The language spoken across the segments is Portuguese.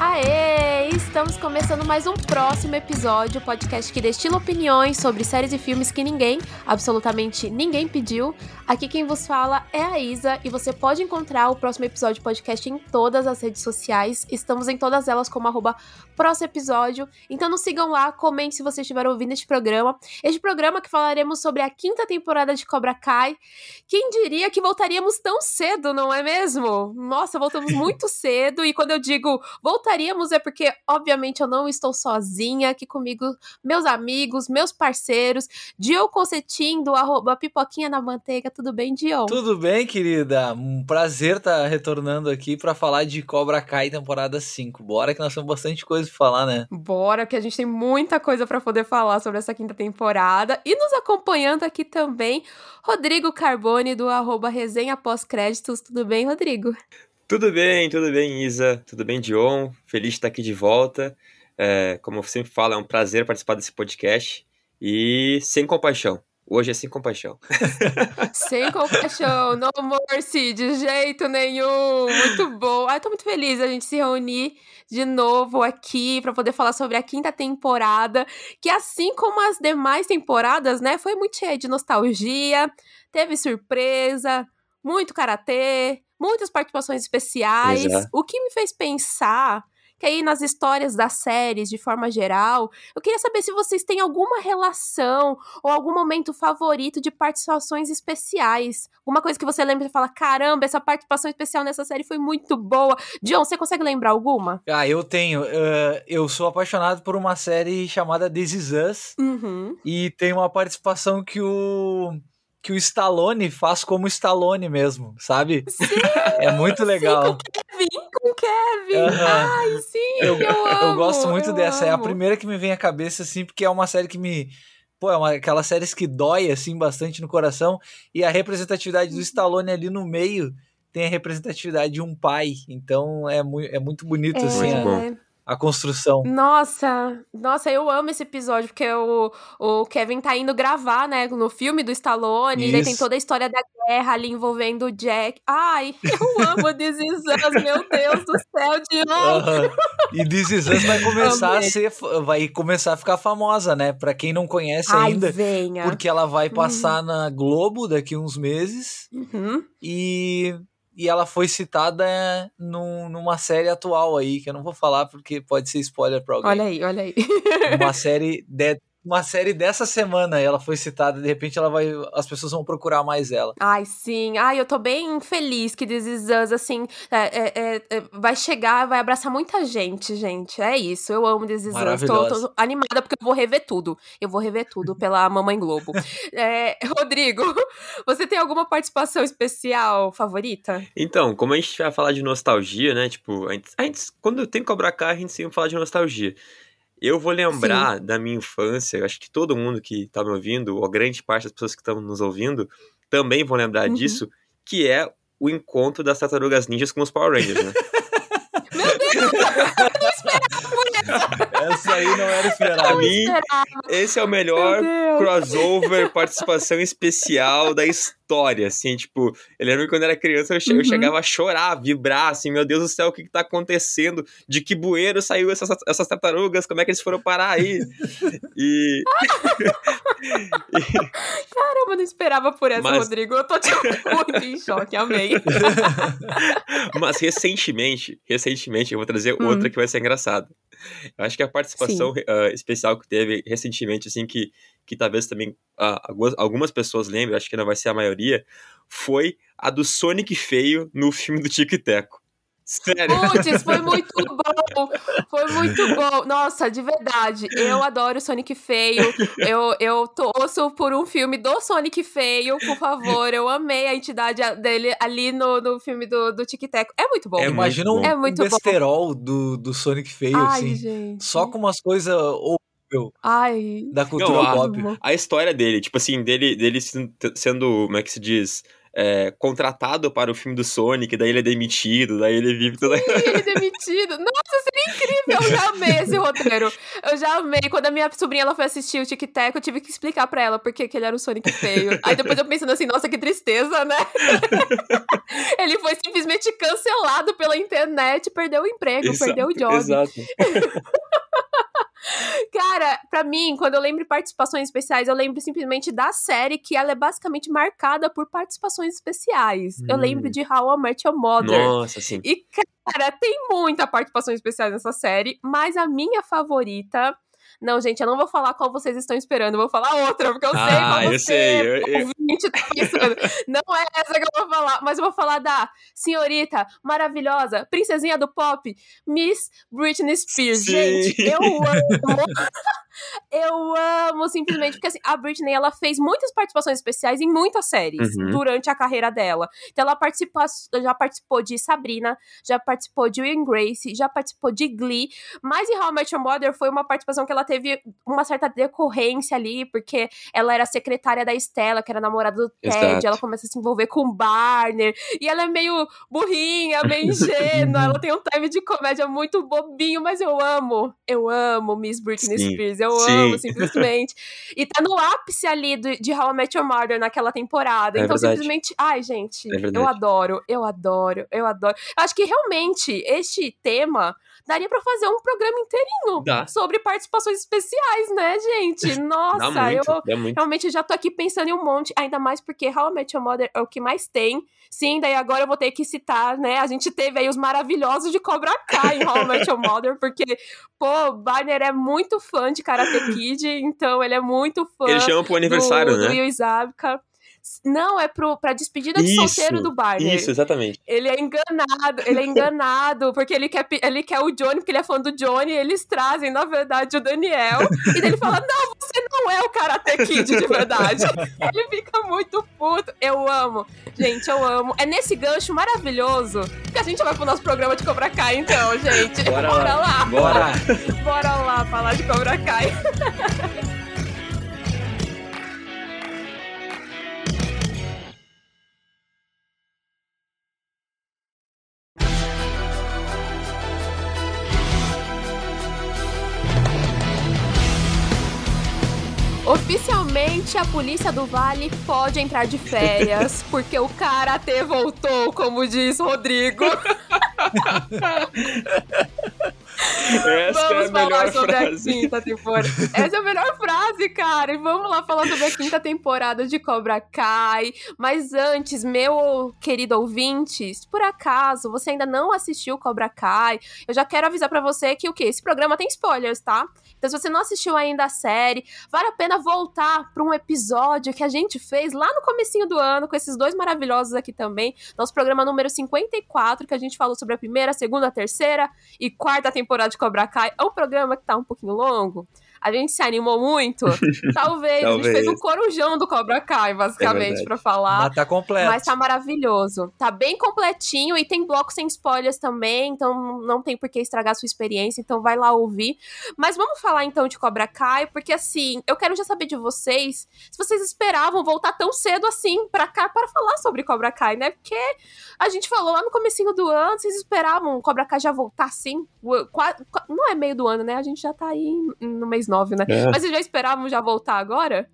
Aê! Estamos começando mais um próximo episódio, podcast que destila opiniões sobre séries e filmes que ninguém, absolutamente ninguém pediu. Aqui quem vos fala é a Isa e você pode encontrar o próximo episódio podcast em todas as redes sociais. Estamos em todas elas como arroba próximo episódio. Então nos sigam lá, comente se vocês estiveram ouvindo este programa. Este programa que falaremos sobre a quinta temporada de Cobra Kai. Quem diria que voltaríamos tão cedo, não é mesmo? Nossa, voltamos muito cedo e quando eu digo voltar voltaríamos é porque, obviamente, eu não estou sozinha. Aqui comigo, meus amigos, meus parceiros. Dio Concetim, do arroba Pipoquinha na Manteiga. Tudo bem, Dio? Tudo bem, querida? Um prazer estar tá retornando aqui para falar de Cobra Kai temporada 5. Bora que nós temos bastante coisa pra falar, né? Bora, que a gente tem muita coisa para poder falar sobre essa quinta temporada. E nos acompanhando aqui também, Rodrigo Carbone, do arroba Resenha Pós-Créditos. Tudo bem, Rodrigo? Tudo bem, tudo bem, Isa? Tudo bem, Dion? Feliz de estar aqui de volta. É, como eu sempre falo, é um prazer participar desse podcast. E sem compaixão. Hoje é sem compaixão. sem compaixão, no mercy, de jeito nenhum. Muito bom. Ai, tô muito feliz a gente se reunir de novo aqui para poder falar sobre a quinta temporada, que assim como as demais temporadas, né, foi muito cheia de nostalgia, teve surpresa, muito karatê, muitas participações especiais, Exato. o que me fez pensar que aí nas histórias das séries, de forma geral, eu queria saber se vocês têm alguma relação ou algum momento favorito de participações especiais. Alguma coisa que você lembra e fala, caramba, essa participação especial nessa série foi muito boa. John, você consegue lembrar alguma? Ah, eu tenho. Uh, eu sou apaixonado por uma série chamada This Is Us. Uhum. E tem uma participação que o que o Stallone faz como Stallone mesmo, sabe? Sim, é muito legal. Sim, com Kevin, com Kevin. Uhum. Ai, sim, eu, eu, amo, eu gosto muito eu dessa. Amo. É a primeira que me vem à cabeça, assim, porque é uma série que me. Pô, é uma, aquelas séries que dói, assim, bastante no coração. E a representatividade do uhum. Stallone ali no meio tem a representatividade de um pai. Então é, mu é muito bonito, é, assim. Muito a construção. Nossa, nossa, eu amo esse episódio, porque o, o Kevin tá indo gravar, né, no filme do Stallone, e tem toda a história da guerra ali envolvendo o Jack. Ai, eu amo This Is Us, meu Deus do céu, de novo. E This Is Us vai começar a ser, vai começar a ficar famosa, né, pra quem não conhece Ai, ainda. Venha. Porque ela vai passar uhum. na Globo daqui uns meses. Uhum. E e ela foi citada num, numa série atual aí, que eu não vou falar porque pode ser spoiler pra alguém. Olha aí, olha aí. uma série de, uma série dessa semana ela foi citada, de repente ela vai, as pessoas vão procurar mais ela. Ai, sim. Ai, eu tô bem feliz que This Is Us, assim, é, é, é, vai chegar, vai abraçar muita gente, gente. É isso, eu amo This Is Us. Tô, tô, animada porque eu vou rever tudo. Eu vou rever tudo pela Mamãe Globo. É, Rodrigo, você tem alguma participação especial favorita? Então, como a gente vai falar de nostalgia, né, tipo, a gente, a gente quando tem Cobra Kai, a gente sempre fala de nostalgia. Eu vou lembrar Sim. da minha infância, eu acho que todo mundo que está me ouvindo, ou grande parte das pessoas que estão nos ouvindo, também vão lembrar uhum. disso, que é o encontro das tartarugas ninjas com os Power Rangers, né? Meu Deus! Essa aí não era esperada. Pra mim, esse é o melhor crossover, participação especial da história, assim, tipo, eu lembro que quando era criança eu, che uhum. eu chegava a chorar, vibrar, assim, meu Deus do céu, o que que tá acontecendo? De que bueiro saiu essas, essas tartarugas? Como é que eles foram parar aí? e... Caramba, não esperava por essa, Mas... Rodrigo, eu tô tipo, muito em choque, amei. Mas recentemente, recentemente, eu vou trazer hum. outra que vai ser engraçada. Eu acho que a participação uh, especial que teve recentemente, assim, que, que talvez também uh, algumas, algumas pessoas lembrem, acho que não vai ser a maioria, foi a do Sonic feio no filme do Tico e Teco. Sério. Putz, foi muito bom. Foi muito bom. Nossa, de verdade. Eu adoro Sonic Feio. Eu, eu torço por um filme do Sonic Feio, por favor. Eu amei a entidade dele ali no, no filme do, do Tic Tac. É muito bom. É, imagina um, é muito um besterol do, do Sonic Feio, Ai, assim. Gente. Só com umas coisas Ai. da cultura Não, pop. A, a, história dele, tipo assim, dele, dele sendo, como é que se diz? É, contratado para o filme do Sonic, daí ele é demitido, daí ele vive toda. Sim, ele é demitido. Nossa, seria incrível! Eu já amei esse roteiro. Eu já amei. Quando a minha sobrinha ela foi assistir o Tic Tac, eu tive que explicar pra ela porque que ele era o Sonic feio. Aí depois eu pensando assim, nossa, que tristeza, né? ele foi simplesmente cancelado pela internet, perdeu o emprego, exato, perdeu o job. Exato. Cara, pra mim, quando eu lembro de participações especiais, eu lembro simplesmente da série que ela é basicamente marcada por participações especiais. Hum. Eu lembro de How I Met Your Mother. Nossa, sim. E, cara, tem muita participação especial nessa série, mas a minha favorita não, gente, eu não vou falar qual vocês estão esperando, eu vou falar outra, porque eu sei ah, qual eu você, sei. Eu, eu... ouvinte, tá pensando. não é essa que eu vou falar, mas eu vou falar da senhorita maravilhosa, princesinha do pop, Miss Britney Spears. Sim. Gente, eu amo. eu amo simplesmente, porque assim, a Britney, ela fez muitas participações especiais em muitas séries uhum. durante a carreira dela. Então ela participou, já participou de Sabrina, já participou de Will Grace, já participou de Glee, mas em How I Met Your Mother foi uma participação que ela teve uma certa decorrência ali, porque ela era secretária da Estela, que era namorada do Ted, Exato. ela começa a se envolver com o Barner, e ela é meio burrinha, meio ingênua, ela tem um time de comédia muito bobinho, mas eu amo, eu amo Miss Britney Sim. Spears, eu Sim. amo, simplesmente. e tá no ápice ali do, de How I Met Your Mother naquela temporada, é então verdade. simplesmente, ai gente, é eu adoro, eu adoro, eu adoro. Acho que realmente este tema daria para fazer um programa inteirinho Dá. sobre participações especiais, né, gente? Nossa, muito, eu realmente já tô aqui pensando em um monte, ainda mais porque How I Met Your Mother é o que mais tem. Sim, daí agora eu vou ter que citar, né? A gente teve aí os maravilhosos de Cobra Kai em How I Met Your Mother, porque, pô, Barner é muito fã de Karate Kid, então ele é muito fã. Ele chama pro aniversário, do, né? Do Will Zabka. Não, é pro, pra despedida de isso, solteiro do Barney. Isso, exatamente. Ele é enganado, ele é enganado, porque ele quer, ele quer o Johnny, porque ele é fã do Johnny, e eles trazem, na verdade, o Daniel. E ele fala: Não, você não é o Karate Kid de verdade. ele fica muito puto. Eu amo. Gente, eu amo. É nesse gancho maravilhoso que a gente vai pro nosso programa de Cobra Kai, então, gente. Bora, Bora lá. lá. Bora. Bora lá falar de Cobra Kai. A polícia do Vale pode entrar de férias, porque o Karatê voltou, como diz Rodrigo. Essa vamos é a falar sobre frase. a quinta temporada. Essa é a melhor frase, cara. E vamos lá falar sobre a quinta temporada de Cobra Kai. Mas antes, meu querido ouvinte, se por acaso você ainda não assistiu Cobra Kai, eu já quero avisar para você que o que esse programa tem spoilers, tá? Então se você não assistiu ainda a série, vale a pena voltar para um episódio que a gente fez lá no comecinho do ano com esses dois maravilhosos aqui também, nosso programa número 54, que a gente falou sobre a primeira, segunda, terceira e quarta temporada de Cobra Kai. É um programa que tá um pouquinho longo, a gente se animou muito. Talvez. Talvez. A gente fez um corujão do Cobra Kai, basicamente, é para falar. Mas tá completo. Mas tá maravilhoso. Tá bem completinho e tem bloco sem spoilers também, então não tem por que estragar a sua experiência, então vai lá ouvir. Mas vamos falar então de Cobra Kai, porque assim, eu quero já saber de vocês se vocês esperavam voltar tão cedo assim pra cá para falar sobre Cobra Kai, né? Porque a gente falou lá no comecinho do ano, vocês esperavam Cobra Kai já voltar assim? Não é meio do ano, né? A gente já tá aí no mês 9, né? É. Mas vocês já esperavam já voltar agora?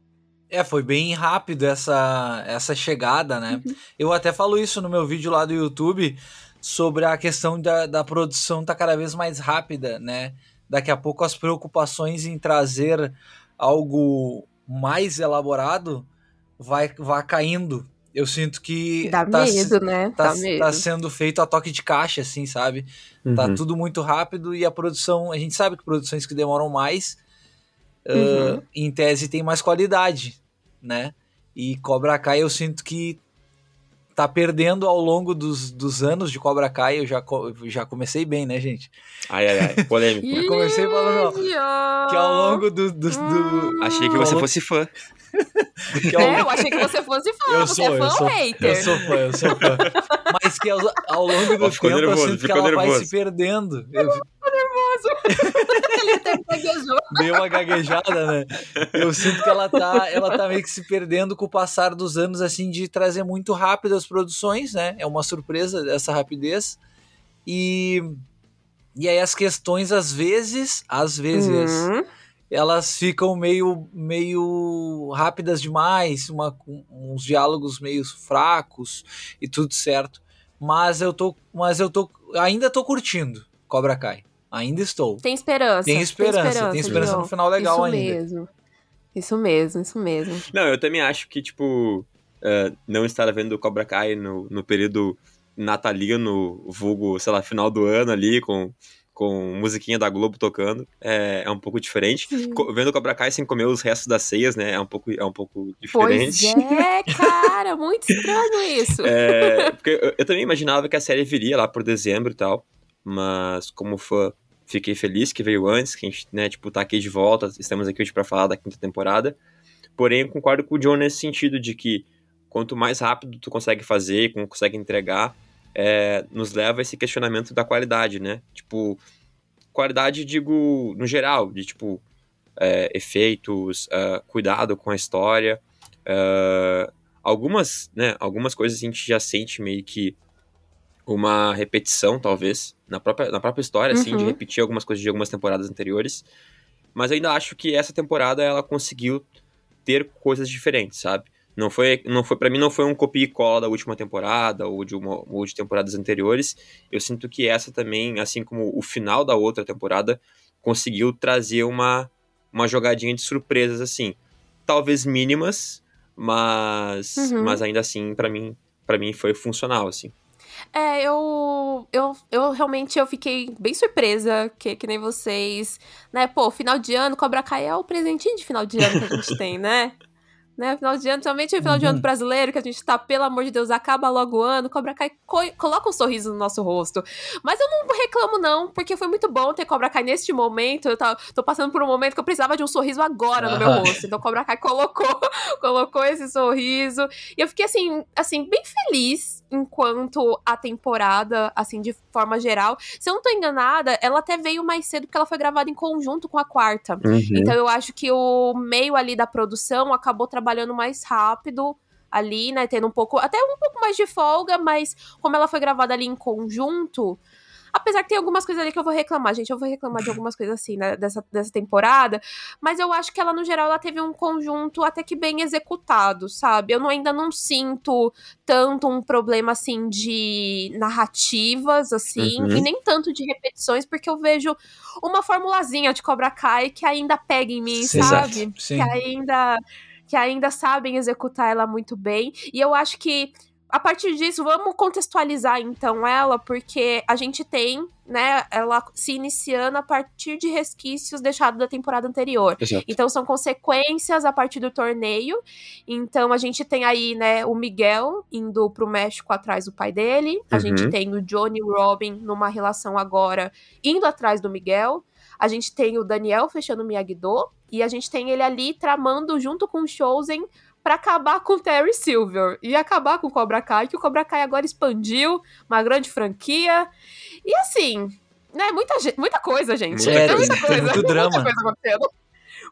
É, foi bem rápido essa, essa chegada, né? Uhum. Eu até falo isso no meu vídeo lá do YouTube sobre a questão da, da produção tá cada vez mais rápida, né? Daqui a pouco as preocupações em trazer algo mais elaborado vai, vai caindo. Eu sinto que Dá tá, medo, né? Tá, Dá medo. tá sendo feito a toque de caixa, assim, sabe? Tá uhum. Tá tudo muito rápido e a produção, a gente sabe que produções que demoram mais uhum. uh, em tese tem mais qualidade, né? E Cobra Kai eu sinto que tá perdendo ao longo dos, dos anos de Cobra Kai. Eu já, já comecei bem, né, gente? Ai, ai, ai, polêmico. eu comecei falando ó, que ao longo do, do, do, Achei que você fosse fã. ao... É, eu achei que você fosse fã. Eu você é sou, é fã ou hater? Eu sou fã, eu sou fã. Mas que ao, ao longo do tempo nervoso, eu sinto que ela nervoso. vai se perdendo. Eu, nervoso Ele até gaguejou. Deu uma gaguejada, né? Eu sinto que ela tá, ela tá meio que se perdendo com o passar dos anos, assim, de trazer muito rápido as produções, né? É uma surpresa essa rapidez. E, e aí as questões, às vezes, às vezes, uhum. elas ficam meio, meio rápidas demais, uma, uns diálogos meio fracos e tudo certo. Mas eu tô, mas eu tô, ainda tô curtindo Cobra Kai. Ainda estou. Tem esperança. Tem esperança, tem esperança, tem esperança no final legal isso ainda. Mesmo. Isso mesmo, isso mesmo. Não, eu também acho que, tipo, uh, não estar vendo Cobra Kai no, no período natalino, vulgo, sei lá, final do ano ali, com, com musiquinha da Globo tocando, é, é um pouco diferente. Vendo Cobra Kai sem comer os restos das ceias, né, é um pouco, é um pouco diferente. Pois é, cara, muito estranho isso. É, porque eu, eu, também imaginava que a série viria lá por dezembro e tal, mas como fã, fiquei feliz que veio antes, que a gente, né, tipo, tá aqui de volta, estamos aqui hoje pra falar da quinta temporada. Porém, eu concordo com o John nesse sentido de que quanto mais rápido tu consegue fazer, consegue entregar, é, nos leva a esse questionamento da qualidade, né? Tipo, qualidade, digo, no geral, de tipo, é, efeitos, uh, cuidado com a história. Uh, algumas, né, algumas coisas a gente já sente meio que uma repetição, talvez, na própria, na própria história, uhum. assim, de uhum. repetir algumas coisas de algumas temporadas anteriores. Mas eu ainda acho que essa temporada ela conseguiu ter coisas diferentes, sabe? Não foi, não foi para mim não foi um copia e cola da última temporada ou de uma ou de temporadas anteriores. Eu sinto que essa também, assim como o final da outra temporada, conseguiu trazer uma uma jogadinha de surpresas assim, talvez mínimas, mas uhum. mas ainda assim para mim para mim foi funcional assim. É, eu, eu, eu realmente eu fiquei bem surpresa, que, que nem vocês, né? Pô, final de ano, Cobra Kai é o presentinho de final de ano que a gente tem, né? né? Final de ano, somente o final uhum. de ano uhum. brasileiro, que a gente tá, pelo amor de Deus, acaba logo o ano, Cobra Kai co coloca um sorriso no nosso rosto. Mas eu não reclamo, não, porque foi muito bom ter Cobra Kai neste momento. Eu tô, tô passando por um momento que eu precisava de um sorriso agora no meu rosto. Então Cobra Kai colocou, colocou esse sorriso. E eu fiquei assim, assim, bem feliz enquanto a temporada, assim, de forma geral. Se eu não tô enganada, ela até veio mais cedo porque ela foi gravada em conjunto com a quarta. Uhum. Então eu acho que o meio ali da produção acabou trabalhando mais rápido ali, né, tendo um pouco, até um pouco mais de folga, mas como ela foi gravada ali em conjunto, Apesar que tem algumas coisas ali que eu vou reclamar, gente. Eu vou reclamar de algumas coisas assim, né, dessa, dessa temporada. Mas eu acho que ela, no geral, ela teve um conjunto até que bem executado, sabe? Eu não, ainda não sinto tanto um problema, assim, de narrativas, assim, uhum. e nem tanto de repetições, porque eu vejo uma formulazinha de Cobra Kai que ainda pega em mim, Sim, sabe? Que ainda que ainda sabem executar ela muito bem. E eu acho que a partir disso, vamos contextualizar então ela, porque a gente tem, né, ela se iniciando a partir de resquícios deixados da temporada anterior. Exato. Então são consequências a partir do torneio. Então a gente tem aí, né, o Miguel indo pro México atrás do pai dele. A uhum. gente tem o Johnny Robin numa relação agora indo atrás do Miguel. A gente tem o Daniel fechando o Miyagi-Do. E a gente tem ele ali tramando junto com o Chosen para acabar com Terry Silver e acabar com o Cobra Kai, que o Cobra Kai agora expandiu, uma grande franquia. E assim, né, muita, muita coisa, gente. É, muita coisa. Muito drama. Muita coisa acontecendo.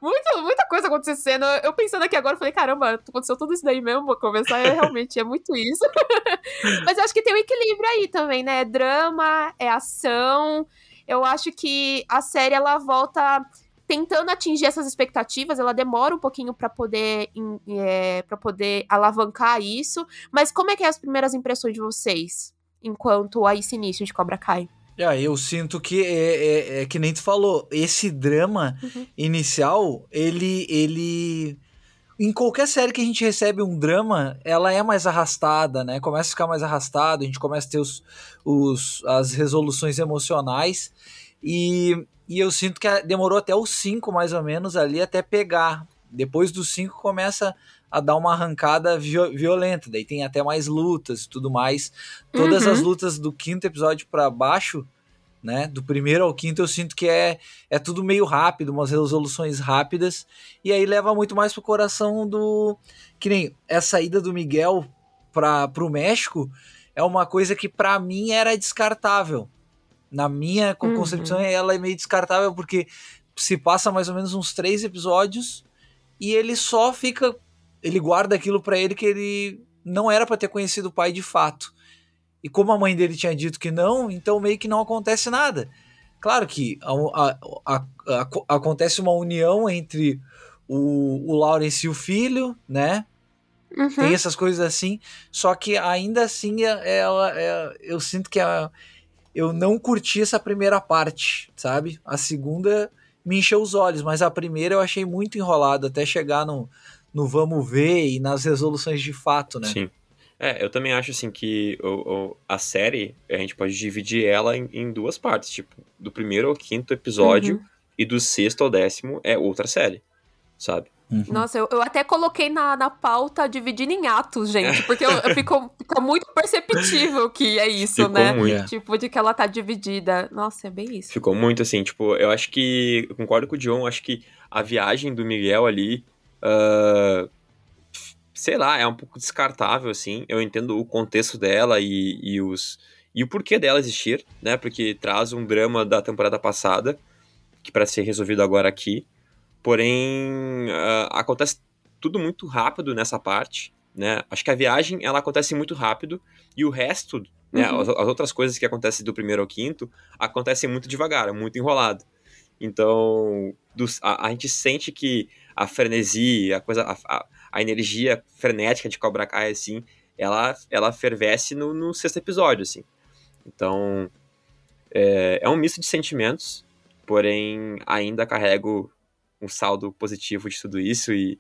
Muita, muita coisa acontecendo. Eu pensando aqui agora, falei, caramba, aconteceu tudo isso daí mesmo, vou começar, é, realmente, é muito isso. Mas eu acho que tem um equilíbrio aí também, né? É drama, é ação. Eu acho que a série, ela volta tentando atingir essas expectativas, ela demora um pouquinho para poder é, para poder alavancar isso. Mas como é que é as primeiras impressões de vocês enquanto a esse início de Cobra Kai? Ah, eu sinto que é, é, é que nem tu falou, esse drama uhum. inicial, ele ele em qualquer série que a gente recebe um drama, ela é mais arrastada, né? Começa a ficar mais arrastado, a gente começa a ter os, os, as resoluções emocionais. E e eu sinto que demorou até os 5, mais ou menos, ali até pegar. Depois dos 5 começa a dar uma arrancada violenta. Daí tem até mais lutas e tudo mais. Todas uhum. as lutas do quinto episódio para baixo, né? Do primeiro ao quinto, eu sinto que é, é tudo meio rápido, umas resoluções rápidas. E aí leva muito mais pro coração do. Que nem essa ida do Miguel para pro México é uma coisa que para mim era descartável Na minha uhum. concepção, ela é meio descartável, porque se passa mais ou menos uns três episódios e ele só fica. Ele guarda aquilo para ele que ele não era para ter conhecido o pai de fato. E como a mãe dele tinha dito que não, então meio que não acontece nada. Claro que a, a, a, acontece uma união entre o, o Lawrence e o filho, né? Uhum. Tem essas coisas assim, só que ainda assim é, ela, é, eu sinto que a, eu não curti essa primeira parte, sabe? A segunda me encheu os olhos, mas a primeira eu achei muito enrolada até chegar no, no vamos ver e nas resoluções de fato, né? Sim. É, eu também acho assim que o, o, a série, a gente pode dividir ela em, em, duas partes, tipo, do primeiro ao quinto episódio uhum. e do sexto ao décimo é outra série, sabe? Uhum. Nossa, eu, eu até coloquei na, na pauta dividindo em atos, gente, porque eu, eu fico, fica muito perceptível que é isso, Ficou né? Muito. Tipo, de que ela tá dividida. Nossa, é bem isso. Ficou muito assim, tipo, eu acho que, eu concordo com o John, acho que a viagem do Miguel ali, uh, sei lá, é um pouco descartável, assim. Eu entendo o contexto dela e, e os e o porquê dela existir, né? Porque traz um drama da temporada passada, que para ser resolvido agora aqui. Porém, uh, acontece tudo muito rápido nessa parte, né? Acho que a viagem ela acontece muito rápido e o resto, né, uhum. as, as, outras coisas que acontecem do primeiro ao quinto, acontecem muito devagar, muito enrolado. Então, dos, a, a, gente sente que a frenesia, a coisa, a, a, a, energia frenética de Cobra Kai, assim, ela, ela fervesce no, no sexto episódio, assim. Então, é, é um misto de sentimentos, porém ainda carrego um saldo positivo de tudo isso e,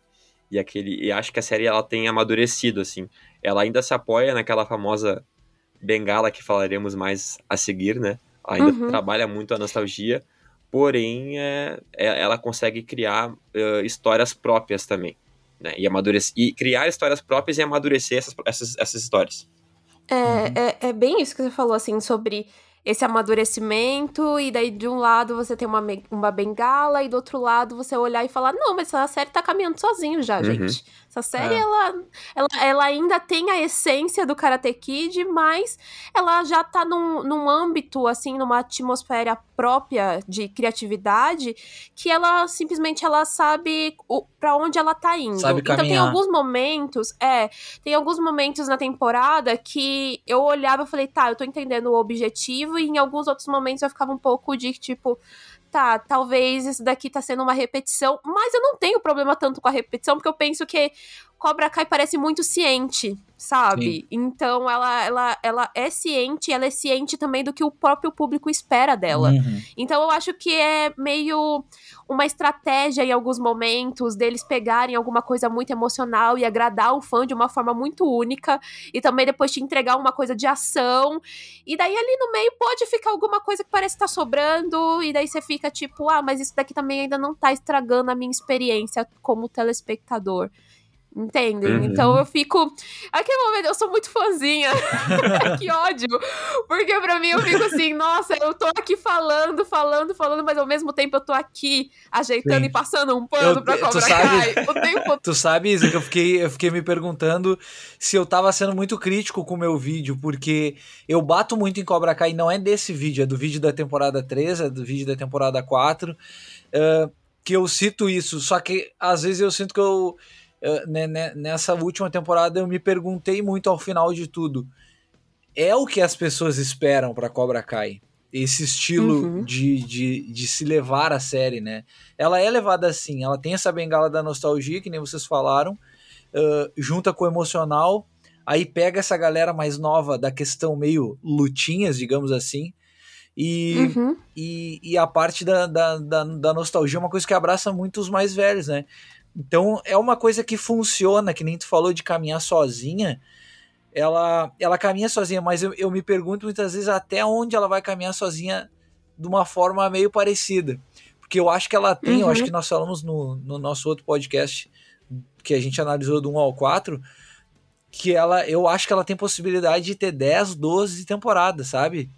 e aquele e acho que a série ela tem amadurecido assim. Ela ainda se apoia naquela famosa bengala que falaremos mais a seguir, né? Ainda uhum. trabalha muito a nostalgia, porém é, é, ela consegue criar uh, histórias próprias também, né? E amadurecer e criar histórias próprias e amadurecer essas, essas, essas histórias. É, uhum. é, é bem isso que você falou assim sobre esse amadurecimento, e daí de um lado você tem uma, uma bengala, e do outro lado você olhar e falar: não, mas essa série tá caminhando sozinho já, uhum. gente. Essa série, é. ela, ela, ela ainda tem a essência do Karate Kid, mas ela já tá num, num âmbito, assim, numa atmosfera própria de criatividade, que ela simplesmente ela sabe para onde ela tá indo. Sabe então tem alguns momentos, é, tem alguns momentos na temporada que eu olhava e falei, tá, eu tô entendendo o objetivo, e em alguns outros momentos eu ficava um pouco de tipo tá, talvez isso daqui tá sendo uma repetição, mas eu não tenho problema tanto com a repetição, porque eu penso que Cobra Kai parece muito ciente, sabe? Sim. Então ela, ela, ela é ciente, ela é ciente também do que o próprio público espera dela. Uhum. Então eu acho que é meio uma estratégia em alguns momentos deles pegarem alguma coisa muito emocional e agradar o fã de uma forma muito única e também depois te entregar uma coisa de ação. E daí ali no meio pode ficar alguma coisa que parece estar tá sobrando e daí você fica tipo, ah, mas isso daqui também ainda não tá estragando a minha experiência como telespectador. Entendem? Uhum. Então eu fico. Aquele momento, eu sou muito fãzinha. que ódio. Porque pra mim eu fico assim, nossa, eu tô aqui falando, falando, falando, mas ao mesmo tempo eu tô aqui ajeitando Sim. e passando um pano eu, pra Cobra tu Kai. O tempo... Tu sabe, Isa, que eu fiquei, eu fiquei me perguntando se eu tava sendo muito crítico com o meu vídeo, porque eu bato muito em Cobra Kai, não é desse vídeo, é do vídeo da temporada 3, é do vídeo da temporada 4, uh, que eu cito isso. Só que às vezes eu sinto que eu né, né, nessa última temporada eu me perguntei muito ao final de tudo. É o que as pessoas esperam para Cobra Kai? Esse estilo uhum. de, de, de se levar a série, né? Ela é levada assim, ela tem essa bengala da nostalgia, que nem vocês falaram, uh, junta com o emocional, aí pega essa galera mais nova da questão meio lutinhas, digamos assim, e, uhum. e, e, a parte da, da, da, da, nostalgia é uma coisa que abraça muito os mais velhos, né? Então é uma coisa que funciona, que nem tu falou de caminhar sozinha. Ela, ela caminha sozinha, mas eu, eu me pergunto muitas vezes até onde ela vai caminhar sozinha de uma forma meio parecida. Porque eu acho que ela tem, uhum. eu acho uhum. que nós falamos no, no nosso outro podcast que a gente analisou do 1 ao 4, que ela, eu acho que ela tem possibilidade de ter 10, 12 temporadas, sabe?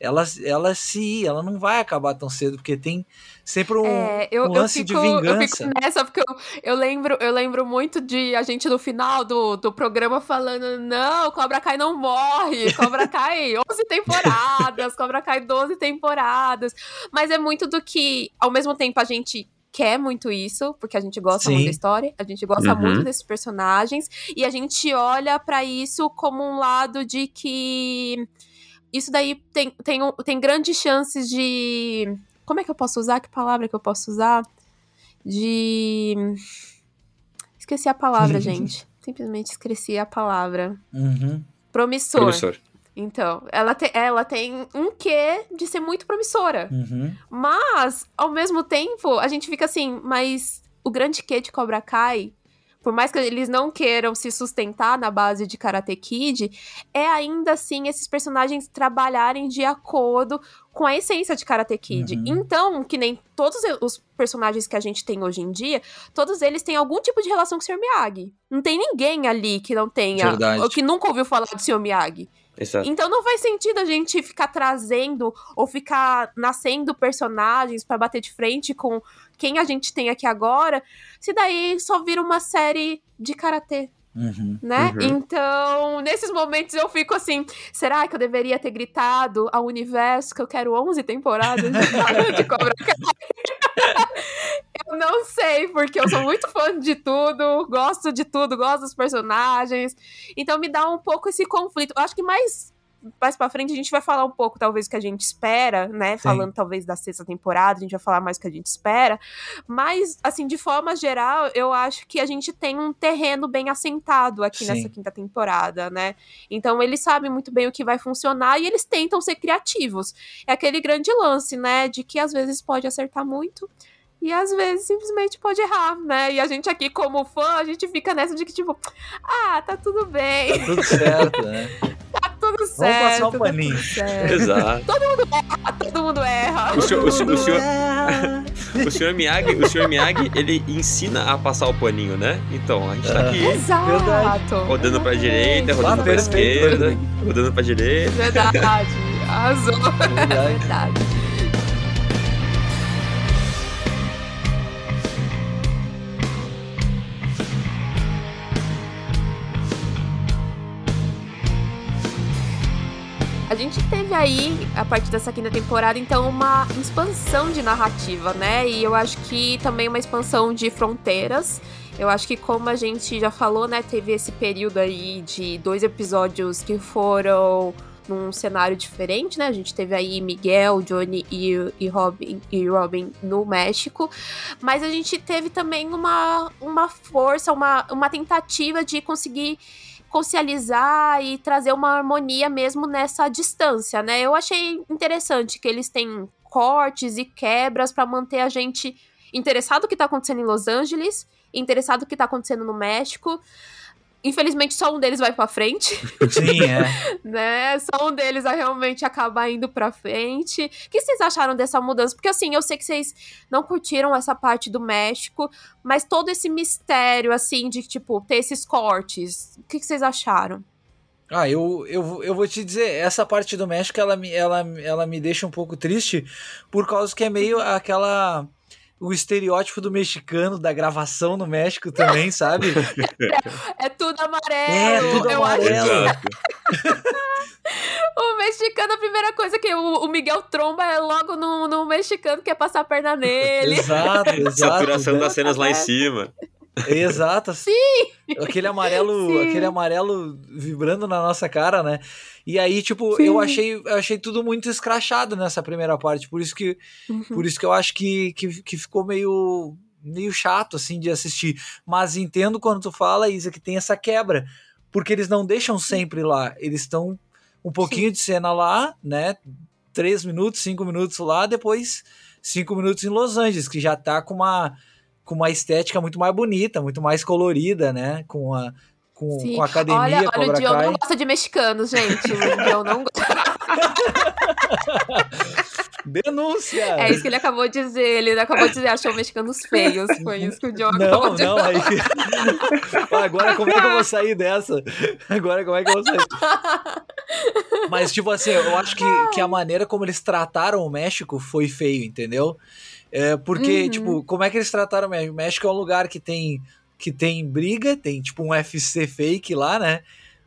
ela, ela se ela não vai acabar tão cedo, porque tem sempre um, é, eu, um lance eu fico, de vingança. Eu fico nessa, porque eu, eu, lembro, eu lembro muito de a gente no final do, do programa falando: não, Cobra Kai não morre, Cobra Kai 11 temporadas, Cobra Kai 12 temporadas. Mas é muito do que, ao mesmo tempo, a gente quer muito isso, porque a gente gosta Sim. muito da história, a gente gosta uhum. muito desses personagens, e a gente olha para isso como um lado de que isso daí tem, tem, tem grandes chances de. Como é que eu posso usar? Que palavra que eu posso usar? De. Esqueci a palavra, gente. Simplesmente esqueci a palavra. Uhum. Promissor. Promissor. Então, ela, te, ela tem um quê de ser muito promissora. Uhum. Mas, ao mesmo tempo, a gente fica assim, mas o grande quê de Cobra Kai, por mais que eles não queiram se sustentar na base de Karate Kid, é ainda assim esses personagens trabalharem de acordo com a essência de Karate Kid. Uhum. Então, que nem todos os personagens que a gente tem hoje em dia, todos eles têm algum tipo de relação com o Sr. Miyagi. Não tem ninguém ali que não tenha, Verdade. ou que nunca ouviu falar do Sr. Miyagi. Exato. Então não faz sentido a gente ficar trazendo ou ficar nascendo personagens para bater de frente com quem a gente tem aqui agora, se daí só vira uma série de karatê. Uhum, né? Uhum. Então, nesses momentos eu fico assim: será que eu deveria ter gritado ao universo que eu quero 11 temporadas de, de Cobra Kai? eu não sei, porque eu sou muito fã de tudo, gosto de tudo, gosto dos personagens. Então me dá um pouco esse conflito. Eu acho que mais mais pra frente a gente vai falar um pouco, talvez, o que a gente espera, né? Sim. Falando, talvez, da sexta temporada, a gente vai falar mais o que a gente espera. Mas, assim, de forma geral, eu acho que a gente tem um terreno bem assentado aqui Sim. nessa quinta temporada, né? Então, eles sabem muito bem o que vai funcionar e eles tentam ser criativos. É aquele grande lance, né? De que às vezes pode acertar muito e às vezes simplesmente pode errar, né? E a gente aqui, como fã, a gente fica nessa de que, tipo, ah, tá tudo bem. Tá tudo certo, né? tudo certo. Vamos passar o tá paninho. Exato. Todo mundo erra, todo mundo erra. O senhor, o, senhor, o, senhor, o senhor Miyagi, o senhor Miyagi, ele ensina a passar o paninho, né? Então, a gente tá aqui. Exato. Rodando pra direita, rodando pra esquerda, rodando pra direita. Verdade. Arrasou. Verdade. Verdade. Gente teve aí, a partir dessa quinta temporada, então, uma expansão de narrativa, né? E eu acho que também uma expansão de fronteiras. Eu acho que, como a gente já falou, né, teve esse período aí de dois episódios que foram num cenário diferente, né? A gente teve aí Miguel, Johnny e, e, Robin, e Robin no México, mas a gente teve também uma, uma força, uma, uma tentativa de conseguir socializar e trazer uma harmonia mesmo nessa distância, né? Eu achei interessante que eles têm cortes e quebras para manter a gente interessado no que tá acontecendo em Los Angeles, interessado no que tá acontecendo no México. Infelizmente, só um deles vai pra frente. Sim, é. né? Só um deles vai realmente acabar indo pra frente. O que vocês acharam dessa mudança? Porque, assim, eu sei que vocês não curtiram essa parte do México, mas todo esse mistério, assim, de, tipo, ter esses cortes. O que vocês acharam? Ah, eu, eu, eu vou te dizer, essa parte do México, ela, ela, ela me deixa um pouco triste, por causa que é meio aquela o estereótipo do mexicano, da gravação no México também, sabe? É, é tudo amarelo. É, tudo eu amarelo. o mexicano, a primeira coisa que o, o, Miguel tromba é logo no, no mexicano que é passar a perna nele. Exato, exato. Saturação das cenas lá em cima. Exato. Sim! Aquele amarelo, Sim. aquele amarelo vibrando na nossa cara, né? E aí, tipo, Sim. eu achei, eu achei tudo muito escrachado nessa primeira parte, por isso que uhum. por isso que eu acho que, que, que ficou meio meio chato assim de assistir, mas entendo quando tu fala, Isa, que tem essa quebra, porque eles não deixam sempre lá, eles estão um pouquinho Sim. de cena lá, né? Três minutos, cinco minutos lá, depois cinco minutos em Los Angeles, que já tá com uma com uma estética muito mais bonita, muito mais colorida, né? Com a, com, com a academia. Olha, olha o Dion não gosta de mexicanos, gente. O Dion não gosta. Denúncia! É isso que ele acabou de dizer. Ele acabou de dizer, achou mexicanos feios. Foi isso que o John não, acabou de não, aí... Agora como é que eu vou sair dessa? Agora como é que eu vou sair? Mas, tipo assim, eu acho que, que a maneira como eles trataram o México foi feio, entendeu? É, porque, uhum. tipo, como é que eles trataram o México? O México é um lugar que tem, que tem briga, tem tipo um FC fake lá, né?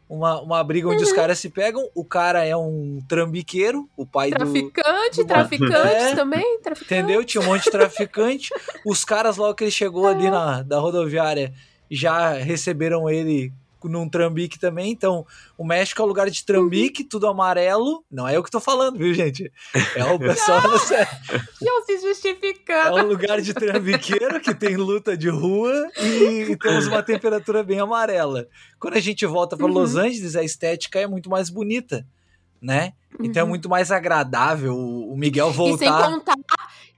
Uma, uma briga onde uhum. os caras se pegam. O cara é um trambiqueiro, o pai traficante, do. Traficante, é, também, traficante. Entendeu? Tinha um monte de traficante. os caras, logo que ele chegou ali na da rodoviária, já receberam ele num trambique também. Então, o México é um lugar de trambique, uhum. tudo amarelo. Não é eu que tô falando, viu, gente? É o pessoal não, não se justificando. É um lugar de trambiqueiro que tem luta de rua e, e temos uma temperatura bem amarela. Quando a gente volta para uhum. Los Angeles, a estética é muito mais bonita, né? Então é uhum. muito mais agradável o Miguel voltar. E sem contar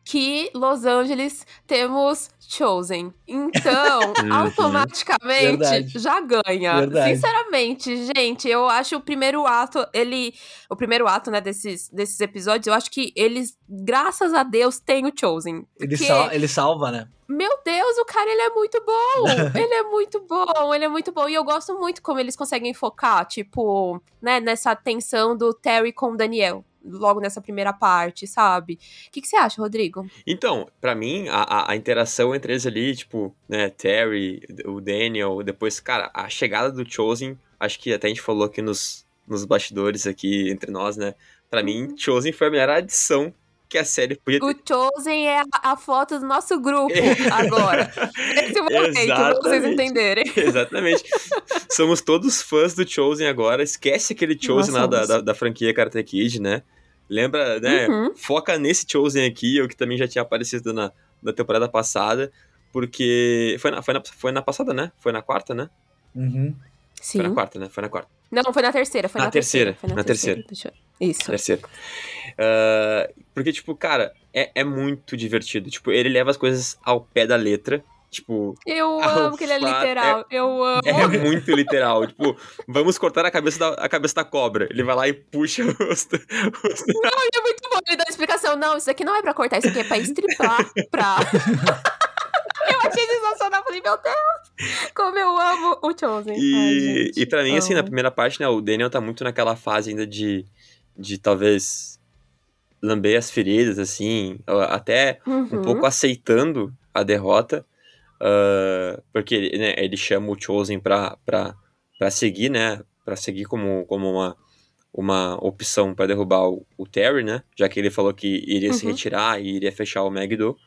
que Los Angeles temos Chosen. Então, automaticamente Verdade. já ganha. Verdade. Sinceramente, gente, eu acho o primeiro ato, ele. O primeiro ato, né, desses, desses episódios, eu acho que eles, graças a Deus, têm o Chosen. Ele, sal, ele salva, né? Meu Deus, o cara, ele é muito bom! ele é muito bom, ele é muito bom. E eu gosto muito como eles conseguem focar, tipo, né, nessa tensão do Terry com o Daniel logo nessa primeira parte, sabe? O que, que você acha, Rodrigo? Então, para mim, a, a, interação entre eles ali, tipo, né, Terry, o Daniel, depois, cara, a chegada do Chosen, acho que até a gente falou aqui nos, nos bastidores aqui entre nós, né? Pra mim, uhum. Chosen foi a melhor adição que a série podia ter. O Chosen é a, a foto do nosso grupo agora. Esse momento, pra vocês entenderem. Exatamente. Somos todos fãs do Chosen agora. Esquece aquele Chosen Nossa, lá da, da, da, franquia Karate Kid, né? Lembra, né? Uhum. Foca nesse Chosen aqui, o que também já tinha aparecido na, na temporada passada. Porque. Foi na, foi, na, foi na passada, né? Foi na quarta, né? Uhum. Sim. Foi na quarta, né? Foi na quarta. Não, foi na terceira. Foi na, na terceira. terceira. Foi na, na terceira. terceira. Isso. Terceira. Uh, porque, tipo, cara, é, é muito divertido. Tipo, ele leva as coisas ao pé da letra. Tipo. Eu amo que ele é literal. É, eu amo. É muito literal. tipo, vamos cortar a cabeça, da, a cabeça da cobra. Ele vai lá e puxa o rosto. Não, ele é muito bom. Ele dá uma explicação. Não, isso aqui não é pra cortar, isso aqui é pra estripar. pra. eu achei sensacional. Falei, meu Deus, como eu amo o Chosen. E, Ai, e pra mim, amo. assim, na primeira parte, né, o Daniel tá muito naquela fase ainda de, de talvez lamber as feridas, assim, até uhum. um pouco aceitando a derrota. Uh, porque né, ele chama o Chosen pra, pra, pra seguir, né? Pra seguir como, como uma, uma opção para derrubar o, o, Terry, né? Já que ele falou que iria uhum. se retirar e iria fechar o Megiddo.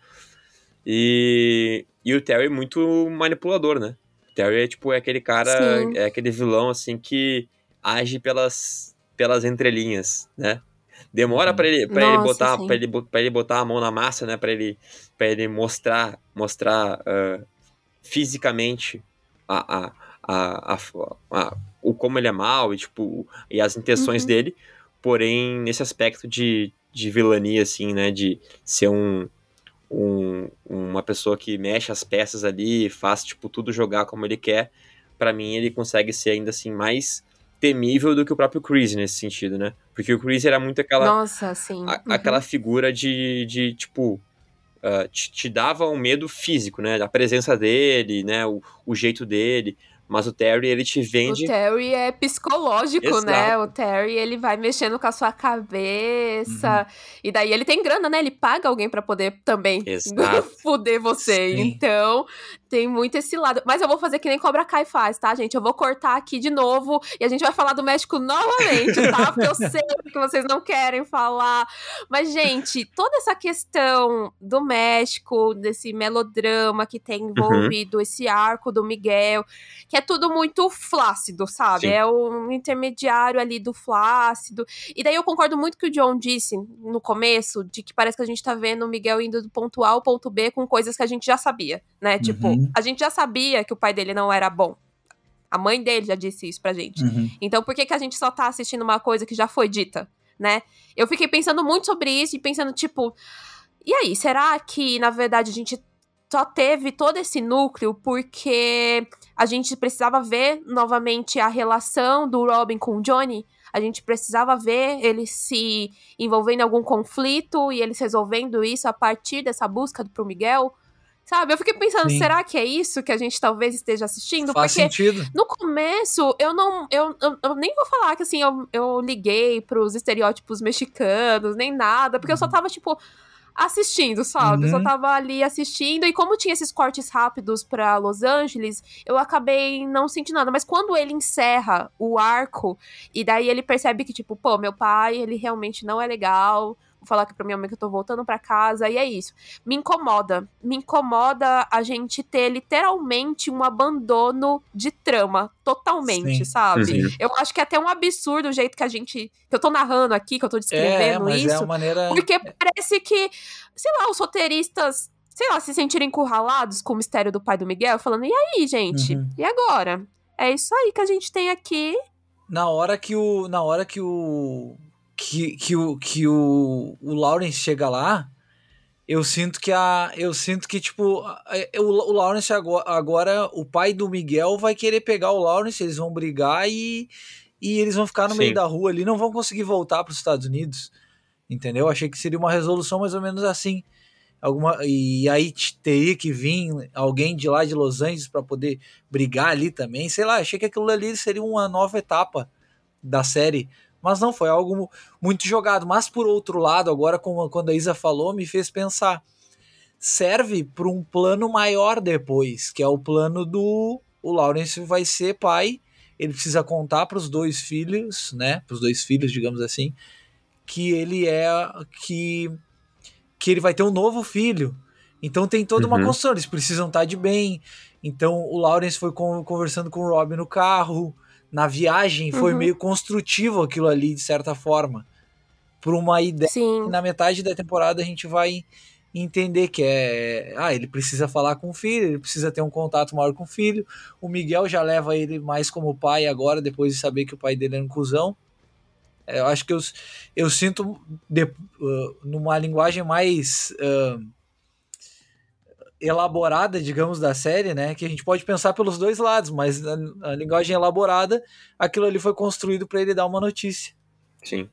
E, e o Terry é muito manipulador, né? O Terry é tipo é aquele cara, Sim. é aquele vilão assim que age pelas pelas entrelinhas, né? Demora para ele para ele botar para ele, pra ele botar a mão na massa, né? Para ele para ele mostrar mostrar uh, fisicamente a, a, a, a, a, o como ele é mal e tipo e as intenções uhum. dele, porém nesse aspecto de, de vilania assim, né? De ser um um, uma pessoa que mexe as peças ali, faz tipo tudo jogar como ele quer, para mim ele consegue ser ainda assim mais temível do que o próprio Chris nesse sentido, né? Porque o Chris era muito aquela Nossa, sim. A, uhum. aquela figura de, de tipo uh, te, te, dava um medo físico, né? A presença dele, né? O, o jeito dele. Mas o Terry, ele te vende. O Terry é psicológico, né? Exato. né? O Terry, ele vai mexendo com a sua cabeça. Uhum. E daí ele tem grana, né? Ele paga alguém para poder também fuder você. Sim. Então, tem muito esse lado. Mas eu vou fazer que nem Cobra Kai faz, tá, gente? Eu vou cortar aqui de novo e a gente vai falar do México novamente, tá? Porque eu sei que vocês não querem falar. Mas, gente, toda essa questão do México, desse melodrama que tem uhum. envolvido, uhum. esse arco do Miguel, que é tudo muito flácido, sabe? Sim. É um intermediário ali do flácido. E daí eu concordo muito com o John disse no começo, de que parece que a gente tá vendo o Miguel indo do ponto A ao ponto B com coisas que a gente já sabia, né? Tipo, uhum. A gente já sabia que o pai dele não era bom. A mãe dele já disse isso pra gente. Uhum. Então por que, que a gente só tá assistindo uma coisa que já foi dita, né? Eu fiquei pensando muito sobre isso e pensando, tipo, e aí, será que, na verdade, a gente só teve todo esse núcleo porque a gente precisava ver novamente a relação do Robin com o Johnny? A gente precisava ver ele se envolvendo em algum conflito e eles resolvendo isso a partir dessa busca pro Miguel? Sabe? Eu fiquei pensando, Sim. será que é isso que a gente talvez esteja assistindo? Faz Porque sentido. no começo, eu não. Eu, eu, eu, nem vou falar que assim, eu, eu liguei pros estereótipos mexicanos, nem nada, porque eu só uhum. tava, tipo assistindo, sabe? Uhum. Eu só uhum. tava ali assistindo. E como tinha esses cortes rápidos para Los Angeles, eu acabei não sentindo nada. Mas quando ele encerra o arco, e daí ele percebe que, tipo, pô, meu pai, ele realmente não é legal vou falar aqui pra minha mãe que eu tô voltando para casa, e é isso. Me incomoda. Me incomoda a gente ter literalmente um abandono de trama. Totalmente, Sim. sabe? Sim. Eu acho que é até um absurdo o jeito que a gente. que eu tô narrando aqui, que eu tô descrevendo é, isso. É maneira... Porque parece que, sei lá, os roteiristas sei lá, se sentirem encurralados com o mistério do pai do Miguel, falando, e aí, gente? Uhum. E agora? É isso aí que a gente tem aqui. Na hora que o. Na hora que o que, que, o, que o, o Lawrence chega lá, eu sinto que a. Eu sinto que, tipo, o, o Lawrence agora, agora, o pai do Miguel vai querer pegar o Lawrence, eles vão brigar e, e eles vão ficar no Sim. meio da rua ali, não vão conseguir voltar para os Estados Unidos. Entendeu? Achei que seria uma resolução mais ou menos assim. Alguma, e aí teria que vir alguém de lá de Los Angeles para poder brigar ali também. Sei lá, achei que aquilo ali seria uma nova etapa da série mas não, foi algo muito jogado. Mas por outro lado, agora como quando a Isa falou, me fez pensar. Serve para um plano maior depois, que é o plano do o Lawrence vai ser pai, ele precisa contar para os dois filhos, né, para os dois filhos, digamos assim, que ele é que que ele vai ter um novo filho. Então tem toda uma uhum. construção, eles precisam estar de bem. Então o Lawrence foi conversando com o Robin no carro, na viagem foi uhum. meio construtivo aquilo ali, de certa forma. Por uma ideia Sim. que na metade da temporada a gente vai entender que é. Ah, ele precisa falar com o filho, ele precisa ter um contato maior com o filho. O Miguel já leva ele mais como pai agora, depois de saber que o pai dele é um cuzão. É, eu acho que eu, eu sinto de, uh, numa linguagem mais. Uh, elaborada, digamos, da série, né? Que a gente pode pensar pelos dois lados, mas a, a linguagem elaborada, aquilo ali foi construído para ele dar uma notícia. Sim.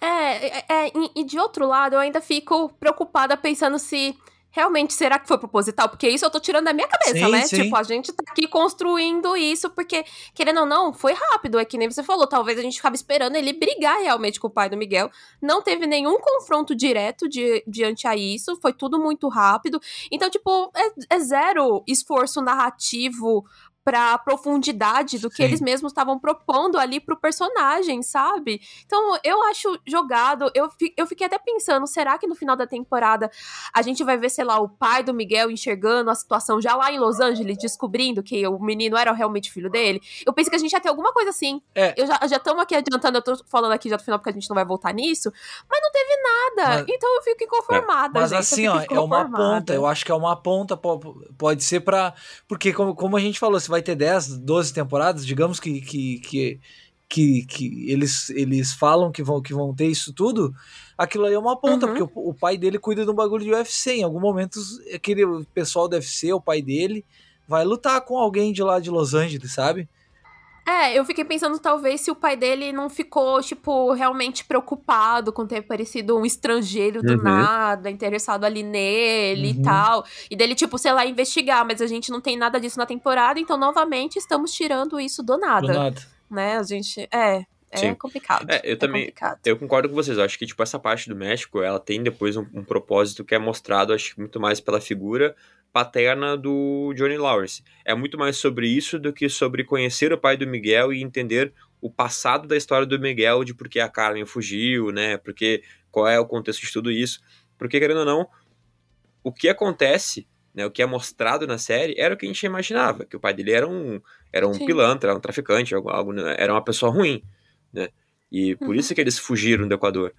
É, é, é, e de outro lado, eu ainda fico preocupada pensando se realmente será que foi proposital? Porque isso eu tô tirando da minha cabeça, sim, né? Sim. Tipo, a gente tá aqui construindo isso porque, querendo ou não, foi rápido. É que nem você falou, talvez a gente ficava esperando ele brigar realmente com o pai do Miguel. Não teve nenhum confronto direto de, diante a isso, foi tudo muito rápido. Então, tipo, é, é zero esforço narrativo pra profundidade do que Sim. eles mesmos estavam propondo ali pro personagem, sabe? Então, eu acho jogado. Eu, eu fiquei até pensando, será que no final da temporada a gente vai ver, sei lá, o pai do Miguel enxergando a situação já lá em Los Angeles, descobrindo que o menino era realmente filho dele? Eu pensei que a gente ia ter alguma coisa assim. É. Eu já estamos aqui adiantando, eu tô falando aqui já do final porque a gente não vai voltar nisso, mas não teve nada. Mas, então eu fico inconformada. É. Mas gente, assim, ó, é uma ponta. Eu acho que é uma ponta, pode ser para Porque, como, como a gente falou, se vai ter 10, 12 temporadas, digamos que, que, que, que, que eles, eles falam que vão, que vão ter isso tudo, aquilo aí é uma ponta, uhum. porque o, o, pai dele cuida de um bagulho de UFC. Em algum momento, aquele pessoal do UFC, o pai dele, vai lutar com alguém de lá de Los Angeles, sabe? É, eu fiquei pensando talvez se o pai dele não ficou, tipo, realmente preocupado com ter parecido um estrangeiro do uhum. nada, interessado ali nele uhum. e tal. E dele, tipo, sei lá, investigar, mas a gente não tem nada disso na temporada, então novamente estamos tirando isso do nada. Do nada. Né? A gente. É. É Sim. complicado. É, eu é também. Complicado. Eu concordo com vocês. Eu acho que, tipo, essa parte do México, ela tem depois um, um propósito que é mostrado, acho que muito mais pela figura paterna do Johnny Lawrence. É muito mais sobre isso do que sobre conhecer o pai do Miguel e entender o passado da história do Miguel, de por que a Carmen fugiu, né? Porque qual é o contexto de tudo isso. Porque, querendo ou não, o que acontece, né, o que é mostrado na série, era o que a gente imaginava, que o pai dele era um, era um pilantra, era um traficante, algo, algo, era uma pessoa ruim, né? E por uhum. isso que eles fugiram do Equador.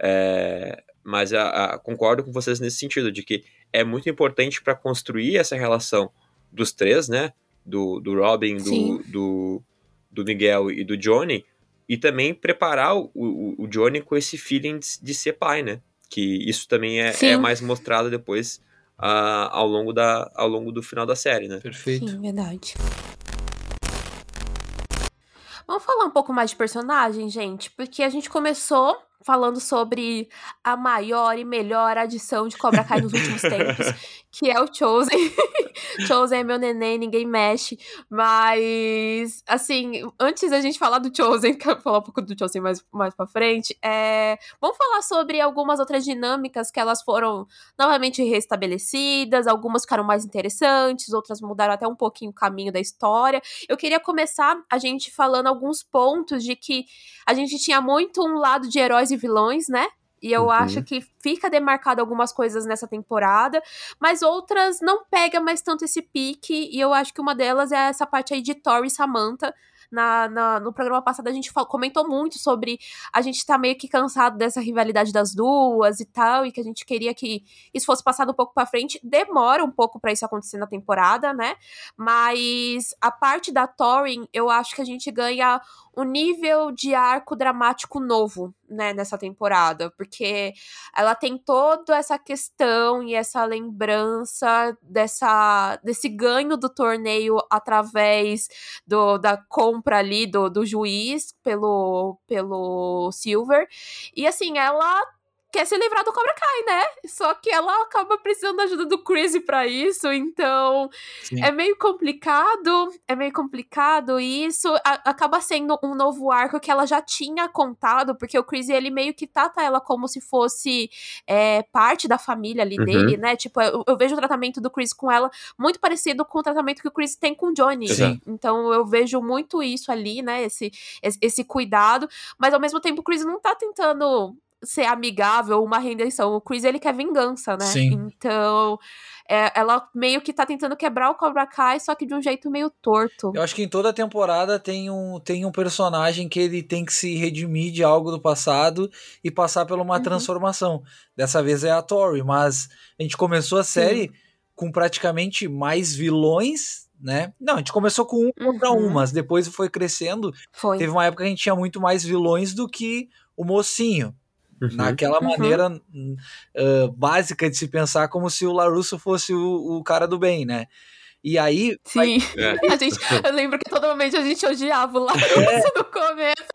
É, mas a, a, concordo com vocês nesse sentido, de que é muito importante para construir essa relação dos três, né? Do, do Robin, do, do, do, Miguel e do Johnny, e também preparar o, o, o Johnny com esse feeling de, de, ser pai, né? Que isso também é, é mais mostrado depois uh, ao, longo da, ao longo do final da série, né? Perfeito. Sim, verdade. Vamos falar um pouco mais de personagem, gente, porque a gente começou falando sobre a maior e melhor adição de Cobra Kai nos últimos tempos, que é o Chosen. Chosen é meu neném, ninguém mexe. Mas, assim, antes da gente falar do Chosen, quero falar um pouco do Chosen mais, mais pra frente, é... vamos falar sobre algumas outras dinâmicas que elas foram novamente restabelecidas, algumas ficaram mais interessantes, outras mudaram até um pouquinho o caminho da história. Eu queria começar a gente falando alguns pontos de que a gente tinha muito um lado de heróis e vilões, né? E eu uhum. acho que fica demarcado algumas coisas nessa temporada, mas outras não pega mais tanto esse pique, e eu acho que uma delas é essa parte aí de Tori e Samantha, na, na, no programa passado a gente falou, comentou muito sobre a gente tá meio que cansado dessa rivalidade das duas e tal, e que a gente queria que isso fosse passado um pouco para frente. Demora um pouco para isso acontecer na temporada, né? Mas a parte da Thorin, eu acho que a gente ganha um nível de arco dramático novo, né, nessa temporada, porque ela tem toda essa questão e essa lembrança dessa desse ganho do torneio através do, da compra ali do, do juiz pelo pelo Silver. E assim, ela quer se livrar do Cobra Kai, né? Só que ela acaba precisando da ajuda do Chris para isso, então Sim. é meio complicado, é meio complicado e isso a, acaba sendo um novo arco que ela já tinha contado, porque o Chris ele meio que trata ela como se fosse é, parte da família ali uhum. dele, né? Tipo, eu, eu, vejo o tratamento do Chris com ela muito parecido com o tratamento que o Chris tem com o Johnny. Sim. Então eu vejo muito isso ali, né? Esse, esse, esse cuidado, mas ao mesmo tempo o Chris não tá tentando ser amigável, uma redenção. O Chris, ele quer vingança, né? Sim. Então, é, ela meio que tá tentando quebrar o Cobra Kai, só que de um jeito meio torto. Eu acho que em toda temporada tem um, tem um personagem que ele tem que se redimir de algo do passado e passar por uma uhum. transformação. Dessa vez é a Tori, mas a gente começou a série Sim. com praticamente mais vilões né? Não, a gente começou com um contra uhum. um, mas depois foi crescendo. Foi. Teve uma época que a gente tinha muito mais vilões do que o mocinho. Uhum. Naquela uhum. maneira uh, básica de se pensar como se o Larusso fosse o, o cara do bem, né? E aí. Sim. Vai... É. A gente, eu lembro que todo momento a gente odiava o Larusso é. no começo.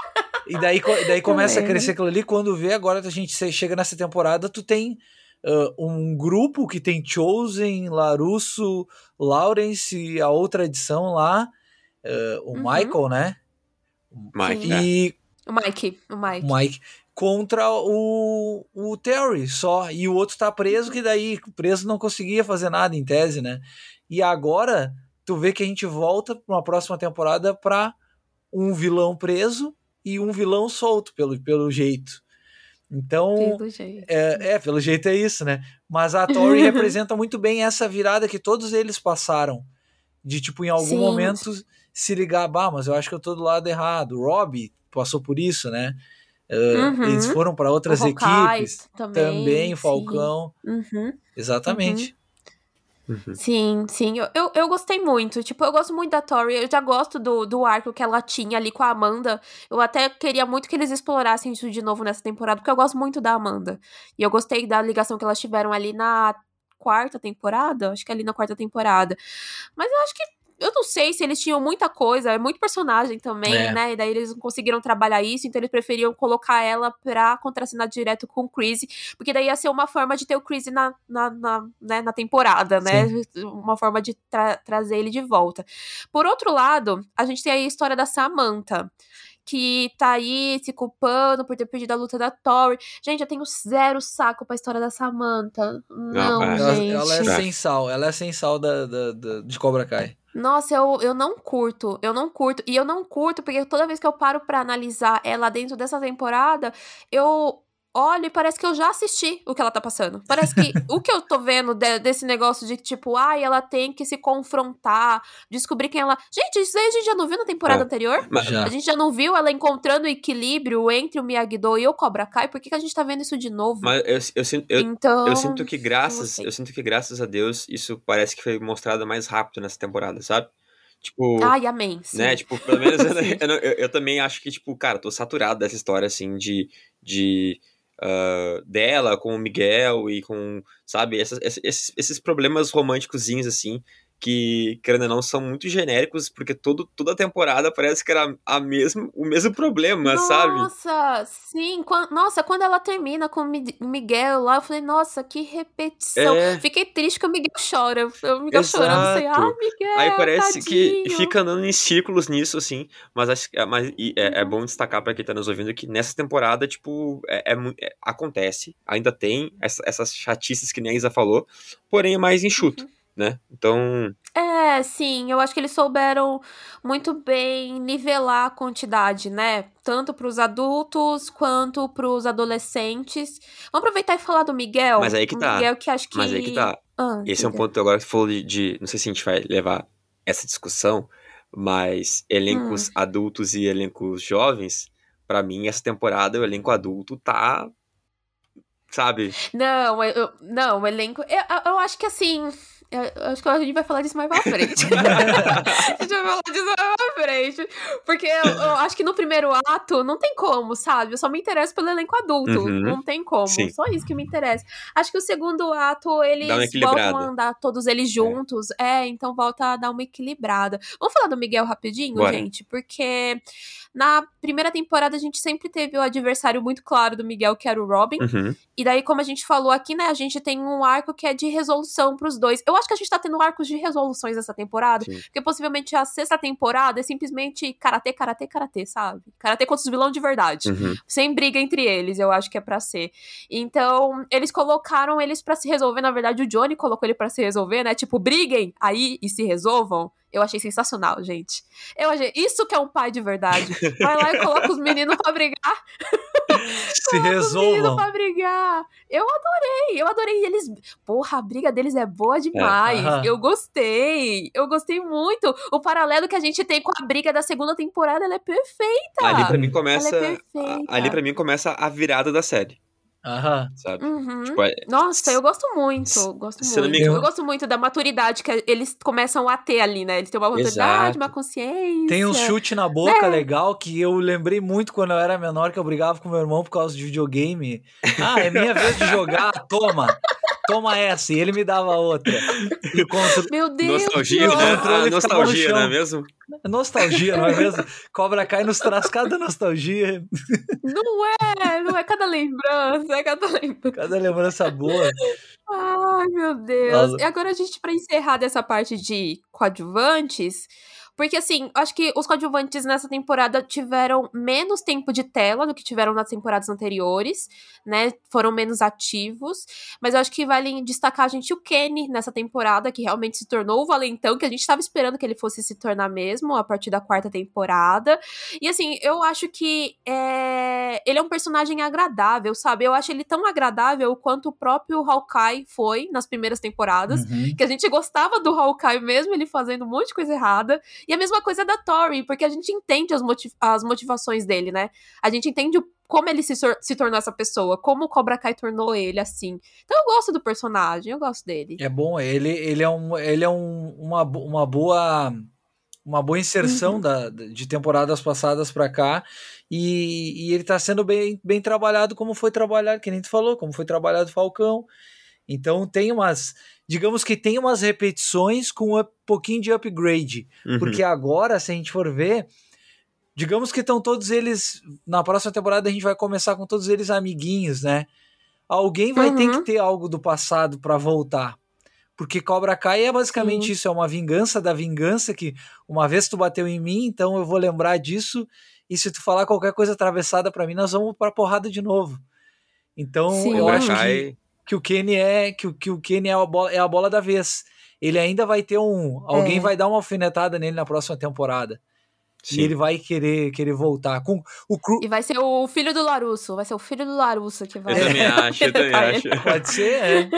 E daí, daí começa a crescer aquilo ali. Quando vê, agora a gente chega nessa temporada, tu tem uh, um grupo que tem Chosen, Larusso, Lawrence e a outra edição lá, uh, o uhum. Michael, né? Mike. E. O Mike, o Mike. O Mike contra o, o Terry só. E o outro tá preso, que daí preso não conseguia fazer nada em tese, né? E agora tu vê que a gente volta para uma próxima temporada para um vilão preso e um vilão solto, pelo, pelo jeito. Então, pelo jeito. É, é, pelo jeito é isso, né? Mas a Tori representa muito bem essa virada que todos eles passaram. De, tipo, em algum Sim. momento se ligar, bah, mas eu acho que eu tô do lado errado. O Robbie passou por isso, né? Uhum. Eles foram para outras equipes. Também, também Falcão. Uhum. Exatamente. Uhum. Sim, sim. Eu, eu, eu, gostei muito. Tipo, eu gosto muito da Tori. Eu já gosto do, do arco que ela tinha ali com a Amanda. Eu até queria muito que eles explorassem isso de novo nessa temporada, porque eu gosto muito da Amanda. E eu gostei da ligação que elas tiveram ali na quarta temporada. Acho que é ali na quarta temporada. Mas eu acho que eu não sei se eles tinham muita coisa, é muito personagem também, é. né? E daí eles não conseguiram trabalhar isso, então eles preferiam colocar ela pra contracenar direto com o Chris, porque daí ia ser uma forma de ter o Chris na, na, na, né, na temporada, né? Sim. Uma forma de tra trazer ele de volta. Por outro lado, a gente tem aí a história da Samantha que tá aí se culpando por ter perdido a luta da Tori. Gente, eu tenho zero saco pra história da Samantha. Não, não gente. Ela, ela, é sem sal, ela é sem sal da, da, da, de Cobra Kai. Nossa, eu, eu não curto, eu não curto. E eu não curto porque toda vez que eu paro para analisar ela dentro dessa temporada, eu olho e parece que eu já assisti o que ela tá passando. Parece que o que eu tô vendo de, desse negócio de tipo, ai, ela tem que se confrontar, descobrir quem ela. Gente, isso aí a gente já não viu na temporada é, anterior? Já. A gente já não viu ela encontrando o equilíbrio entre o Miyagi-Do e o Cobra Kai? Por que, que a gente tá vendo isso de novo? Mas eu, eu, sinto, eu, então, eu sinto que graças. Eu sinto que graças a Deus isso parece que foi mostrado mais rápido nessa temporada, sabe? Tipo. Ai, amém. Sim. Né? Tipo, pelo menos eu, eu, eu, eu, também acho que, tipo, cara, tô saturado dessa história, assim, de. de uh, dela com o Miguel e com, sabe, essas, esses, esses problemas românticozinhos, assim, que, querendo ou não, são muito genéricos, porque todo, toda temporada parece que era a mesmo, o mesmo problema, nossa, sabe? Nossa, sim. Quando, nossa, quando ela termina com o Miguel lá, eu falei, nossa, que repetição. É... Fiquei triste que o Miguel chora. O Miguel Exato. chorando, assim, ah, Miguel. Aí parece tadinho. que fica andando em círculos nisso, assim. Mas, acho, mas é, é bom destacar para quem tá nos ouvindo que nessa temporada, tipo, é, é, é acontece, ainda tem essa, essas chatices que nem a Isa falou, porém é mais enxuto. Uhum né? Então. É, sim, eu acho que eles souberam muito bem nivelar a quantidade, né? Tanto para os adultos quanto para os adolescentes. Vamos aproveitar e falar do Miguel. Mas aí que tá. Miguel que acho que. Mas aí que tá. Ah, Esse é um ponto agora que você falou de, de, Não sei se a gente vai levar essa discussão, mas elencos hum. adultos e elencos jovens, para mim, essa temporada, o elenco adulto tá. Sabe? Não, eu, não, o elenco. Eu, eu acho que assim eu acho que a gente vai falar disso mais pra frente. a gente vai falar disso mais pra frente. Porque eu, eu, acho que no primeiro ato não tem como, sabe? Eu só me interesso pelo elenco adulto. Uhum. Não tem como. Sim. Só isso que me interessa. Acho que o segundo ato, eles voltam a andar todos eles é. juntos. É. é. então volta a dar uma equilibrada. Vamos falar do Miguel rapidinho, Bora. gente? Porque na primeira temporada a gente sempre teve o adversário muito claro do Miguel, que era o Robin. Uhum. E daí, como a gente falou aqui, né? A gente tem um arco que é de resolução pros dois. Eu acho que a gente tá tendo arcos de resoluções essa temporada. Sim. Porque possivelmente a sexta temporada é simplesmente karatê, karatê, karatê, sabe? Karatê contra os vilões de verdade. Uhum. Sem briga entre eles, eu acho que é para ser. Então, eles colocaram eles para se resolver. Na verdade, o Johnny colocou ele para se resolver, né? Tipo, briguem aí e se resolvam. Eu achei sensacional, gente. Eu achei. Isso que é um pai de verdade. Vai lá e coloca os meninos pra brigar. Se resolvam. pra brigar. Eu adorei, eu adorei. Eles. Porra, a briga deles é boa demais. É. Eu gostei. Eu gostei muito. O paralelo que a gente tem com a briga da segunda temporada, ela é perfeita. Ali pra mim começa. É ali para mim começa a virada da série. Aham. Sabe? Uhum. Tipo, é... Nossa, eu gosto muito. Gosto muito. Me... Eu gosto muito da maturidade que eles começam a ter ali, né? Eles têm uma maturidade, Exato. uma consciência. Tem um chute na boca é. legal que eu lembrei muito quando eu era menor, que eu brigava com meu irmão por causa de videogame. Ah, é minha vez de jogar, toma toma essa, e ele me dava outra. E contra... Meu Deus! Nostalgia, né? Ah, nostalgia, não é mesmo? Nostalgia, não é mesmo? Cobra cai nos traz cada nostalgia. Não é, não é cada lembrança, é cada lembrança. Cada lembrança boa. Ai, meu Deus. Nossa. E agora a gente, para encerrar dessa parte de coadjuvantes, porque, assim, acho que os coadjuvantes nessa temporada tiveram menos tempo de tela do que tiveram nas temporadas anteriores, né? Foram menos ativos. Mas eu acho que vale destacar a gente o Kenny nessa temporada, que realmente se tornou o valentão, que a gente estava esperando que ele fosse se tornar mesmo a partir da quarta temporada. E, assim, eu acho que é... ele é um personagem agradável, sabe? Eu acho ele tão agradável quanto o próprio Hawkeye foi nas primeiras temporadas, uhum. que a gente gostava do Hawkeye mesmo, ele fazendo um monte de coisa errada. E a mesma coisa da Tori, porque a gente entende as, motiv as motivações dele, né? A gente entende o como ele se, se tornou essa pessoa, como o Cobra Kai tornou ele assim. Então eu gosto do personagem, eu gosto dele. É bom, ele, ele é, um, ele é um, uma, uma boa uma boa inserção uhum. da, de temporadas passadas para cá e, e, ele tá sendo bem, bem trabalhado como foi trabalhado, que nem tu falou, como foi trabalhado Falcão. Então tem umas digamos que tem umas repetições com um pouquinho de upgrade. Uhum. Porque agora, se a gente for ver, digamos que estão todos eles. Na próxima temporada a gente vai começar com todos eles amiguinhos, né? Alguém vai uhum. ter que ter algo do passado para voltar. Porque Cobra Kai é basicamente Sim. isso, é uma vingança da vingança que uma vez tu bateu em mim, então eu vou lembrar disso e se tu falar qualquer coisa atravessada para mim, nós vamos para porrada de novo. Então Sim. eu acho que que o Kenny é que, que o Kenny é a, bola, é a bola da vez. Ele ainda vai ter um. Alguém é. vai dar uma alfinetada nele na próxima temporada. Sim. E ele vai querer, querer voltar. Com o cru... E vai ser o filho do Larusso. Vai ser o filho do Larusso que vai. Eu também acho, eu também acho. Pode ser, é.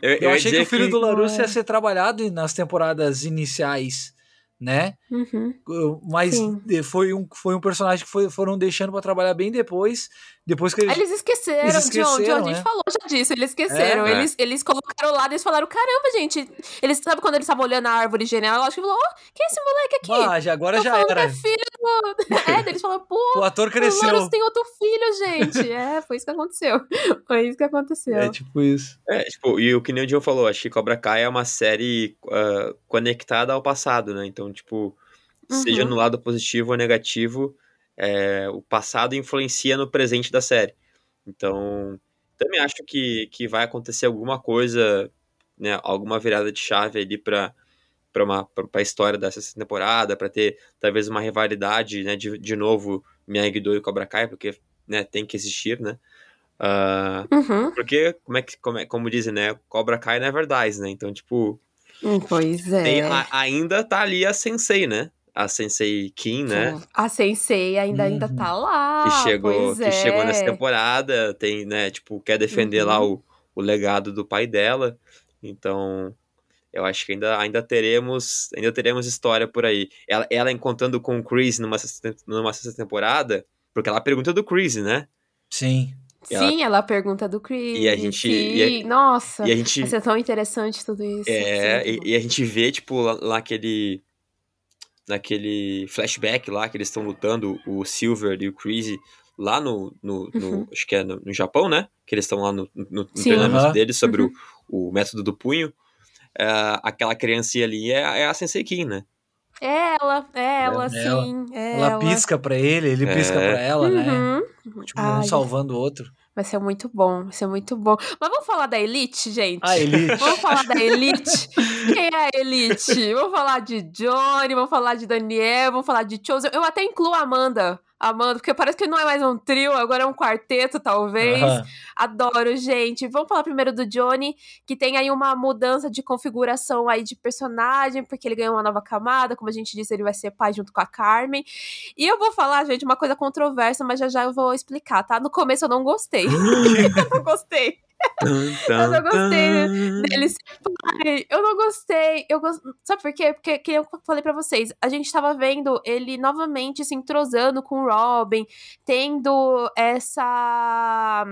Eu, eu, eu achei que o filho que... do Larusso ia ser trabalhado nas temporadas iniciais né? Uhum. Mas Sim. foi um, foi um personagem que foi, foram deixando para trabalhar bem depois. Depois que eles, eles esqueceram, eles esqueceram de onde, a gente é. falou já disso, eles esqueceram. É, eles, é. eles colocaram lá, eles falaram: caramba, gente. Eles sabe quando eles estavam olhando a árvore genealógica e falou: oh, quem é esse moleque aqui? Ah, já, agora já era. Que é filho é, eles falaram, pô, o ator cresceu. O Larus tem outro filho, gente. É, foi isso que aconteceu. Foi isso que aconteceu. É tipo isso. É, tipo, e o que nem o John falou, acho que Cobra Kai é uma série uh, conectada ao passado, né? Então, tipo, uhum. seja no lado positivo ou negativo, é, o passado influencia no presente da série. Então, também acho que, que vai acontecer alguma coisa, né? Alguma virada de chave ali pra para uma para a história dessa temporada, para ter talvez uma rivalidade, né, de, de novo Miyagi-Do e Cobra Kai, porque, né, tem que existir, né? Uh, uhum. Porque, como é que, como, é, como dizem, né, Cobra Kai never dies, né? Então, tipo... Hum, pois é. Tem, a, ainda tá ali a Sensei, né? A Sensei Kim, né? A Sensei ainda, ainda tá uhum. lá. Que chegou, que é. chegou nessa temporada, tem, né, tipo, quer defender uhum. lá o, o legado do pai dela. Então, eu acho que ainda, ainda teremos ainda teremos história por aí. Ela, ela encontrando com o Chris numa, numa sexta temporada, porque ela pergunta do Chris, né? Sim. Ela... Sim, ela pergunta do Chris. E a gente. E a... Nossa, e a gente... vai ser tão interessante tudo isso. É, e, e, a gente vê, tipo, lá, lá aquele. Naquele flashback lá que eles estão lutando, o Silver e o Chris lá no. no, no uhum. Acho que é no, no, Japão, né? Que eles estão lá no, no, no treinamento uhum. deles sobre uhum. o, o método do punho uh, aquela criancinha ali é, é a Sensei Kim, né? É ela, é ela, é, sim. É ela, ela, pisca pra ele, ele é. pisca pra ela, né? uhum. Tipo, um salvando o outro. Vai ser muito bom, vai ser muito bom. Mas vamos falar da Elite, gente? A Elite. Vamos falar da Elite. Quem é a Elite? Vamos falar de Johnny, vamos falar de Daniel, vamos falar de Chosen. Eu até incluo a Amanda amando, porque parece que não é mais um trio, agora é um quarteto, talvez. Uhum. Adoro, gente. Vamos falar primeiro do Johnny, que tem aí uma mudança de configuração aí de personagem, porque ele ganhou uma nova camada, como a gente disse, ele vai ser pai junto com a Carmen. E eu vou falar, gente, uma coisa controversa, mas já já eu vou explicar, tá? No começo eu não gostei. eu não gostei eu não gostei dele ser pai. Eu não gostei. Eu gost... Sabe por quê? Porque, que eu falei para vocês, a gente tava vendo ele novamente se entrosando com o Robin, tendo essa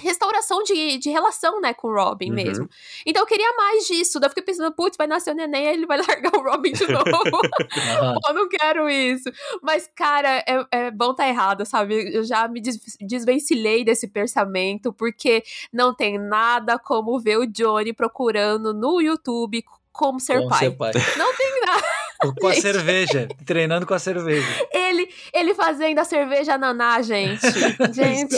restauração de, de relação, né, com o Robin uhum. mesmo. Então eu queria mais disso. Daí eu fiquei pensando, putz, vai nascer o neném e ele vai largar o Robin de novo. uhum. eu não quero isso. Mas, cara, é, é bom tá errado, sabe? Eu já me desvencilhei desse pensamento, porque não tem nada como ver o Johnny procurando no YouTube como ser, como pai. ser pai. Não tem nada. Com a cerveja, treinando com a cerveja. Ele, ele fazendo a cerveja naná, gente. Gente,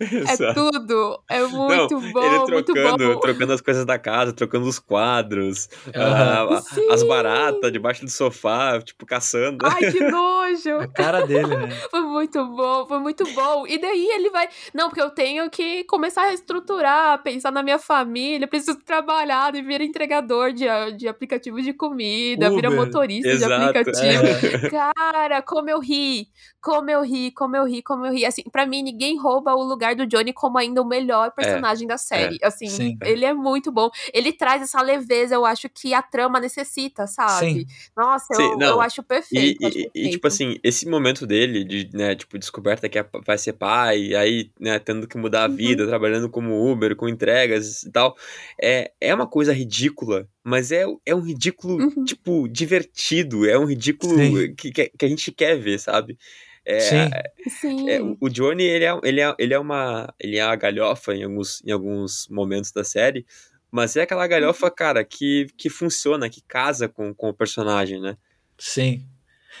exato, é tudo. É muito Não, bom, ele trocando, trocando as coisas da casa, trocando os quadros, uh, as baratas debaixo do sofá, tipo, caçando. Ai, que nojo! A cara dele, né? Foi muito bom, foi muito bom. E daí ele vai... Não, porque eu tenho que começar a reestruturar, pensar na minha família, preciso trabalhar e vir entregador de, de aplicativos de comida, Uber. vira motorista Exato, de aplicativo. É. Cara, como eu ri, como eu ri, como eu ri, como eu ri. Assim, pra mim, ninguém rouba o lugar do Johnny como ainda o melhor personagem é, da série. É, assim, sim. ele é muito bom. Ele traz essa leveza, eu acho que a trama necessita, sabe? Sim. Nossa, sim, eu, eu, acho perfeito. E, acho perfeito. e, tipo assim, esse momento dele, de, né, tipo, descoberta que é, vai ser pai, aí, né, tendo que mudar a vida, uhum. trabalhando como Uber, com entregas e tal, é, é uma coisa ridícula mas é, é um ridículo, uhum. tipo, divertido. É um ridículo que, que, que, a gente quer ver, sabe? É, Sim. É, Sim. É, o Johnny, ele é, ele, é, ele é uma ele é uma galhofa em alguns, em alguns momentos da série, mas é aquela galhofa, uhum. cara, que, que funciona, que casa com, com o personagem, né? Sim.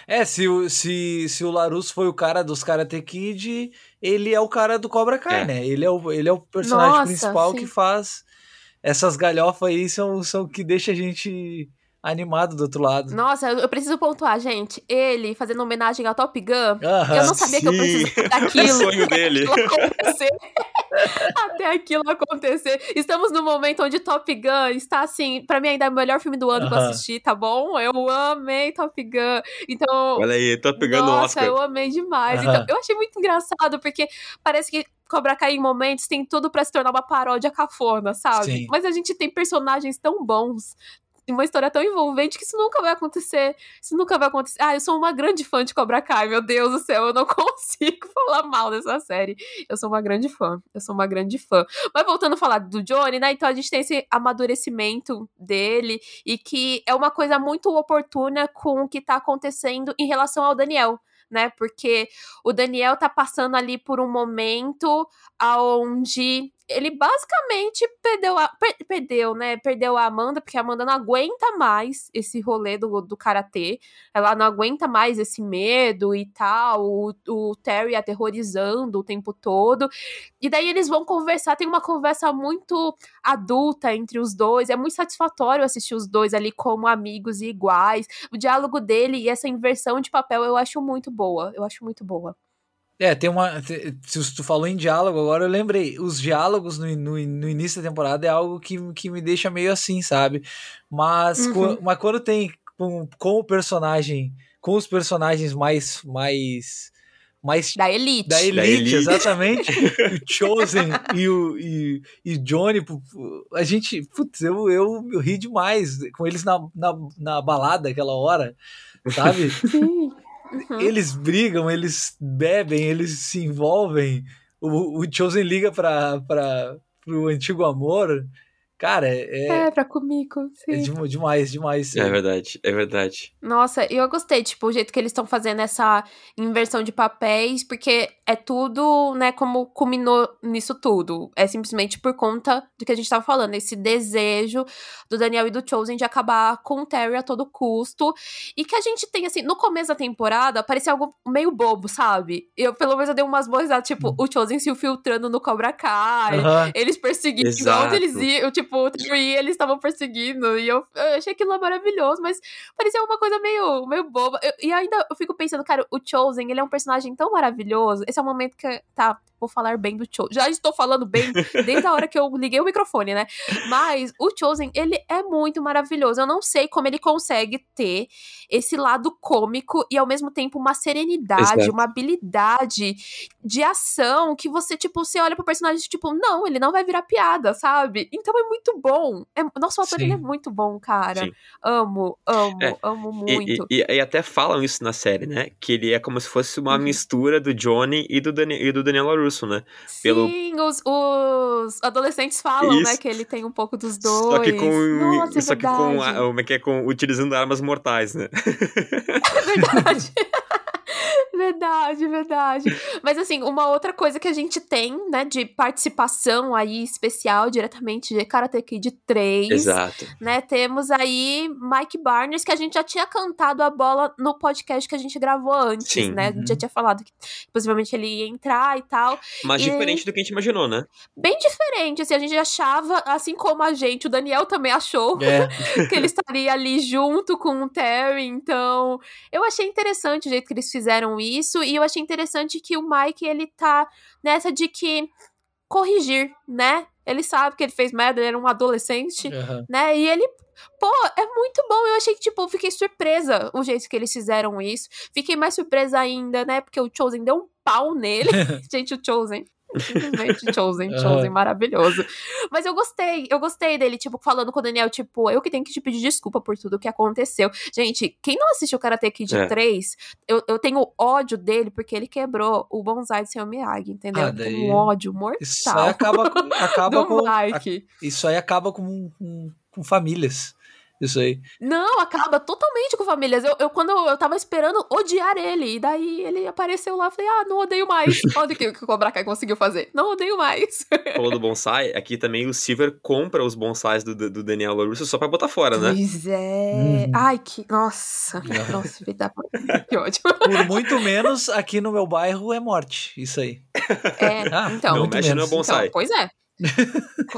É, se o, se, se o Larus foi o cara dos Karate Kid, ele é o cara do Cobra Kai, é. né? Ele é o, ele é o personagem Nossa, principal sim. que faz essas galhofas aí são, são que deixa a gente animado do outro lado. Nossa, eu preciso pontuar, gente. Ele fazendo homenagem ao Top Gun. eu não sabia sim. que eu precisava daquilo. É o sonho dele. Acontecer. Até aquilo acontecer. Estamos no momento onde Top Gun está assim, para mim ainda é o melhor filme do ano que eu assisti, tá bom? Eu amei Top Gun. Então, Olha aí, Top Gun nossa, no Oscar. eu amei demais. Então, eu achei muito engraçado porque parece que Cobra Kai em momentos tem tudo para se tornar uma paródia cafona, sabe? Sim. Mas a gente tem personagens tão bons, uma história tão envolvente que isso nunca vai acontecer. Isso nunca vai acontecer. Ah, eu sou uma grande fã de Cobra Kai, meu Deus do céu, eu não consigo falar mal dessa série. Eu sou uma grande fã. Eu sou uma grande fã. Mas voltando a falar do Johnny, né? Então a gente tem esse amadurecimento dele e que é uma coisa muito oportuna com o que tá acontecendo em relação ao Daniel né? Porque o Daniel tá passando ali por um momento aonde ele basicamente perdeu, a, per, perdeu, né? Perdeu a Amanda, porque a Amanda não aguenta mais esse rolê do, do karatê. Ela não aguenta mais esse medo e tal. O, o Terry aterrorizando o tempo todo. E daí eles vão conversar. Tem uma conversa muito adulta entre os dois. É muito satisfatório assistir os dois ali como amigos e iguais. O diálogo dele e essa inversão de papel eu acho muito boa. Eu acho muito boa. É, tem uma. Se tu falou em diálogo, agora eu lembrei. Os diálogos no, no, no, início da temporada é algo que, que me deixa meio assim, sabe? Mas, uhum. mas quando tem com, com o personagem, com os personagens mais. mais mais da elite. Da elite, da elite. exatamente. o Chosen e o e, e Johnny, a gente, putz, eu, eu, eu ri demais com eles na, na, na balada aquela hora, sabe? Sim. Uhum. Eles brigam, eles bebem, eles se envolvem. O, o Chosen liga para o antigo amor Cara, é. É, pra comigo, sim. É demais, demais. Sim. É verdade, é verdade. Nossa, eu gostei, tipo, o jeito que eles estão fazendo essa inversão de papéis, porque é tudo, né, como culminou nisso tudo. É simplesmente por conta do que a gente tava falando, esse desejo do Daniel e do Chosen de acabar com o Terry a todo custo. E que a gente tem, assim, no começo da temporada, parecia algo meio bobo, sabe? Eu, pelo menos, eu dei umas boas tipo, hum. o Chosen se infiltrando no Cobra Kai, uhum. eles perseguindo, onde eles iam, tipo, tipo, o e eles estavam perseguindo. E eu, eu, achei aquilo maravilhoso, mas parecia uma coisa meio, meio boba. Eu, e ainda eu fico pensando, cara, o Chosen, ele é um personagem tão maravilhoso. Esse é o momento que. Tá, vou falar bem do Chosen. Já estou falando bem desde a hora que eu liguei o microfone, né? Mas o Chosen, ele é muito maravilhoso. Eu não sei como ele consegue ter esse lado cômico e ao mesmo tempo uma serenidade, Exato. uma habilidade de ação que você, tipo, você olha pro personagem tipo, não, ele não vai virar piada, sabe? Então é muito bom. É, nosso ator ele é muito bom, cara. Sim. Amo, amo, é, amo muito. E, e, e, até falam isso na série, né? Que ele é como se fosse uma uhum. mistura do Johnny e do, Dani, e do Daniel LaRusso, né? Pelo... Sim, os, os adolescentes falam, né, isso. né? Que ele tem um pouco dos dois. Só que com, Nossa, é só que com, como é que é, com utilizando armas mortais, né? É verdade. Verdade, verdade. Mas assim, uma outra coisa que a gente tem, né, de participação aí especial diretamente de Karate Kid 3. Exato. Né, temos aí Mike Barnes, que a gente já tinha cantado a bola no podcast que a gente gravou antes, Sim. né? A gente já uhum. tinha falado que possivelmente ele ia entrar e tal. Mas e... diferente do que a gente imaginou, né? Bem diferente, assim, a gente achava, assim como a gente, o Daniel também achou é. que ele estaria ali junto com o Terry, então eu achei interessante o jeito que eles fizeram isso isso, e eu achei interessante que o Mike, ele tá nessa de que corrigir, né? Ele sabe que ele fez merda, ele era um adolescente, uhum. né? E ele, pô, é muito bom. Eu achei que, tipo, fiquei surpresa o jeito que eles fizeram isso. Fiquei mais surpresa ainda, né? Porque o Chosen deu um pau nele. Gente, o Chosen. Simplesmente Chosen, Chosen, maravilhoso. Mas eu gostei, eu gostei dele, tipo, falando com o Daniel, tipo, eu que tenho que te pedir desculpa por tudo que aconteceu. Gente, quem não assistiu Karate Kid é. 3, eu, eu tenho ódio dele porque ele quebrou o bonsai de seu Miyagi, entendeu? Ah, daí... Um ódio mortal. Isso aí acaba com. Acaba com a, isso aí acaba com, com, com famílias isso aí. Não, acaba totalmente com famílias. Eu, eu quando eu tava esperando odiar ele, e daí ele apareceu lá, falei, ah, não odeio mais. Olha o que, que o Cobra Kai conseguiu fazer. Não odeio mais. Falou do bonsai, aqui também o Silver compra os bonsais do, do Daniel LaRusso só pra botar fora, né? Pois é. Hum. Ai, que... Nossa. Nossa, vida... que ótimo. Por muito menos, aqui no meu bairro é morte, isso aí. É, ah, então. Não mexe no bonsai. Então, pois é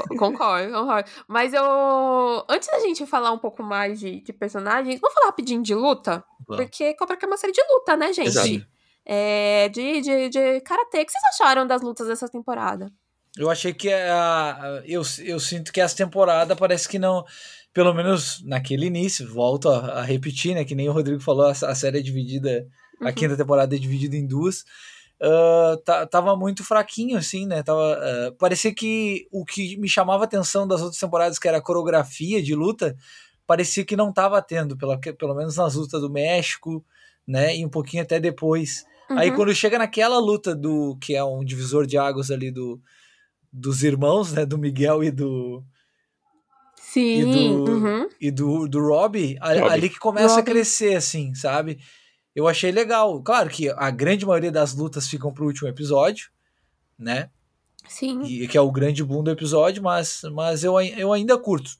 concordo, concordo. Mas eu. Antes da gente falar um pouco mais de, de personagens, vamos falar rapidinho de luta? Porque Cobra Kai é uma série de luta, né, gente? Exato. É, de, de, de karatê. O que vocês acharam das lutas dessa temporada? Eu achei que a, eu, eu sinto que essa temporada parece que não. Pelo menos naquele início, volto a, a repetir, né? Que nem o Rodrigo falou, a, a série é dividida. Uhum. A quinta temporada é dividida em duas uh, tava muito fraquinho, assim, né? Tava, uh, parecia que o que me chamava a atenção das outras temporadas, que era a coreografia de luta, parecia que não tava tendo, pela, pelo menos nas lutas do México, né? E um pouquinho até depois. Uhum. Aí quando chega naquela luta do que é um divisor de águas ali do, dos irmãos, né? Do Miguel e do. Sim. E do, uhum. e do, do Robbie, ali, ali que começa Robbie. a crescer, assim, sabe? Eu achei legal. Claro que a grande maioria das lutas ficam pro último episódio, né? Sim. E, que é o grande boom do episódio, mas, mas eu, eu ainda curto.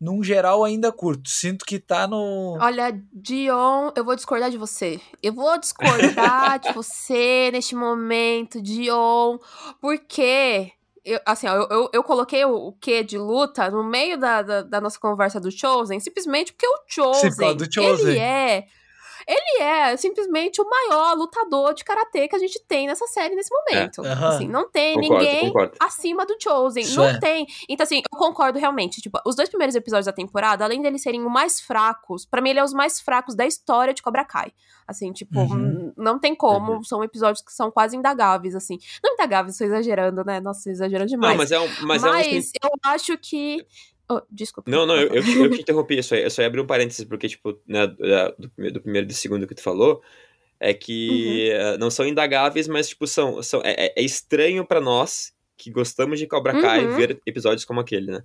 Num geral, ainda curto. Sinto que tá no. Olha, Dion, eu vou discordar de você. Eu vou discordar de você neste momento, Dion, porque eu, assim, ó, eu, eu, coloquei o, o que de luta no meio da, da, da, nossa conversa do Chosen, simplesmente porque o Chosen, Sim, do Chosen. ele é ele é simplesmente o maior lutador de karatê que a gente tem nessa série nesse momento. É. Uhum. Assim, não tem concordo, ninguém concordo. acima do Chosen. Isso não é. tem. Então, assim, eu concordo realmente. Tipo, os dois primeiros episódios da temporada, além deles serem os mais fracos, para mim ele é os mais fracos da história de Cobra Kai. Assim, tipo, uhum. não tem como. Uhum. São episódios que são quase indagáveis, assim. Não indagáveis, estou exagerando, né? Nossa, exagerando demais. Não, mas é um. Mas, mas é um... eu acho que Oh, desculpa. Não, não, eu, eu, eu te interrompi, eu só, eu só ia abrir um parênteses, porque, tipo, né, do, do primeiro e do segundo que tu falou, é que uhum. não são indagáveis, mas, tipo, são, são é, é, é estranho para nós que gostamos de Cobra Kai uhum. ver episódios como aquele, né?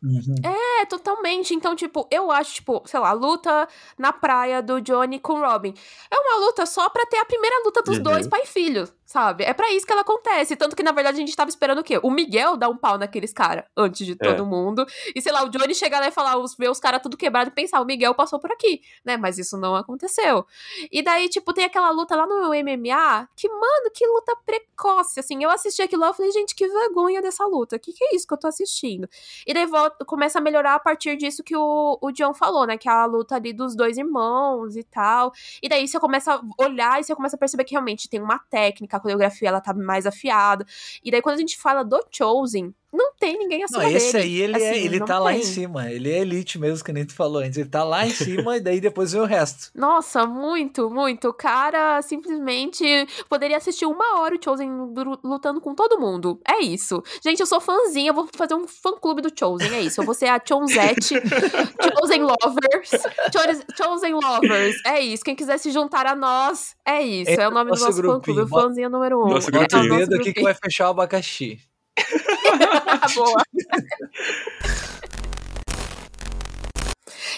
Uhum. É, totalmente. Então, tipo, eu acho, tipo, sei lá, luta na praia do Johnny com Robin. É uma luta só pra ter a primeira luta dos uhum. dois, pai e filho sabe? É para isso que ela acontece. Tanto que, na verdade, a gente tava esperando o quê? O Miguel dar um pau naqueles caras antes de é. todo mundo. E, sei lá, o Johnny chegar lá e falar, os, ver os caras tudo quebrado e pensar, o Miguel passou por aqui, né? Mas isso não aconteceu. E daí, tipo, tem aquela luta lá no MMA que, mano, que luta precoce. Assim, eu assisti aquilo lá e falei, gente, que vergonha dessa luta. Que que é isso que eu tô assistindo? E daí volta, começa a melhorar a partir disso que o, o John falou, né? Que é a luta ali dos dois irmãos e tal. E daí você começa a olhar e você começa a perceber que realmente tem uma técnica, coreografia ela tá mais afiada. E daí quando a gente fala do Chosen, não tem ninguém acima não, esse dele. aí ele, é, assim, é, ele tá tem. lá em cima. Ele é elite mesmo, que nem tu falou antes. Ele tá lá em cima e daí depois vem o resto. Nossa, muito, muito. O cara simplesmente poderia assistir uma hora o Chosen lutando com todo mundo. É isso. Gente, eu sou fãzinha, eu vou fazer um fã-clube do Chosen, é isso. Eu vou ser a Chonzette, Chosen Lovers, Chosen Lovers, é isso. Quem quiser se juntar a nós, é isso. É, é o nome do nosso fã-clube, fãzinha número um. Nosso grupinho. É o dedo aqui que vai fechar o abacaxi. Boa.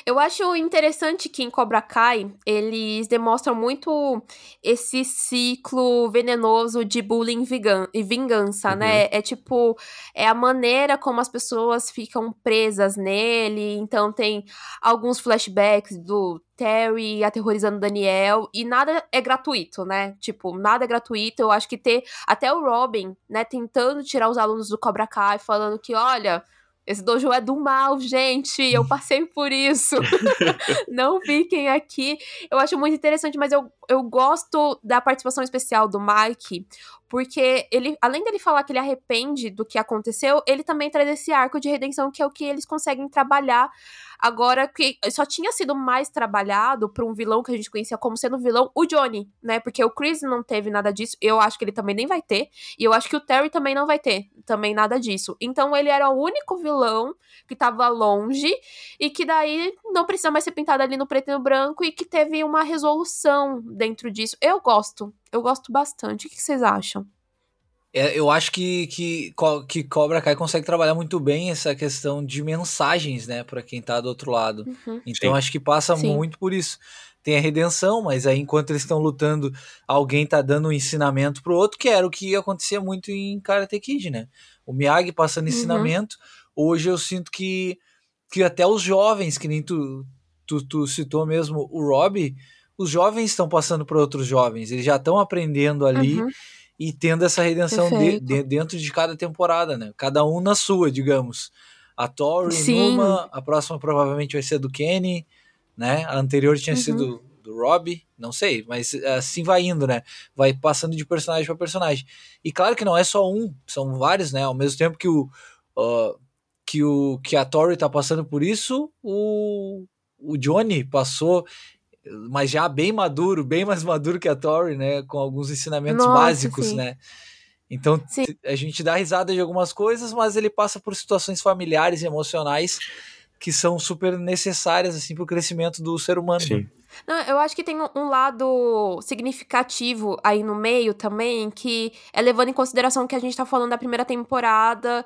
Eu acho interessante que em Cobra Kai eles demonstram muito esse ciclo venenoso de bullying e vingança, uhum. né? É tipo, é a maneira como as pessoas ficam presas nele. Então tem alguns flashbacks do Terry aterrorizando Daniel e nada é gratuito, né? Tipo, nada é gratuito. Eu acho que ter até o Robin, né, tentando tirar os alunos do Cobra Kai, falando que, olha, esse dojo é do mal, gente. Eu passei por isso. não fiquem aqui. Eu acho muito interessante, mas eu, eu gosto da participação especial do Mike, porque ele, além dele falar que ele arrepende do que aconteceu, ele também traz esse arco de redenção que é o que eles conseguem trabalhar agora que só tinha sido mais trabalhado para um vilão que a gente conhecia como sendo vilão o Johnny, né? Porque o Chris não teve nada disso, eu acho que ele também nem vai ter, e eu acho que o Terry também não vai ter também nada disso. Então ele era o único vilão que tava longe e que daí não precisa mais ser pintado ali no preto e no branco e que teve uma resolução dentro disso. Eu gosto, eu gosto bastante. O que vocês acham? É, eu acho que, que, que Cobra Kai consegue trabalhar muito bem essa questão de mensagens, né, para quem tá do outro lado. Uhum. Então Sim. acho que passa Sim. muito por isso. Tem a redenção, mas aí enquanto eles estão lutando, alguém tá dando um ensinamento pro outro, que era o que acontecia muito em Karate Kid, né? O Miyagi passando uhum. ensinamento. Hoje eu sinto que, que até os jovens, que nem tu, tu, tu citou mesmo, o Rob, os jovens estão passando para outros jovens, eles já estão aprendendo ali uhum. E tendo essa redenção de, de, dentro de cada temporada, né? Cada um na sua, digamos. A Tori numa, a próxima provavelmente vai ser do Kenny, né? A anterior tinha uhum. sido do Rob, não sei, mas assim vai indo, né? Vai passando de personagem para personagem. E claro que não é só um, são vários, né? Ao mesmo tempo que o uh, que o que a Tori tá passando por isso, o o Johnny passou mas já bem maduro, bem mais maduro que a Tori, né? Com alguns ensinamentos Nossa, básicos, sim. né? Então sim. a gente dá risada de algumas coisas, mas ele passa por situações familiares e emocionais que são super necessárias assim para o crescimento do ser humano. Sim. Não, eu acho que tem um lado significativo aí no meio também, que é levando em consideração que a gente tá falando da primeira temporada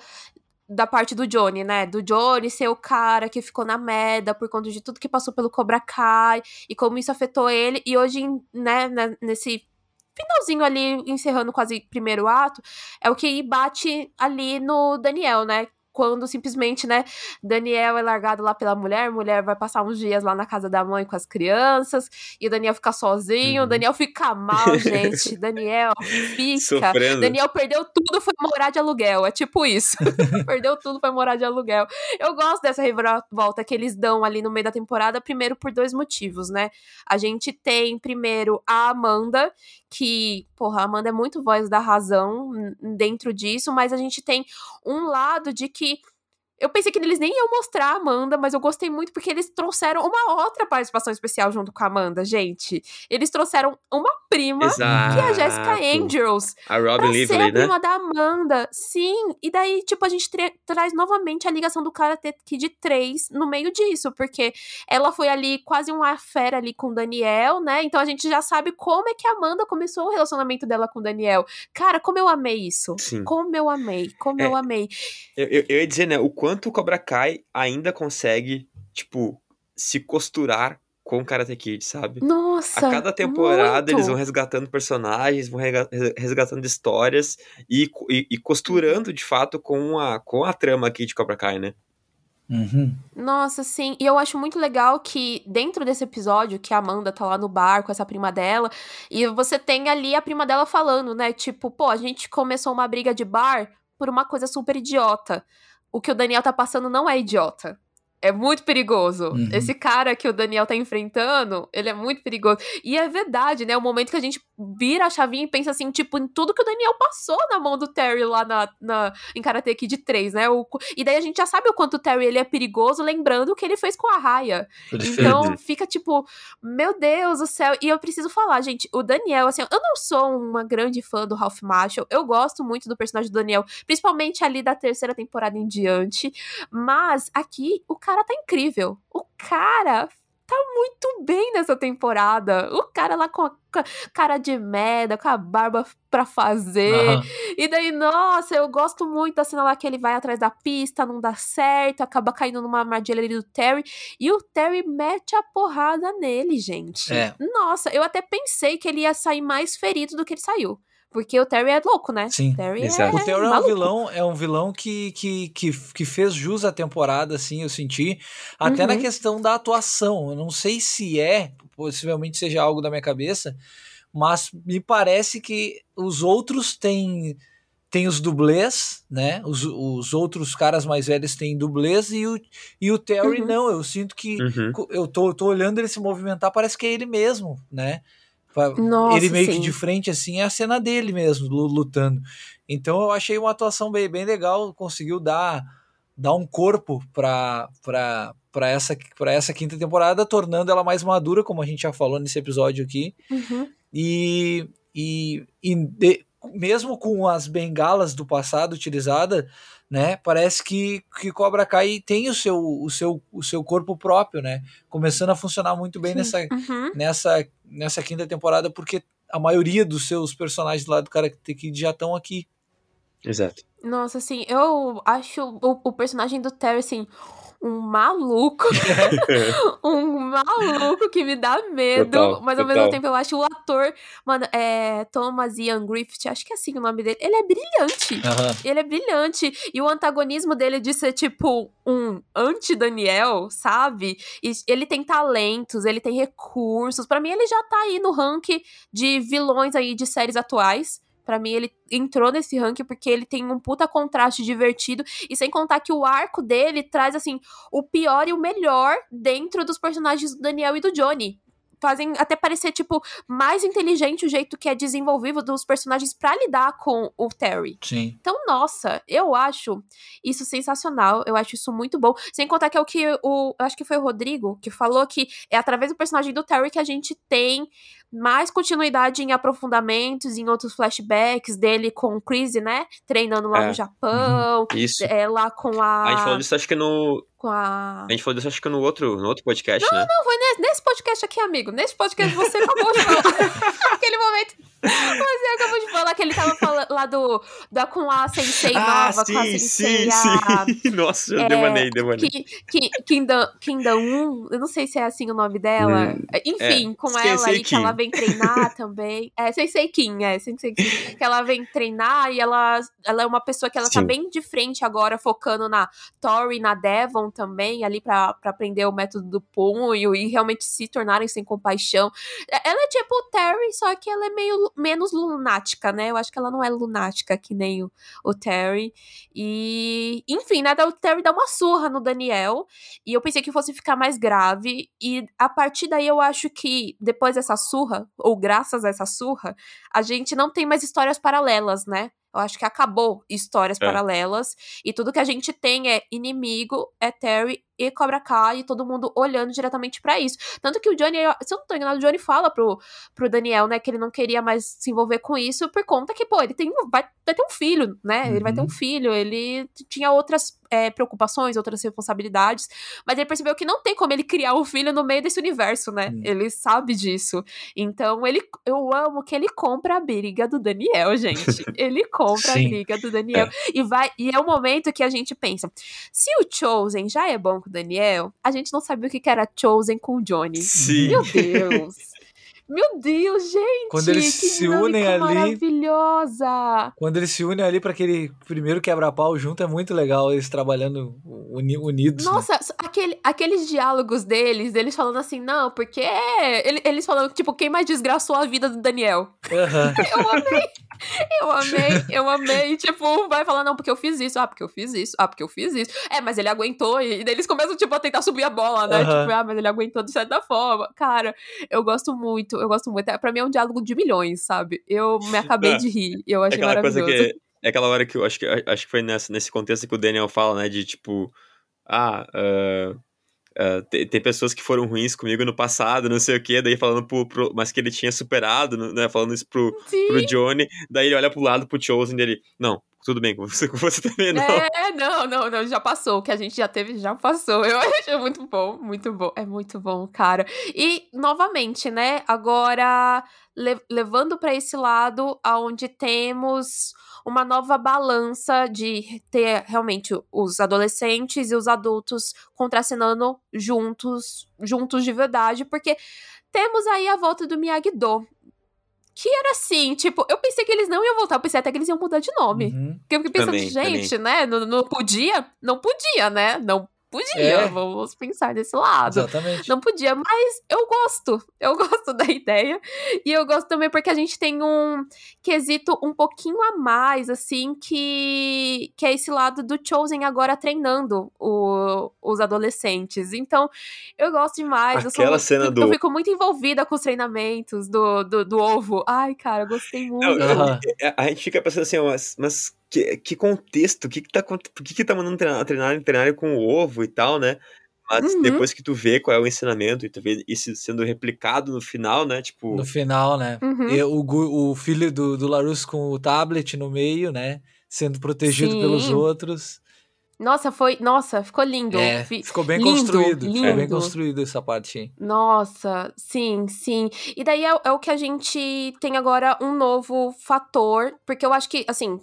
da parte do Johnny, né? Do Johnny ser o cara que ficou na merda por conta de tudo que passou pelo Cobra Kai e como isso afetou ele. E hoje, né, né nesse finalzinho ali, encerrando quase primeiro ato, é o que bate ali no Daniel, né? Quando simplesmente, né, Daniel é largado lá pela mulher, mulher vai passar uns dias lá na casa da mãe com as crianças, e o Daniel fica sozinho, uhum. Daniel fica mal, gente, Daniel fica, Sofrendo. Daniel perdeu tudo, foi morar de aluguel, é tipo isso, perdeu tudo, foi morar de aluguel. Eu gosto dessa reviravolta que eles dão ali no meio da temporada, primeiro por dois motivos, né, a gente tem primeiro a Amanda, que, porra, a Amanda é muito voz da razão dentro disso, mas a gente tem um lado de que eu pensei que eles nem iam mostrar a Amanda, mas eu gostei muito porque eles trouxeram uma outra participação especial junto com a Amanda, gente. Eles trouxeram uma prima, Exato. que é a Jessica Angels. A Robin Lively, ser a né? prima da Amanda. Sim, e daí, tipo, a gente traz novamente a ligação do Karate Kid 3 no meio disso, porque ela foi ali quase uma fera ali com o Daniel, né? Então a gente já sabe como é que a Amanda começou o relacionamento dela com o Daniel. Cara, como eu amei isso. Sim. Como eu amei, como é, eu amei. Eu, eu, eu ia dizer, né, o quanto quanto o Cobra Kai ainda consegue, tipo, se costurar com Karate Kid, sabe? Nossa! A cada temporada muito. eles vão resgatando personagens, vão resgatando histórias e, e, e, costurando de fato com a, com a trama aqui de Cobra Kai, né? Uhum. Nossa, sim. E eu acho muito legal que dentro desse episódio, que a Amanda tá lá no bar com essa prima dela, e você tem ali a prima dela falando, né? Tipo, pô, a gente começou uma briga de bar por uma coisa super idiota o que o Daniel tá passando não é idiota. É muito perigoso. Uhum. Esse cara que o Daniel tá enfrentando, ele é muito perigoso. E é verdade, né? O momento que a gente vira a chavinha e pensa assim, tipo, em tudo que o Daniel passou na mão do Terry lá na, na, em Karate Kid 3, né? O, e daí a gente já sabe o quanto o Terry ele é perigoso, lembrando o que ele fez com a Raya. Então fica tipo, meu Deus do céu. E eu preciso falar, gente, o Daniel, assim, eu não sou uma grande fã do Ralph Marshall. Eu gosto muito do personagem do Daniel, principalmente ali da terceira temporada em diante. Mas aqui o cara tá incrível. O cara tá muito bem nessa temporada. O cara lá com a cara de merda, com a barba pra fazer. Uhum. E daí, nossa, eu gosto muito da cena lá que ele vai atrás da pista, não dá certo, acaba caindo numa armadilha ali do Terry. E o Terry mete a porrada nele, gente. É. Nossa, eu até pensei que ele ia sair mais ferido do que ele saiu. Porque o Terry é louco, né? Sim. Terry exato. É o Terry é um vilão, é um vilão que, que, que, que fez jus à temporada, assim, eu senti. Até uhum. na questão da atuação. Eu não sei se é, possivelmente seja algo da minha cabeça, mas me parece que os outros têm tem os dublês, né? Os, os outros caras mais velhos têm dublês e o, e o Terry uhum. não. Eu sinto que uhum. eu tô, tô olhando ele se movimentar, parece que é ele mesmo, né? Nossa, ele meio sim. que de frente, assim, é a cena dele mesmo, lutando. Então eu achei uma atuação bem, bem legal, conseguiu dar, dar um corpo para para essa, pra essa quinta temporada, tornando ela mais madura, como a gente já falou nesse episódio aqui. Uhum. E, e, e de, mesmo com as bengalas do passado utilizadas, né? Parece que, que Cobra Kai tem o seu, o, seu, o seu corpo próprio, né? Começando a funcionar muito bem nessa, uhum. nessa, nessa quinta temporada, porque a maioria dos seus personagens lá do Karate Kid já estão aqui. Exato. Nossa, assim, eu acho o, o personagem do Terry, assim, um maluco. um maluco que me dá medo. Total, mas ao total. mesmo tempo eu acho o ator, mano, é Thomas Ian Griffith, acho que é assim o nome dele. Ele é brilhante. Uhum. Ele é brilhante. E o antagonismo dele de ser tipo um anti-Daniel, sabe? E ele tem talentos, ele tem recursos. para mim, ele já tá aí no ranking de vilões aí de séries atuais. Para mim, ele entrou nesse ranking porque ele tem um puta contraste divertido. E sem contar que o arco dele traz, assim, o pior e o melhor dentro dos personagens do Daniel e do Johnny fazem até parecer, tipo, mais inteligente o jeito que é desenvolvido dos personagens para lidar com o Terry. Sim. Então, nossa, eu acho isso sensacional, eu acho isso muito bom. Sem contar que é o que o. Eu acho que foi o Rodrigo que falou que é através do personagem do Terry que a gente tem mais continuidade em aprofundamentos, em outros flashbacks dele com o Chris, né? Treinando lá É. no Japão. Isso. É, lá com a. A gente falou disso, acho que no. com a. A gente falou disso, acho que no outro, no outro podcast, né? Não, foi nesse, nesse podcast aqui, amigo. Nesse podcast você acabou de falar. Aquele momento. Você acabou de falar que ele tava falando lá do. Da, com a Sensei Ah, nova, com a sim, Sensei. sim, a- sim. Nossa, eu é, devanei, devanei. Ki- Ki- Kingdom, Kingdom 1, eu não sei se é assim o nome dela. Enfim, é, com ela aí, que Kim. ela vem treinar também. É, Sensei Kim, é, Sensei Kim. Que ela vem treinar e ela, ela é uma pessoa que ela tá Sim. bem de frente agora, focando na Tori, na Devon também, ali pra, pra aprender o método do punho e realmente se tornarem sem compaixão. É- Ela é tipo o Terry, só que ela é meio menos lunática, né? Eu acho que ela não é lunática que nem o, o Terry. E, enfim, né? O Terry dá uma surra no Daniel. E eu pensei que fosse ficar mais grave. E a partir daí eu acho que depois dessa surra, ou graças a essa surra, a gente não tem mais histórias paralelas, né? Eu acho que acabou histórias É. paralelas. E tudo que a gente tem é inimigo, é Terry e Cobra Kai, e todo mundo olhando diretamente pra isso. Tanto que o Johnny, se eu não tô enganado, o Johnny fala pro, pro Daniel, né, que ele não queria mais se envolver com isso, por conta que, pô, ele tem, vai, vai ter um filho, né? Ele vai ter um Uhum. filho, ele tinha outras é, preocupações, outras responsabilidades, mas ele percebeu que não tem como ele criar um filho no meio desse universo, né? Hum. Ele sabe disso. Então, ele, eu amo que ele compra a briga do Daniel, gente. Ele compra a briga do Daniel. E vai e é o momento que a gente pensa, se o Chosen já é bom com o Daniel, a gente não sabia o que era Chosen com o Johnny. Sim. Meu Deus. Meu Deus, gente! Quando eles se unem ali- Maravilhosa! Quando eles se unem ali pra aquele primeiro quebra-pau junto, é muito legal eles trabalhando uni- unidos. né? Nossa, aquele, aqueles diálogos deles, eles falando assim, não, porque ele- eles falando, tipo, quem mais desgraçou a vida do Daniel? Eu amei, eu amei, eu amei. Tipo, vai falar, não, porque eu fiz isso, ah, porque eu fiz isso, ah, porque eu fiz isso. É, mas ele aguentou, e daí eles começam, tipo, a tentar subir a bola, né? Aham. Tipo, ah, mas ele aguentou de certa forma. Cara, eu gosto muito, eu gosto muito. É, Pra mim é um diálogo de milhões, sabe? Eu me acabei É. de rir, eu É achei aquela coisa maravilhoso. que. É aquela hora que eu acho que, acho que foi nessa, nesse contexto que o Daniel fala, né? De tipo. Ah, ah, ah, tem, tem pessoas que foram ruins comigo no passado, não sei o quê, daí falando pro, pro- Mas que ele tinha superado, né? Falando isso pro, Sim. pro Johnny, daí ele olha pro lado pro Chosen dele. Não, tudo bem, com você, com você também não. É, não, não, não, já passou. O que a gente já teve, já passou. Eu achei muito bom, muito bom. É muito bom, cara. E, novamente, né, agora le- levando pra esse lado, aonde temos uma nova balança de ter realmente os adolescentes e os adultos contracenando juntos, juntos de verdade, porque temos aí a volta do Miyagi-Do. Que era assim, tipo, eu pensei que eles não iam voltar, eu pensei até que eles iam mudar de nome. Uhum. Porque eu fiquei pensando, Também, gente, né? Não, não podia? Não podia, né? Não podia. É. Vamos pensar desse lado. Exatamente. Não podia, mas eu gosto. Eu gosto da ideia. E eu gosto também porque a gente tem um quesito um pouquinho a mais, assim, que, que é esse lado do Chosen agora treinando o- os adolescentes. Então, eu gosto demais. eu sou- Aquela cena eu, do- Eu fico muito envolvida com os treinamentos do, do, do ovo. Ai, cara, eu gostei muito. Não. É, a gente fica pensando assim, mas, mas que, que contexto? O que que tá, por que que tá mandando treinar, treinar, treinar com o ovo e tal, né? Mas Uhum. depois que tu vê qual é o ensinamento e tu vê isso sendo replicado no final, né? Tipo, No final, né? Uhum. E o, o filho do, do Larus com o tablet no meio, né? Sendo protegido Sim. pelos outros. Nossa, foi. Nossa, ficou lindo. É, Fi- ficou bem lindo, construído. Ficou bem lindo. construído essa parte. Nossa, sim, sim. E daí é, é o que a gente tem agora um novo fator, porque eu acho que, assim,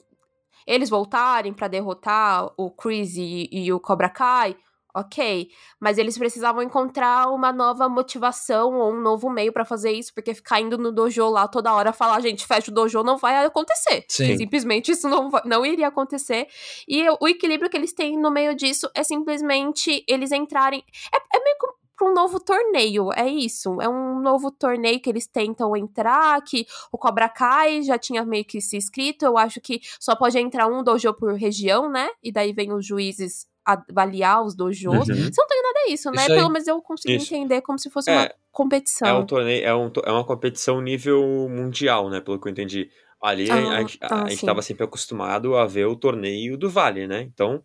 eles voltarem pra derrotar o Chris e, e o Cobra Kai, ok. Mas eles precisavam encontrar uma nova motivação ou um novo meio pra fazer isso, porque ficar indo no dojo lá toda hora falar, gente, fecha o dojo, não vai acontecer. Sim. Simplesmente isso não, não iria acontecer. E o equilíbrio que eles têm no meio disso é simplesmente eles entrarem. É, é meio que para um novo torneio, é isso. É um novo torneio que eles tentam entrar, que o Cobra Kai já tinha meio que se inscrito. Eu acho que só pode entrar um dojo por região, né? E daí vem os juízes avaliar os dojos. Uhum. Se não tem nada é isso, né? Isso. Pelo menos eu consegui Isso. entender como se fosse É, uma é competição. um torneio, é, um, é uma competição nível mundial, né? Pelo que eu entendi. Ali a, Ah, a gente- a- ah, a gente sim. tava sempre acostumado a ver o torneio do Vale, né? Então,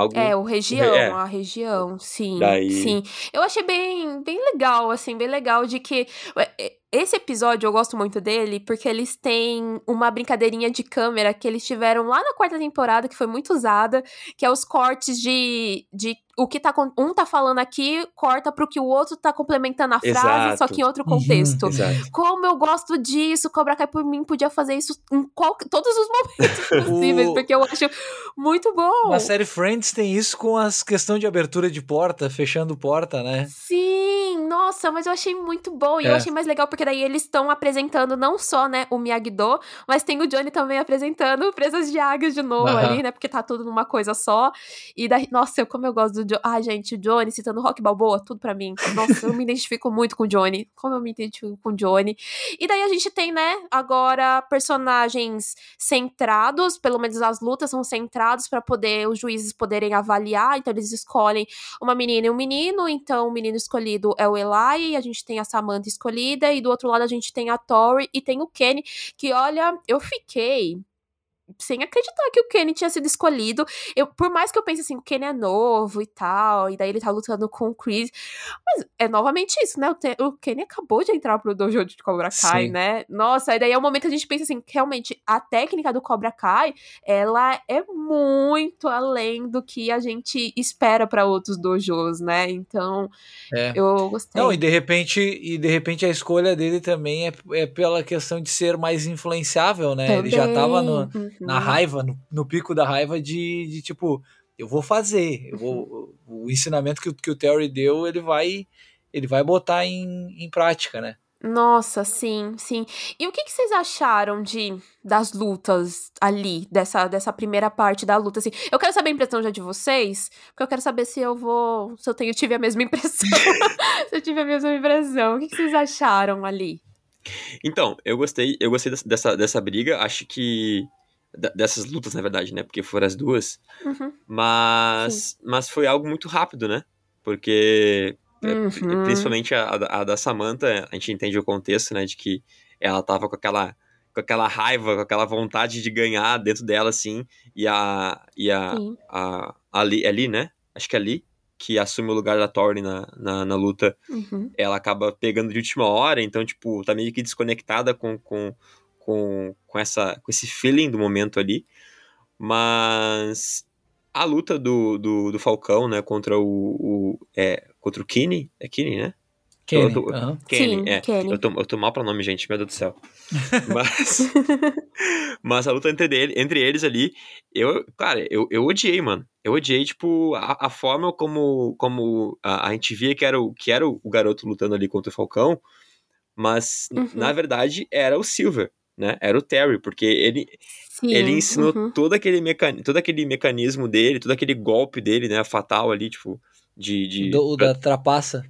algo. É, o região, é. a região, sim, Daí- sim. Eu achei bem, bem legal, assim, bem legal de que esse episódio eu gosto muito dele porque eles têm uma brincadeirinha de câmera que eles tiveram lá na quarta temporada, que foi muito usada, que é os cortes de, de o que tá um tá falando aqui corta pro que o outro tá complementando a frase, Exato. só que em outro contexto. Uhum, Como eu gosto disso, Cobra Kai por mim podia fazer isso em qual, todos os momentos possíveis, porque eu acho muito bom. Na série Friends tem isso com as questão de abertura de porta, fechando porta, né? Sim, nossa, mas eu achei muito bom. E é. eu achei mais legal porque daí eles estão apresentando não só, né, o Miyagi-Do, mas tem o Johnny também apresentando Presas de Águias de novo uhum. ali, né? Porque tá tudo numa coisa só. E daí, nossa, eu, como eu gosto do Jo ah, gente, o Johnny citando Rock Balboa, tudo para mim. Nossa, eu me identifico muito com o Johnny. Como eu me identifico com o Johnny. E daí a gente tem, né, agora personagens centrados, pelo menos as lutas são centrados para poder os juízes poderem avaliar. Então eles escolhem uma menina e um menino. Então o menino escolhido é o Eli, a gente tem a Samantha escolhida e do outro lado a gente tem a Tori e tem o Kenny, que olha, eu fiquei sem acreditar que o Kenny tinha sido escolhido. Eu, por mais que eu pense assim, o Kenny é novo e tal, e daí ele tá lutando com o Chris. Mas é novamente isso, né? O, o Kenny acabou de entrar pro dojo de Cobra Kai, Sim. né? Nossa, e daí é o momento que a gente pensa assim, que realmente a técnica do Cobra Kai, ela é muito além do que a gente espera para outros dojos, né? Então, é. eu gostei. Não, e de repente, e de repente a escolha dele também é, é pela questão de ser mais influenciável, né? Também. Ele já tava no. Uhum na raiva, no, no, pico da raiva de, de tipo, eu vou fazer, eu vou, o ensinamento que, que o Terry deu, ele vai ele vai botar em, em prática, né? Nossa, sim, sim. E o que, que, vocês acharam de das lutas ali, dessa, dessa primeira parte da luta? Assim, eu quero saber a impressão já de vocês, porque eu quero saber se eu vou. Se eu tenho, tive a mesma impressão. se eu tive a mesma impressão. O que, que, vocês acharam ali? Então, eu gostei, eu gostei dessa, dessa briga. Acho que dessas lutas, na verdade, né? Porque foram as duas. Uhum. Mas, mas foi algo muito rápido, né? Porque, é, uhum. principalmente a, a, da Samantha, a gente entende o contexto, né? De que ela tava com aquela, com aquela raiva, com aquela vontade de ganhar dentro dela, assim. E a. E a, a, a, Ali, ali, né? Acho que é ali que assume o lugar da Tori na, na, na luta, uhum. ela acaba pegando de última hora, então, tipo, tá meio que desconectada com, com com, com, essa, com esse feeling do momento ali. Mas a luta do, do, do Falcão, né, contra o, o é, contra o Kenny, é Kenny, né? Kenny, eu tô, uhum. Kenny, Sim, é. Kenny. Eu, tô, eu tô mal pra nome, gente, meu Deus do céu. mas, mas a luta entre, ele, entre eles ali, eu, cara, eu, eu odiei, mano. Eu odiei, tipo, a, a forma como, como a, a gente via que era, o, que era o garoto lutando ali contra o Falcão, mas, uhum. na verdade, era o Silver né? Era o Terry, porque ele, Sim, ele ensinou uhum. todo, aquele mecan... todo aquele mecanismo dele, todo aquele golpe dele, né? Fatal ali, tipo, de. de... Do, da trapaça.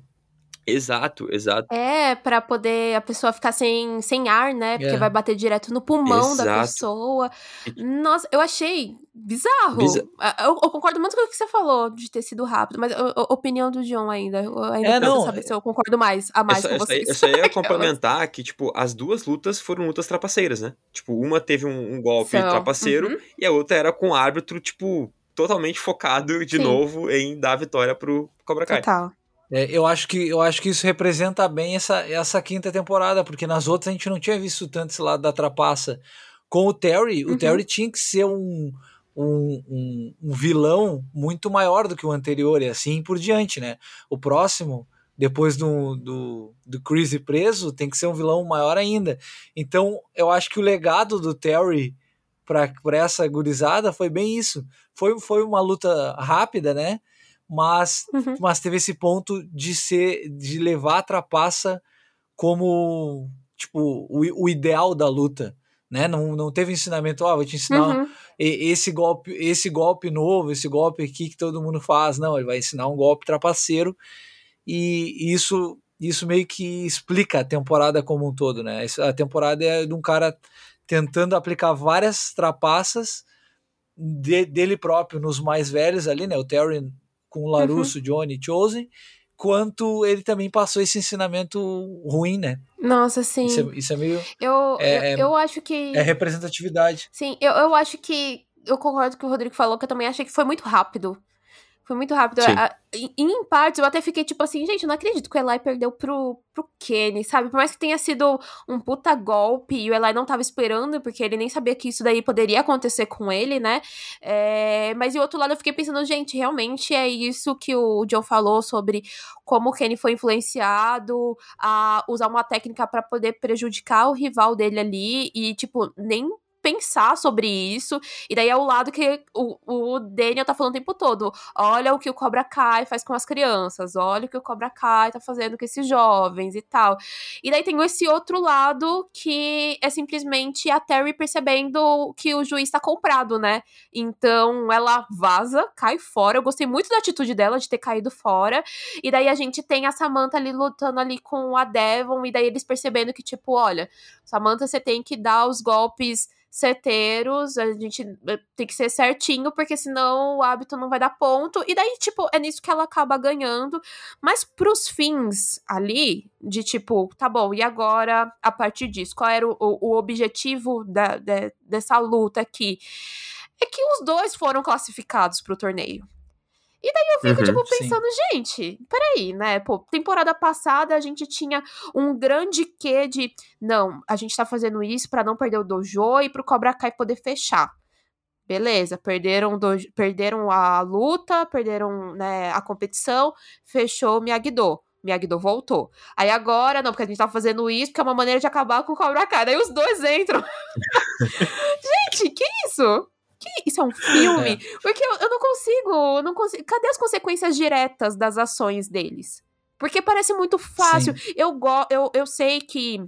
Exato, exato. É, para poder a pessoa ficar sem, sem ar, né? Porque é. vai bater direto no pulmão exato. da pessoa. Nossa, eu achei bizarro. Biza... Eu, eu, concordo muito com o que você falou de ter sido rápido, mas a, a opinião do John ainda. Eu ainda é, não, saber se eu concordo mais, a mais com vocês. Eu só ia complementar que, tipo, as duas lutas foram lutas trapaceiras, né? Tipo, uma teve um, um golpe so, trapaceiro uhum. e a outra era com o árbitro, tipo, totalmente focado de Sim. novo em dar a vitória pro Cobra Kai. Total. É, eu, acho que, eu acho que isso representa bem essa, essa quinta temporada, porque nas outras a gente não tinha visto tanto esse lado da trapaça. Com o Terry, uhum. o Terry tinha que ser um, um, um, um, vilão muito maior do que o anterior, e assim por diante, né? O próximo, depois do, do, do Chris preso, tem que ser um vilão maior ainda. Então, eu acho que o legado do Terry para essa gurizada foi bem isso. Foi, foi uma luta rápida, né? Mas, uhum. mas teve esse ponto de ser de levar a trapaça como tipo o, o ideal da luta né não, não teve ensinamento ó oh, vou te ensinar uhum. esse golpe esse golpe novo esse golpe aqui que todo mundo faz não ele vai ensinar um golpe trapaceiro e isso isso meio que explica a temporada como um todo né a temporada é de um cara tentando aplicar várias trapaças de, dele próprio nos mais velhos ali né o Terry com o Larusso, uhum. Johnny Chosen, quanto ele também passou esse ensinamento ruim, né? Nossa, sim. Isso é, isso é meio. Eu, é, eu, eu, acho que. É representatividade. Sim, eu, eu acho que. Eu concordo com o Rodrigo falou, que eu também achei que foi muito rápido. Foi muito rápido. Em, em partes, eu até fiquei tipo assim, gente, eu não acredito que o Eli perdeu pro, pro Kenny, sabe? Por mais que tenha sido um puta golpe e o Eli não tava esperando, porque ele nem sabia que isso daí poderia acontecer com ele, né? É, mas e outro lado eu fiquei pensando, gente, realmente é isso que o John falou sobre como o Kenny foi influenciado a usar uma técnica para poder prejudicar o rival dele ali e, tipo, nem pensar sobre isso. E daí é o lado que o, o Daniel tá falando o tempo todo. Olha o que o Cobra Kai faz com as crianças, olha o que o Cobra Kai tá fazendo com esses jovens e tal. E daí tem esse outro lado que é simplesmente a Terry percebendo que o juiz tá comprado, né? Então ela vaza, cai fora. Eu gostei muito da atitude dela de ter caído fora. E daí a gente tem a Samantha ali lutando ali com a Devon, e daí eles percebendo que, tipo, olha, Samantha, você tem que dar os golpes certeiros, a gente eh, tem que ser certinho, porque senão o hábito não vai dar ponto. E daí, tipo, é nisso que ela acaba ganhando. Mas pros fins ali, de tipo, tá bom, e agora, a partir disso, qual era o, o objetivo da, de, dessa luta aqui? É que os dois foram classificados pro torneio. E daí eu fico, uhum, tipo, pensando, sim. gente, peraí, né? Pô, temporada passada a gente tinha um grande quê de. Não, a gente tá fazendo isso para não perder o dojo e pro Cobra Kai poder fechar. Beleza, perderam, do, perderam a luta, perderam né, a competição, fechou o Miyagi-Do. Miyagi-Do voltou. Aí agora, não, porque a gente tá fazendo isso, porque é uma maneira de acabar com o Cobra Kai. Daí os dois entram. gente, que isso? Que isso é um filme? É. Porque eu, eu, não consigo, eu não consigo. Cadê as consequências diretas das ações deles? Porque parece muito fácil. Eu, go, eu, eu sei que.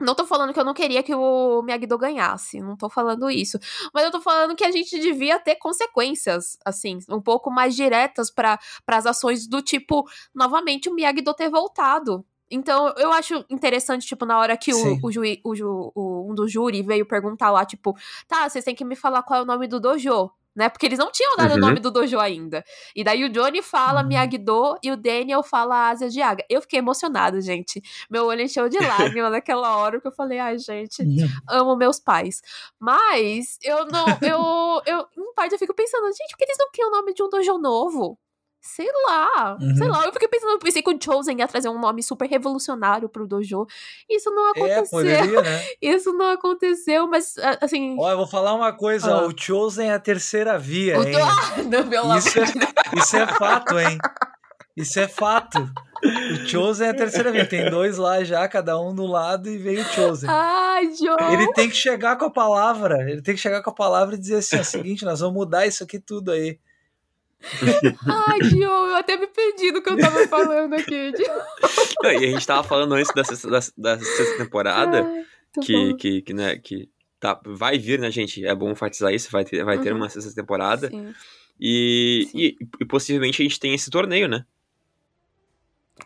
Não tô falando que eu não queria que o Miyagi-Do ganhasse, não tô falando isso. Mas eu tô falando que a gente devia ter consequências, assim, um pouco mais diretas para as ações do tipo, novamente, o Miyagi-Do ter voltado. Então, eu acho interessante, tipo, na hora que o, o, juiz, o, o, um do júri veio perguntar lá, tipo, tá, vocês têm que me falar qual é o nome do dojo, né? Porque eles não tinham dado uhum. o nome do dojo ainda. E daí o Johnny fala uhum. Miyagi-Do e o Daniel fala Ásia de Aga. Eu fiquei emocionada, gente. Meu olho encheu de lágrimas naquela hora que eu falei, ai, gente, uhum. amo meus pais. Mas eu não, eu, eu, em parte eu fico pensando, gente, por que eles não criam o nome de um dojo novo? Sei lá, uhum. sei lá. Eu fiquei pensando, eu pensei que o Chosen ia trazer um nome super revolucionário pro dojo. Isso não é, aconteceu. É, poderia, né? Isso não aconteceu, mas assim. Olha, eu vou falar uma coisa: ah. o Chosen é a terceira via. Hein? Ah, não, isso, é, isso é fato, hein? Isso é fato. O Chosen é a terceira via. Tem dois lá já, cada um do lado, e veio o Chosen. Ai, Joe. Ele tem que chegar com a palavra. Ele tem que chegar com a palavra e dizer assim: é o seguinte, nós vamos mudar isso aqui tudo aí. Ai, Diogo, eu até me perdi do que eu tava falando aqui. Não, e a gente tava falando antes da sexta, da, da sexta temporada Ai, que, que, que, né, que tá, vai vir, né, gente? É bom enfatizar isso, vai ter, vai uhum. ter uma sexta temporada. Sim. E, e, e, possivelmente a gente tem esse torneio, né?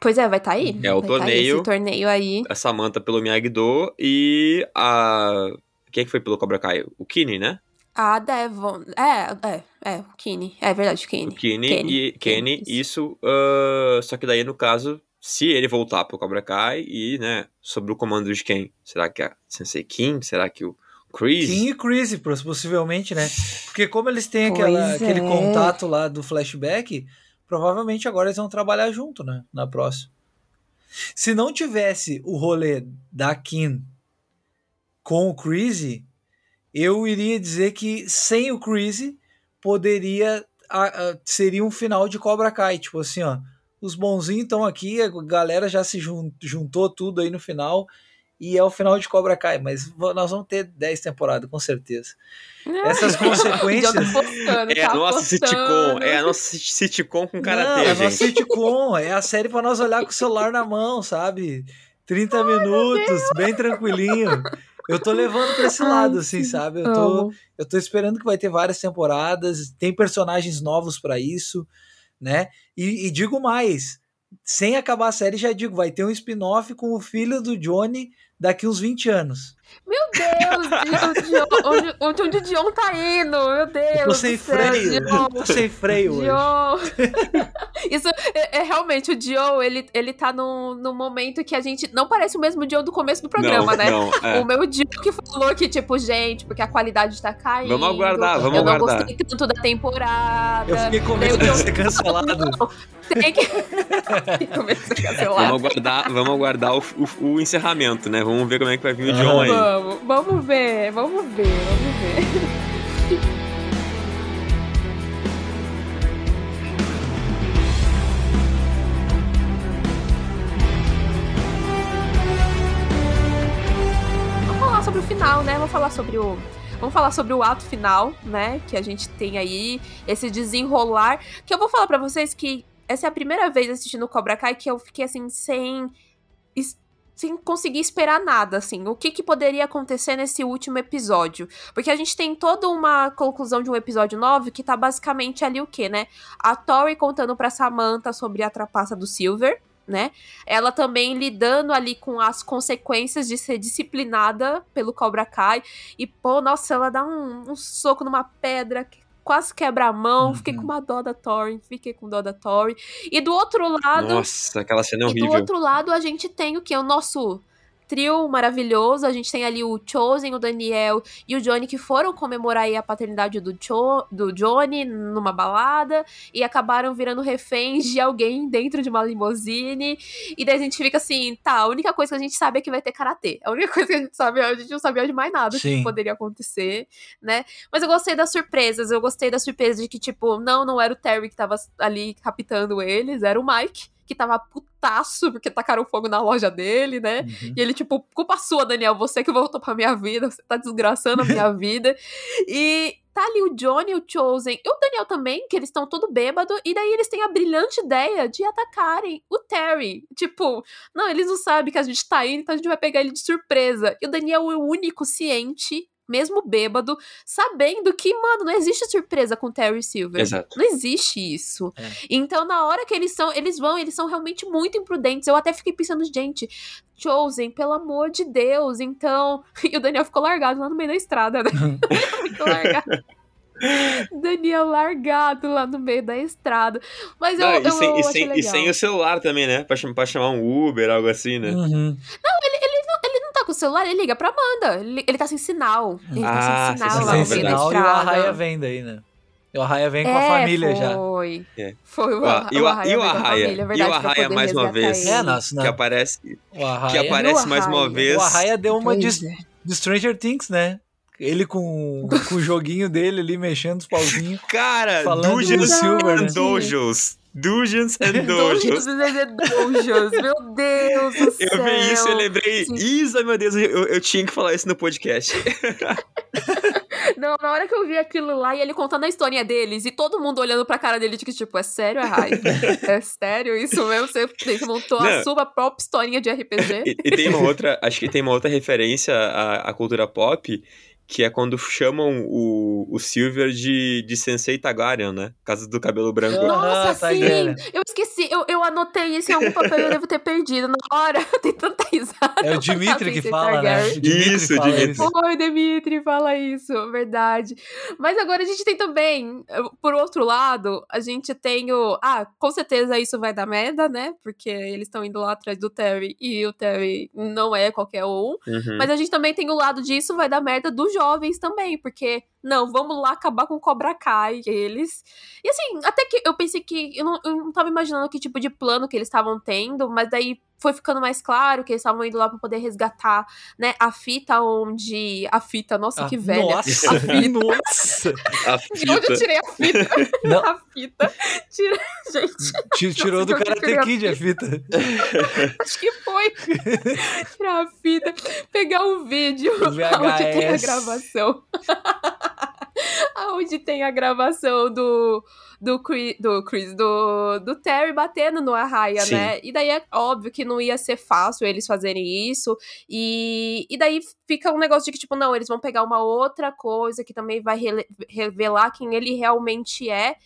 Pois é, vai estar tá aí. É o vai torneio. Tá esse torneio aí. A Samantha pelo Miyagi-Do e a. Quem é que foi pelo Cobra Kai? O Kini, né? A Devon. É, é, é, o Kenny. É verdade, o Kenny. O Kenny, Kenny e Kenny, isso. Uh, só que daí, no caso, se ele voltar pro Cobra Kai e, né, sobre o comando de quem? Será que a Sensei Kim? Será que o Chris? Kim e Chris, possivelmente, né? Porque como eles têm aquela, é. aquele contato lá do flashback, provavelmente agora eles vão trabalhar junto, né? Na próxima. Se não tivesse o rolê da Kim com o Chris, eu iria dizer que sem o Crazy poderia a, a, seria um final de Cobra Kai, tipo assim, ó, os bonzinhos estão aqui, a galera já se juntou tudo aí no final e é o final de Cobra Kai, mas nós vamos ter 10 temporadas, com certeza. Essas consequências. Postando, é, a nossa sitcom, é a nossa sitcom com karatê, É a nossa sitcom, é a série para nós olhar com o celular na mão, sabe? 30 Ai, minutos, bem tranquilinho. Eu tô levando pra esse lado, assim, sabe? Eu tô, eu tô esperando que vai ter várias temporadas, tem personagens novos para isso, né? E, e, digo mais, sem acabar a série, já digo, vai ter um spin-off com o filho do Johnny daqui uns 20 anos. Meu Deus, Dion, onde, onde, onde o Dion tá indo? Meu Deus. Eu tô sem freio. Dion. Tô sem freio Dion. hoje. Isso é, é, realmente o Dion, ele, ele tá num, num momento que a gente. Não parece o mesmo Dion do começo do programa, não, né? Não, é. O meu Dion que falou que, tipo, gente, porque a qualidade tá caindo. Vamos aguardar, vamos aguardar. Eu não gostei tanto da temporada. Eu fiquei com medo de ser cancelado. Não, tem que. Vamos aguardar, vamos aguardar o, o, o, encerramento, né? Vamos ver como é que vai vir o Dion aí. Vamos, vamos ver, vamos ver, vamos ver. Sobre o final, né? Vamos falar sobre o Vamos falar sobre o ato final, né? Que a gente tem aí, esse desenrolar. Que eu vou falar para vocês que essa é a primeira vez assistindo Cobra Kai que eu fiquei assim, sem sem conseguir esperar nada, assim. O que, que poderia acontecer nesse último episódio? Porque a gente tem toda uma conclusão de um episódio 9 que tá basicamente ali o quê, né? A Tori contando pra Samantha sobre a trapaça do Silver, né? Ela também lidando ali com as consequências de ser disciplinada pelo Cobra Kai. E, pô, nossa, ela dá um, um soco numa pedra quase quebra a mão, uhum. fiquei com uma dó da Tori, fiquei com dó da Tori. E do outro lado. Nossa, aquela cena é horrível. E do outro lado a gente tem o que? O nosso trio maravilhoso. A gente tem ali o Chosen, o Daniel e o Johnny que foram comemorar a paternidade do, Cho, do Johnny numa balada e acabaram virando reféns de alguém dentro de uma limusine. E daí a gente fica assim, tá, a única coisa que a gente sabe é que vai ter karatê. A única coisa que a gente sabe, a gente não sabia de mais nada Sim. que poderia acontecer, né? Mas eu gostei das surpresas, eu gostei da surpresa de que, tipo, não, não era o Terry que tava ali captando eles, era o Mike que tava putaço porque tacaram fogo na loja dele, né? Uhum. E ele, tipo, culpa sua, Daniel, você que voltou pra minha vida, você tá desgraçando a minha vida. E tá ali o Johnny, o Chosen e o Daniel também, que eles estão todo bêbado, e daí eles têm a brilhante ideia de atacarem o Terry. Tipo, não, eles não sabem que a gente tá indo, então a gente vai pegar ele de surpresa. E o Daniel é o único ciente mesmo bêbado, sabendo que, mano, não existe surpresa com Terry Silver. Exato. Não existe isso. É. Então, na hora que eles são, eles vão, eles são realmente muito imprudentes. Eu até fiquei pensando, gente, Chosen, pelo amor de Deus. Então, e o Daniel ficou largado lá no meio da estrada, né? ficou largado. Daniel largado lá no meio da estrada. Mas eu, Não, e, eu, sem, eu e, sem, e, sem, o celular também, né? Pra, pra chamar um Uber, algo assim, né? Uhum. Não, ele, ele, não, ele não tá com o celular, ele liga pra Amanda. Ele, ele tá sem sinal. Ele ah, tá sem sinal lá no meio sinal, E o Arraia vem daí, né? E o Arraia vem com é, a família foi. já. Foi. É. Foi o, ah, e o, Arraia. E o Arraia, família, verdade, e o Arraia mais uma vez. É, nossa, que aparece, o Arraia, que aparece mais uma vez. O Arraia deu uma de, de Stranger Things, né? Ele com, com o joguinho dele ali, mexendo os pauzinhos. Cara, falando Dungeons Silver, né? Dungeons. Dungeons and Dungeons. Dungeons and Dungeons. Meu Deus do céu. Eu vi isso e lembrei. Isa, meu Deus, eu, eu tinha que falar isso no podcast. Não, na hora que eu vi aquilo lá e ele contando a historinha deles e todo mundo olhando pra cara dele, de que, tipo, é sério, é raio? é sério isso mesmo? Você, você montou Não. a sua própria historinha de RPG? E, e, tem uma outra, acho que tem uma outra referência à, à cultura pop que é quando chamam o, o Silver de, de Sensei Tagarian, né? Casa do cabelo branco. Nossa, ah, sim! Eu esqueci, eu, eu anotei isso em algum papel eu devo ter perdido. Na hora, tem tanta risada. É o Dimitri que fala, né? O Dimitri isso, fala Dimitri. Isso. Oi, Dimitri, fala isso, verdade. Mas agora a gente tem também, por outro lado, a gente tem o... Ah, com certeza isso vai dar merda, né? Porque eles estão indo lá atrás do Terry e o Terry não é qualquer um. Uhum. Mas a gente também tem o lado disso vai dar merda do jovens também, porque, não, vamos lá acabar com o Cobra Kai, eles. E assim, até que eu pensei que. Eu não, eu não tava imaginando que tipo de plano que eles estavam tendo, mas daí foi ficando mais claro que eles estavam indo lá para poder resgatar, né, a fita onde a fita, nossa, ah, que velha. Nossa, a fita. nossa. A fita. De onde eu tirei a fita? Não. A fita. Tira, gente. Tirou nossa, do Karate Kid a fita. Acho que foi. Tirar a fita, pegar o vídeo o onde tem a gravação. Onde tem a gravação do, do Chris, do, Chris do, do Terry batendo no Arraia, né? E daí é óbvio que não ia ser fácil eles fazerem isso. E, e daí fica um negócio de que, tipo, não, eles vão pegar uma outra coisa que também vai revelar quem ele realmente é.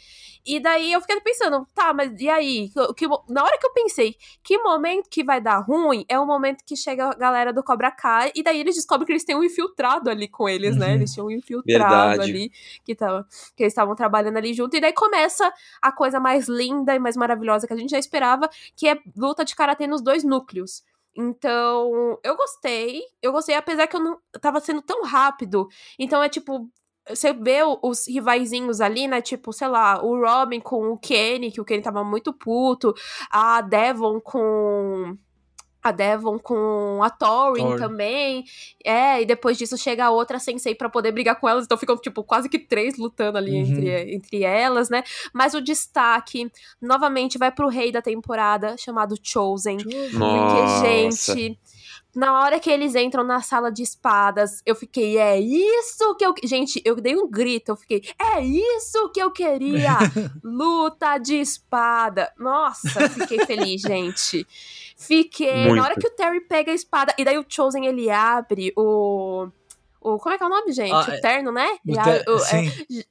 E daí eu fiquei pensando, tá, mas e aí? Que, na hora que eu pensei, que momento que vai dar ruim é o momento que chega a galera do Cobra Kai, e daí eles descobrem que eles têm um infiltrado ali com eles, né? Uhum. Eles tinham um infiltrado Verdade. ali, que, tava, que eles estavam trabalhando ali junto, e daí começa a coisa mais linda e mais maravilhosa que a gente já esperava, que é luta de karatê nos dois núcleos. Então, eu gostei. Eu gostei, apesar que eu não tava sendo tão rápido. Então é tipo, você vê os rivaizinhos ali, né? Tipo, sei lá, o Robin com o Kenny, que o Kenny tava muito puto, a Devon com a Devon com a Thorin também. É, e depois disso chega a outra Sensei para poder brigar com elas. Então ficam, tipo, quase que três lutando ali uhum. entre, entre elas, né? Mas o destaque, novamente, vai pro rei da temporada, chamado Chosen. Nossa. Porque, gente na hora que eles entram na sala de espadas, eu fiquei, é isso que eu. Gente, eu dei um grito, eu fiquei, é isso que eu queria! Luta de espada. Nossa, fiquei feliz, gente. Fiquei. Muito. Na hora que o Terry pega a espada, e daí o Chosen ele abre o. o como é que é o nome, gente? Ah, o terno, né? O ter... o, sim. É, é,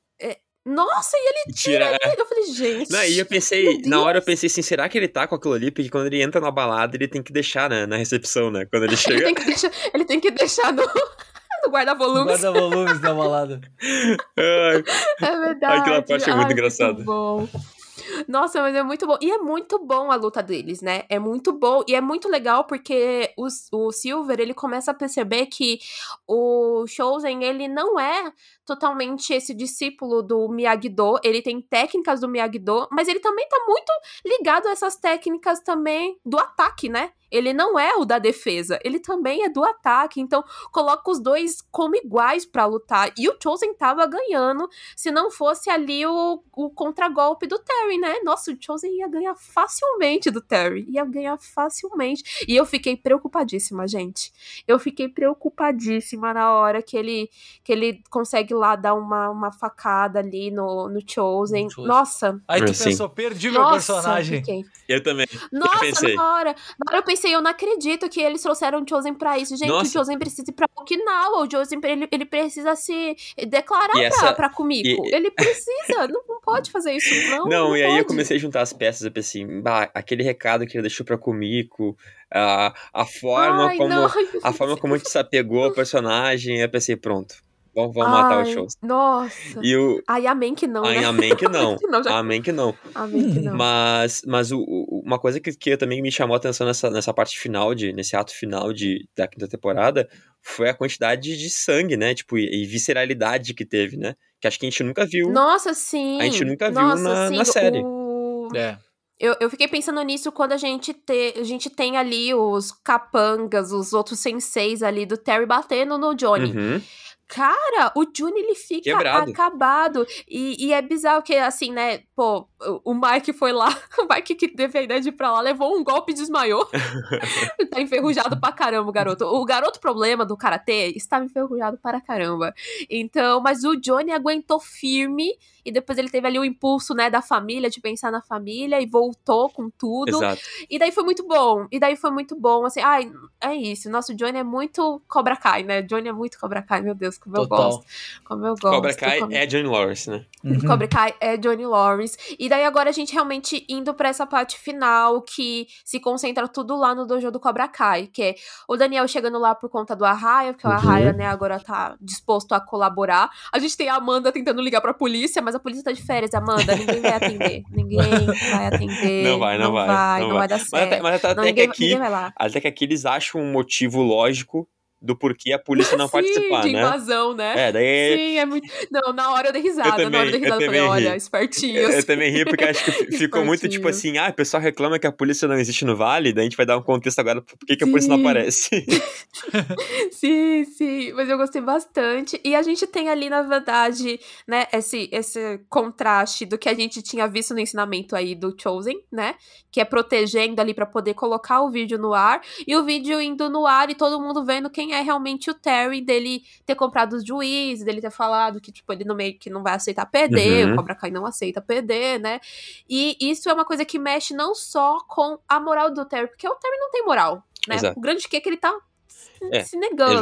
nossa, e ele tira, tira ele. Eu falei, gente. Não, e eu pensei, na hora eu pensei assim, será que ele tá com aquilo ali? Porque quando ele entra na balada, ele tem que deixar, né, na recepção, né? Quando ele chega. ele, tem que deixar, ele tem que deixar no. no guarda-volumes. Guarda-volumes da balada. Ai, é verdade. Aquela parte é muito engraçada. Muito bom. Nossa, mas é muito bom. E é muito bom a luta deles, né? É muito bom. E é muito legal porque o, o Silver, ele começa a perceber que o Chosen, ele não é totalmente esse discípulo do Miyagi-Do. Ele tem técnicas do Miyagi-Do, mas ele também tá muito ligado a essas técnicas também do ataque, né? Ele não é o da defesa, ele também é do ataque. Então, coloca os dois como iguais para lutar. E o Chosen tava ganhando se não fosse ali o, o contragolpe do Terry, né? Nossa, o Chosen ia ganhar facilmente do Terry. Ia ganhar facilmente. E eu fiquei preocupadíssima, gente. Eu fiquei preocupadíssima na hora que ele, que ele consegue lá dar uma, uma facada ali no, no Chosen. Nossa. Aí tu pensou, perdi meu Nossa, personagem. Fiquei. Eu também. Nossa, eu na hora. Na hora eu pensei, eu não acredito que eles trouxeram o Chosen pra isso. Gente, Nossa. o Chosen precisa ir pra Okinawa. O Chosen, ele, ele precisa se declarar essa... pra, pra Kumiko. E... Ele precisa. não, não pode fazer isso, não. Não, não e pode. aí eu comecei a juntar as peças. Eu pensei, assim, bah, aquele recado que ele deixou pra Kumiko. A, a forma Ai, como não. a forma como a gente se apegou ao personagem, eu pensei, pronto, Vamos, vamos matar o show. Nossa. E o... Ai, amém que não, Ai, né? amém que não. não já... Amém que não. Amém que não. Mas, mas o, o, uma coisa que, que também me chamou a atenção nessa, nessa parte final, de, nesse ato final de, da quinta temporada, foi a quantidade de sangue, né? Tipo, e, e visceralidade que teve, né? Que acho que a gente nunca viu. Nossa, sim. A gente nunca viu Nossa, na, sim. na série. O... É. Eu, eu fiquei pensando nisso quando a gente, te, a gente tem ali os capangas, os outros senseis ali do Terry batendo no Johnny. Uhum. Cara, o Juni ele fica Quebrado. acabado. E, e, é bizarro que, assim, né? Pô, o Mike foi lá, o Mike que teve a ideia de ir pra lá, levou um golpe e desmaiou. tá enferrujado pra caramba, o garoto. O garoto problema do karatê estava enferrujado para caramba. Então, mas o Johnny aguentou firme e depois ele teve ali o impulso, né, da família, de pensar na família e voltou com tudo. Exato. E daí foi muito bom. E daí foi muito bom, assim, ai, é isso. Nosso Johnny é muito Cobra Kai, né? Johnny é muito Cobra Kai, meu Deus, como Total. eu gosto. Como eu gosto. Cobra Kai como... é Johnny Lawrence, né? Uhum. Cobra Kai é Johnny Lawrence. E daí agora a gente realmente indo para essa parte final que se concentra tudo lá no dojo do Cobra Kai, que é o Daniel chegando lá por conta do Arraia, porque uhum. o Arraia, né, agora tá disposto a colaborar. A gente tem a Amanda tentando ligar pra polícia, mas a polícia tá de férias, Amanda, ninguém vai atender. ninguém vai atender. Não vai, não, não vai, vai. Não, não vai. vai dar certo. Mas até, mas até, não, até ninguém, que aqui, até que aqui eles acham um motivo lógico do porquê a polícia não Sim, participar, de né? invasão, né? É, daí... Sim, é muito... Não, na hora eu dei risada, também, na hora eu dei risada, eu falei, olha, ri. espertinhos. Eu, eu, também ri, porque acho que ficou muito tipo assim, ah, o pessoal reclama que a polícia não existe no Vale, daí a gente vai dar um contexto agora por que, que a polícia não aparece. sim, sim, mas eu gostei bastante. E a gente tem ali, na verdade, né, esse, esse contraste do que a gente tinha visto no ensinamento aí do Chosen, né, que é protegendo ali para poder colocar o vídeo no ar, e o vídeo indo no ar e todo mundo vendo quem é realmente o Terry dele ter comprado os juízes, dele ter falado que, tipo, ele no meio que não vai aceitar perder, Uhum. o Cobra Kai não aceita perder, né? E isso é uma coisa que mexe não só com a moral do Terry, porque o Terry não tem moral, né? Exato. O grande que é que ele tá É, se negando.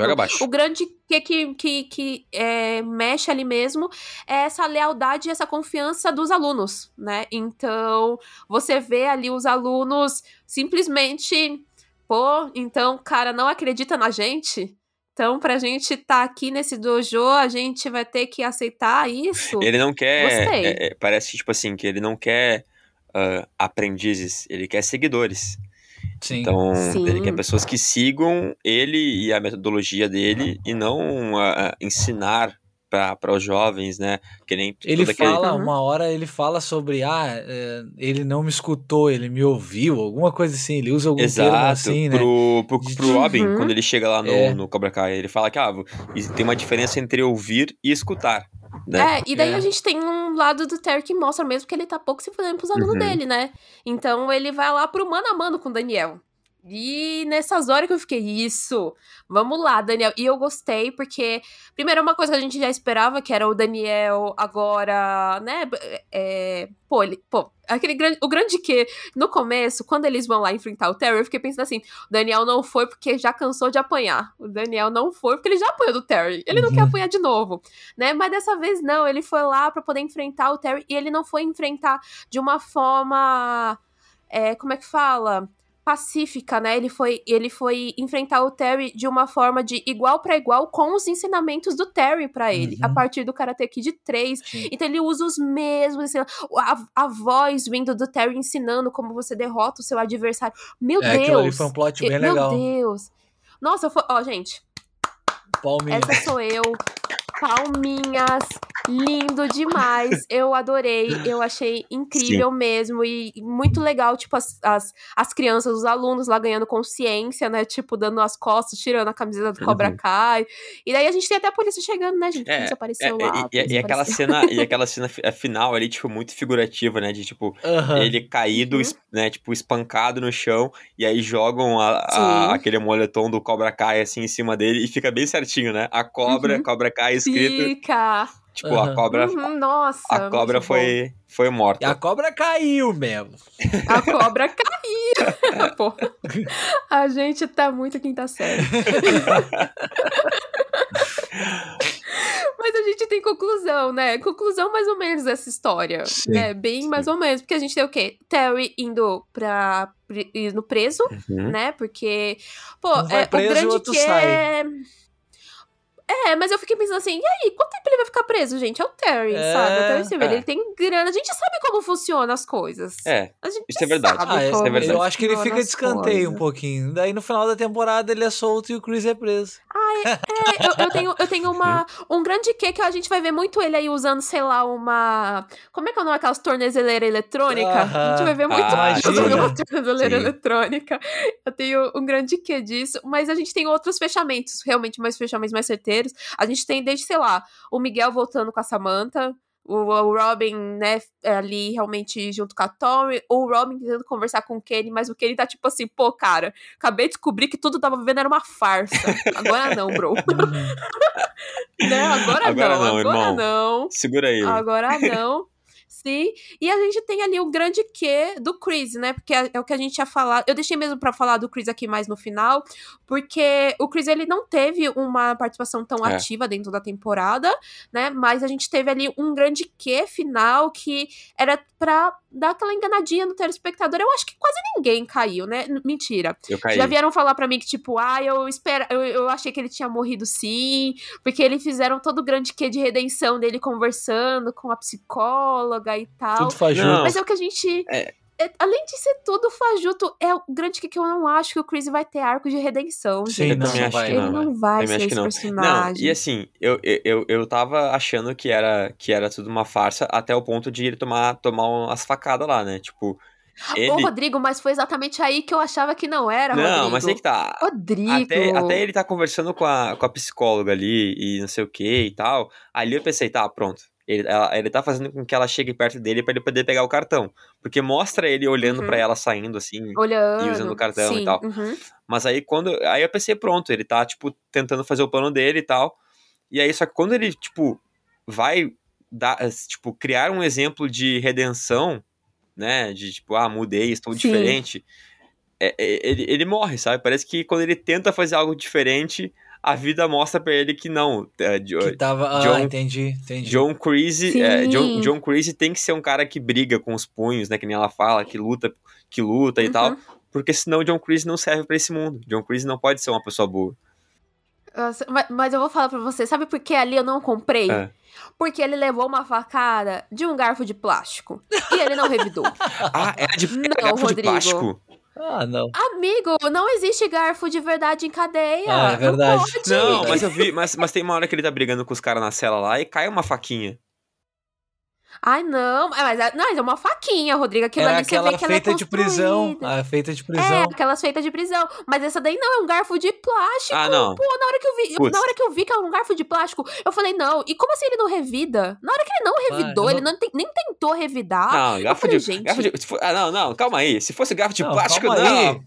O grande que, que, que, que é, mexe ali mesmo é essa lealdade e essa confiança dos alunos, né? Então, você vê ali os alunos simplesmente, pô, então, cara, não acredita na gente? Então, pra gente tá aqui nesse dojo, a gente vai ter que aceitar isso. Ele não quer. Gostei. é, é, parece, tipo assim, que ele não quer ah, aprendizes, ele quer seguidores. Sim. Então, Sim. ele quer pessoas que sigam ele e a metodologia dele e não ah, ensinar para os jovens, né? Que nem Ele todo aquele- fala, Uhum. uma hora ele fala sobre, ah, é, ele não me escutou, ele me ouviu, alguma coisa assim, ele usa algum termo Exato, assim, né? pro, pro, pro Robin, Uhum. quando ele chega lá no, É. no Cobra Kai, ele fala que ah, e tem uma diferença entre ouvir e escutar. Né? É, e daí É. a gente tem um lado do Terry que mostra mesmo que ele tá pouco se fazendo pros alunos Uhum. dele, né? Então ele vai lá pro mano a mano com o Daniel. E nessas horas que eu fiquei, isso, vamos lá, Daniel. E eu gostei, porque, primeiro, uma coisa que a gente já esperava, que era o Daniel agora, né? É, pô, ele, pô, aquele grande, o grande que, no começo, quando eles vão lá enfrentar o Terry, eu fiquei pensando assim: o Daniel não foi porque já cansou de apanhar. O Daniel não foi porque ele já apanhou do Terry. Ele não Uhum. quer apanhar de novo né? Mas dessa vez não, ele foi lá pra poder enfrentar o Terry e ele não foi enfrentar de uma forma, é, como é que fala? Pacífica, né? Ele foi, ele foi enfrentar o Terry de uma forma de igual pra igual com os ensinamentos do Terry pra ele, Uhum. a partir do Karate Kid 3. Sim. Então ele usa os mesmos, a, a voz vindo do Terry ensinando como você derrota o seu adversário. Meu É, aquilo ali Deus! foi um plot bem Meu legal. Deus! Nossa, foi, ó, gente, Palminha. essa sou eu. Palminhas. Lindo demais. Eu adorei. Eu achei incrível mesmo. E muito legal, tipo, as, as, as crianças, os alunos lá ganhando consciência, né? Tipo, dando as costas, tirando a camiseta do Cobra Uhum. Kai. E daí a gente tem até a polícia chegando, né, gente? A É, polícia É, apareceu e- lá. a e, e polícia aquela cena, e aquela cena fi- final ali, tipo, muito figurativa, né? De tipo, Aham. ele caído, Uhum. né? Tipo, espancado no chão, e aí jogam a- a- Sim. aquele moletom do Cobra Kai assim em cima dele e fica bem certinho, né? A cobra, Uhum. Cobra Kai escrito, Fica. Tipo, a Aham. cobra, Uhum, nossa. a cobra foi, foi E morta. a cobra caiu mesmo. A cobra caiu. Pô. A gente tá muito quinta série. Mas a gente tem conclusão, né? Conclusão mais ou menos dessa história. Sim, né? Bem mais ou menos. Porque a gente tem o quê? Terry indo pra. indo preso, Uhum. né? Porque. Pô, Um é, preso e o grande outro que sai. é. É, mas eu fiquei pensando assim, e aí, quanto tempo ele vai ficar preso, gente? É o Terry, É, sabe? O Terry Silver, é. ele tem grana. A gente sabe como funcionam as coisas. É, A gente isso é verdade. sabe Ah, é, como é verdade. eu acho que ele fica de escanteio um pouquinho. Daí no final da temporada ele é solto e o Chris é preso. É, eu, eu tenho, eu tenho uma, um grande quê que a gente vai ver muito ele aí usando, sei lá, uma. Como é que é o nome daquelas tornezeleiras eletrônicas? A gente vai ver muito Ah, imagina. uma tornezeleira Sim. eletrônica. Eu tenho um grande quê disso, mas a gente tem outros fechamentos, realmente mais fechamentos mais certeiros. A gente tem desde, sei lá, o Miguel voltando com a Samantha. O, Robin, né, ali realmente junto com a Tori, o Robin tentando conversar com o Kenny, mas o Kenny tá tipo assim, pô, cara, acabei de descobrir que tudo tava vivendo era uma farsa. Agora não, bro. né? Agora, Agora não, não, agora irmão. não. Segura aí. Agora não. Sim. E a gente tem ali o grande quê do Chris, né? Porque é é o que a gente ia falar. Eu deixei mesmo pra falar do Chris aqui mais no final, porque o Chris ele não teve uma participação tão É. ativa dentro da temporada, né? Mas a gente teve ali um grande quê final que era pra dar aquela enganadinha no telespectador. Eu acho que quase ninguém caiu, né? Mentira. Já vieram falar pra mim que, tipo, ah, eu espero, eu, eu achei que ele tinha morrido sim, porque eles fizeram todo o grande quê de redenção dele conversando com a psicóloga e tal. Tudo fajuto. Não. Mas é o que a gente. É. é- além de ser tudo fajuto, é o grande que eu não acho que o Chris vai ter arco de redenção. Sim, gente. Não, acho Ele não. não vai Eu ser acho esse que não. Não, personagem. e assim, eu, eu, eu, eu tava achando que era, que era tudo uma farsa até o ponto de ele tomar, tomar umas facadas lá, né? Tipo, ele... Ô, Rodrigo, mas foi exatamente aí que eu achava que não era, não, Rodrigo. mas é que tá. Rodrigo. Até, até ele tá conversando com a, com a psicóloga ali e não sei o que e tal. Ali eu pensei, tá, pronto. Ele, ela, ele tá fazendo com que ela chegue perto dele para ele poder pegar o cartão. Porque mostra ele olhando Uhum. para ela saindo assim Olhando. e usando o cartão sim, e tal. uhum. Mas aí quando. Aí eu pensei, pronto, ele tá, tipo, tentando fazer o plano dele e tal. E aí, só que quando ele, tipo, vai dar, tipo, criar um exemplo de redenção, né? De tipo, ah, mudei, estou Sim. diferente. é- é- ele, ele morre, sabe? Parece que quando ele tenta fazer algo diferente, a vida mostra pra ele que não. é, de- Que tava. Ah, John- entendi, entendi. John Creasy, é, John. John Creasy tem que ser um cara que briga com os punhos, né? Que nem ela fala, que luta, que luta e tal. Uhum. Porque senão John Creasy não serve pra esse mundo. John Creasy não pode ser uma pessoa boa. Nossa, mas, mas eu vou falar pra você, sabe por que ali eu não comprei? É. Porque ele levou uma facada de um garfo de plástico. E ele não revidou. Ah, era de, era Não, garfo de Rodrigo. plástico? Ah, não. Amigo, não existe garfo de verdade em cadeia. Ah, é verdade. Não pode. Não, mas eu vi, mas, mas tem uma hora que ele tá brigando com os caras na cela lá e cai uma faquinha. Ai, não. é, Mas, é- não, mas é uma faquinha, Rodrigo. Aquilo Era ali você aquela vê que ela é feita de prisão. A feita de É, prisão. aquelas feitas de prisão. Mas essa daí não, é um garfo de plástico. Ah, não. Pô, na hora que eu vi, Putz. na hora que eu vi que era um garfo de plástico, eu falei, não, e como assim ele não revida? Na hora que ele não revidou, eu ele não, nem tentou revidar. Não, garfo falei, de, gente- garfo de. for- ah, não, não, calma aí. Se fosse garfo de Não, plástico, calma não. aí.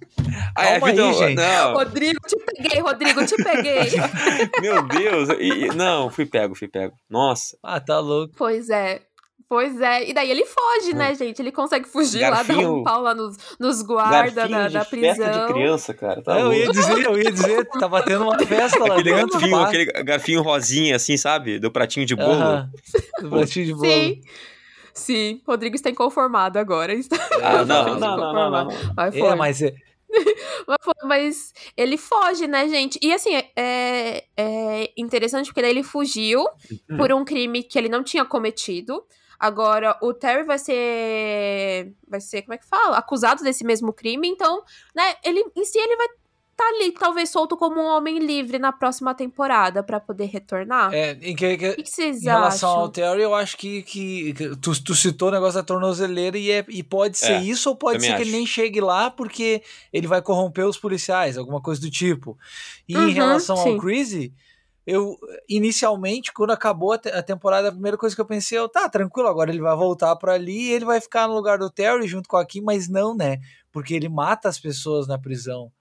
Aí Calma vida- aí, gente. Não, Rodrigo, te peguei, Rodrigo, te peguei. meu Deus. e- não, fui pego, fui pego. Nossa. Ah, tá louco. pois é. Pois é, e daí ele foge, né, gente? Ele consegue fugir lá, dar Garfinho- um pau lá nos, nos guardas Garfinho da, de da festa de prisão. criança, cara. Tá eu ia dizer, eu ia dizer, tava tendo uma festa lá Aquele dentro. garfinho, aquele garfinho rosinha, assim, sabe? Do pratinho de bolo. Aham. Do pratinho de bolo. Sim. Sim, Rodrigo está inconformado agora. Está... Ah, não, não, não, não, não, não. Mas foi. É, mas é, mas ele foge, né, gente? E assim, é, é interessante porque daí ele fugiu Hum. por um crime que ele não tinha cometido. Agora, o Terry vai ser. Vai ser, como é que fala? Acusado desse mesmo crime. Então, né, ele em si ele vai estar ali, talvez solto como um homem livre na próxima temporada pra poder retornar. é, em que, que- O que, que vocês Em relação acham? ao Terry, eu acho que, que, que tu, tu citou o negócio da tornozeleira e, é, e pode ser É, isso ou pode ser que ele acho. nem chegue lá porque ele vai corromper os policiais, alguma coisa do tipo. E Uhum, em relação sim. ao Crazy, eu inicialmente, quando acabou a, te- a temporada, a primeira coisa que eu pensei, eu, tá, tranquilo, agora ele vai voltar pra ali e ele vai ficar no lugar do Terry junto com a Kim, mas não, né? Porque ele mata as pessoas na prisão.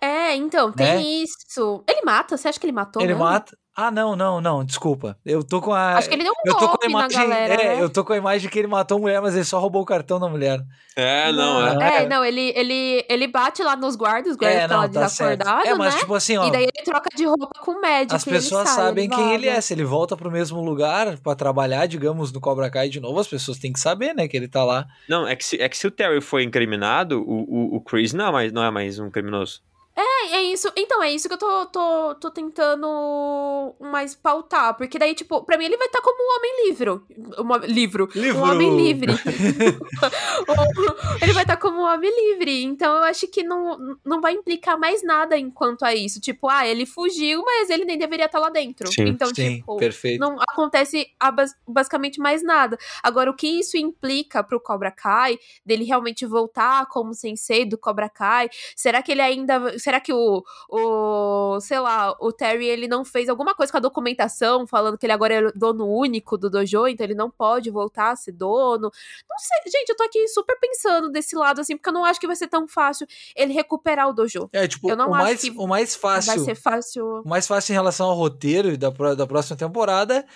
É, então, tem Né? isso. Ele mata? Você acha que ele matou? ele mesmo? mata. Ah, não, não, não, desculpa. Eu tô com a. Acho que ele deu um Eu tô com a imagem, galera. é, né? eu tô com a imagem que ele matou a mulher, mas ele só roubou o cartão da mulher. É, não, é. É, não, ele, ele, ele bate lá nos guardas, os guardas É, ficam lá não, tá certo. desacordados, É, mas né? tipo assim, ó, E daí ele troca de roupa com o médico. as ele pessoas sai, sabem quem ele é. Se ele volta pro mesmo lugar pra trabalhar, digamos, no Cobra Kai de novo, as pessoas têm que saber, né, que ele tá lá. Não, é que se, é que se o Terry foi incriminado, o, o, o Chris não é, mais, não é mais um criminoso. É, é isso. Então, é isso que eu tô, tô, tô tentando mais pautar. Porque daí, tipo, pra mim ele vai estar como um homem livre. Um livro. Livro. Um homem livre. ele vai estar como um homem livre. Então eu acho que não, não vai implicar mais nada enquanto a isso. Tipo, ah, ele fugiu, mas ele nem deveria estar lá dentro. Sim. então, Sim, tipo. perfeito. Não acontece a bas- basicamente mais nada. Agora, o que isso implica pro Cobra Kai, dele realmente voltar como sensei do Cobra Kai? Será que ele ainda. Será que o, o. Sei lá, o Terry ele não fez alguma coisa com a documentação, falando que ele agora é dono único do dojo, então ele não pode voltar a ser dono? Não sei. Gente, eu tô aqui super pensando desse lado, assim, porque eu não acho que vai ser tão fácil ele recuperar o dojo. É, tipo, eu não o, acho mais, que o mais Vai fácil. ser fácil. O mais fácil em relação ao roteiro da, da próxima temporada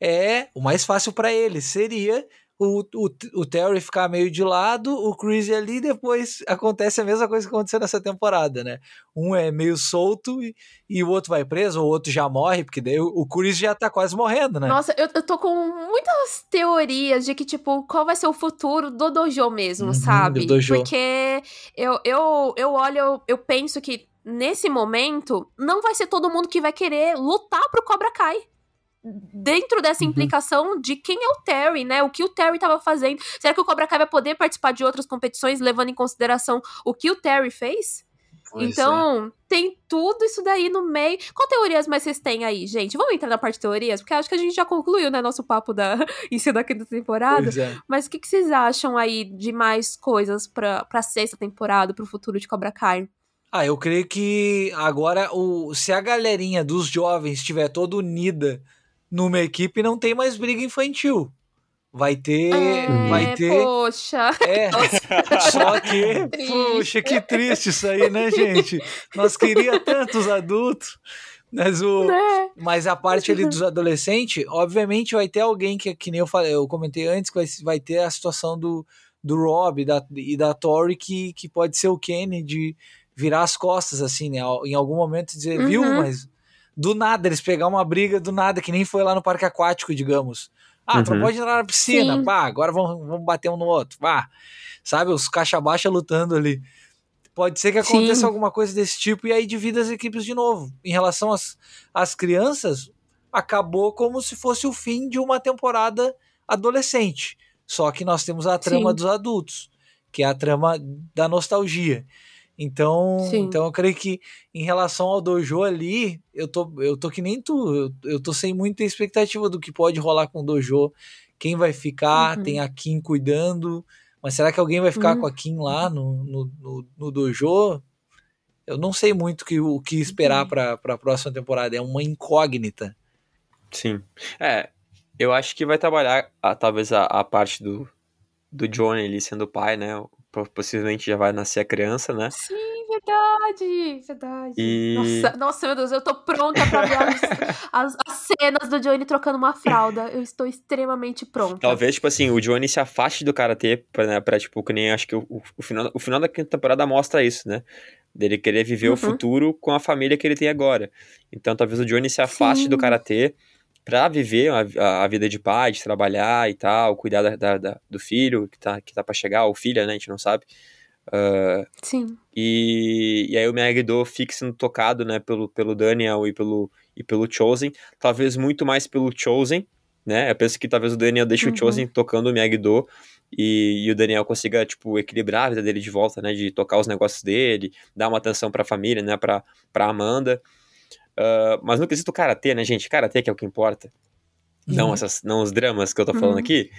é. O mais fácil pra ele seria o, o, o Terry ficar meio de lado, o Chris ali, e depois acontece a mesma coisa que aconteceu nessa temporada, né? Um é meio solto e, e o outro vai preso, ou o outro já morre, porque daí o, o Chris já tá quase morrendo, né? Nossa, eu, eu tô com muitas teorias de que, tipo, qual vai ser o futuro do dojo mesmo, Uhum, sabe? do dojo. Porque eu, eu, eu olho, eu, eu penso que nesse momento não vai ser todo mundo que vai querer lutar pro Cobra Kai. Dentro dessa Uhum. implicação de quem é o Terry, né? O que o Terry tava fazendo. Será que o Cobra Kai vai poder participar de outras competições, levando em consideração o que o Terry fez? Pois é. então, tem tudo isso daí no meio. Qual teorias mais vocês têm aí, gente? Vamos entrar na parte de teorias? Porque acho que a gente já concluiu, né, nosso papo da si da quinta temporada. É. Mas o que, que vocês acham aí de mais coisas pra, pra sexta temporada, pro futuro de Cobra Kai? Ah, eu creio que agora, o, se a galerinha dos jovens estiver toda unida numa equipe não tem mais briga infantil. Vai ter. É, vai ter. Poxa. É. Só que. Triste. Poxa, que triste isso aí, né, gente? Nós queria tantos adultos. Mas, o, Né? mas a parte ali dos adolescentes, obviamente vai ter alguém que, que nem eu falei, eu comentei antes, que vai, vai ter a situação do, do Rob e da, e da Tori, que, que pode ser o Kenny de virar as costas, assim, né? Em algum momento dizer, viu, Uhum. mas do nada, eles pegar uma briga do nada, que nem foi lá no parque aquático, digamos. Ah, tu não Uhum. pode entrar na piscina, Sim. pá, agora vamos, vamos bater um no outro, pá. Sabe, os caixa baixa lutando ali. Pode ser que aconteça Sim. alguma coisa desse tipo e aí divida as equipes de novo. Em relação às, às crianças, acabou como se fosse o fim de uma temporada adolescente. Só que nós temos a trama Sim. dos adultos, que é a trama da nostalgia. Então, Sim. então eu creio que em relação ao dojo ali, eu tô, eu tô que nem tu, eu, eu tô sem muita expectativa do que pode rolar com o dojo, quem vai ficar, Uhum. tem a Kim cuidando, mas será que alguém vai ficar Uhum. com a Kim lá no, no, no, no dojo? Eu não sei muito que, o que esperar Uhum. pra para a próxima temporada, é uma incógnita. Sim. É, eu acho que vai trabalhar a- talvez a, a parte do, do Johnny ali sendo pai, né? Po- Possivelmente já vai nascer a criança, né? Sim, verdade. Verdade. E- Nossa, nossa, meu Deus, eu tô pronta pra ver as, as- as cenas do Johnny trocando uma fralda. Eu estou extremamente pronta. Talvez, tipo assim, o Johnny se afaste do karatê pra, né, pra tipo, que nem acho que o, o, o final, o final da quinta temporada mostra isso, né? Dele querer viver Uhum. o futuro com a família que ele tem agora. Então, talvez o Johnny se afaste Sim. do karatê pra viver a, a- vida de pai, de trabalhar e tal, cuidar da, da- da- do filho que tá, que tá pra chegar, ou filha, né? A gente não sabe. Ah, Sim. e, e aí o Miyagi-Do fique sendo tocado, né, pelo, pelo Daniel e pelo, e pelo Chosen, talvez muito mais pelo Chosen, né, eu penso que talvez o Daniel deixe Uhum. o Chosen tocando o Miyagi-Do e, e o Daniel consiga, tipo, equilibrar a vida dele de volta, né, de tocar os negócios dele, dar uma atenção pra família, né, pra, pra Amanda, Ah, mas no quesito Karatê, né, gente, Karatê que é o que importa, não, Uhum. essas, não os dramas que eu tô falando Uhum. aqui,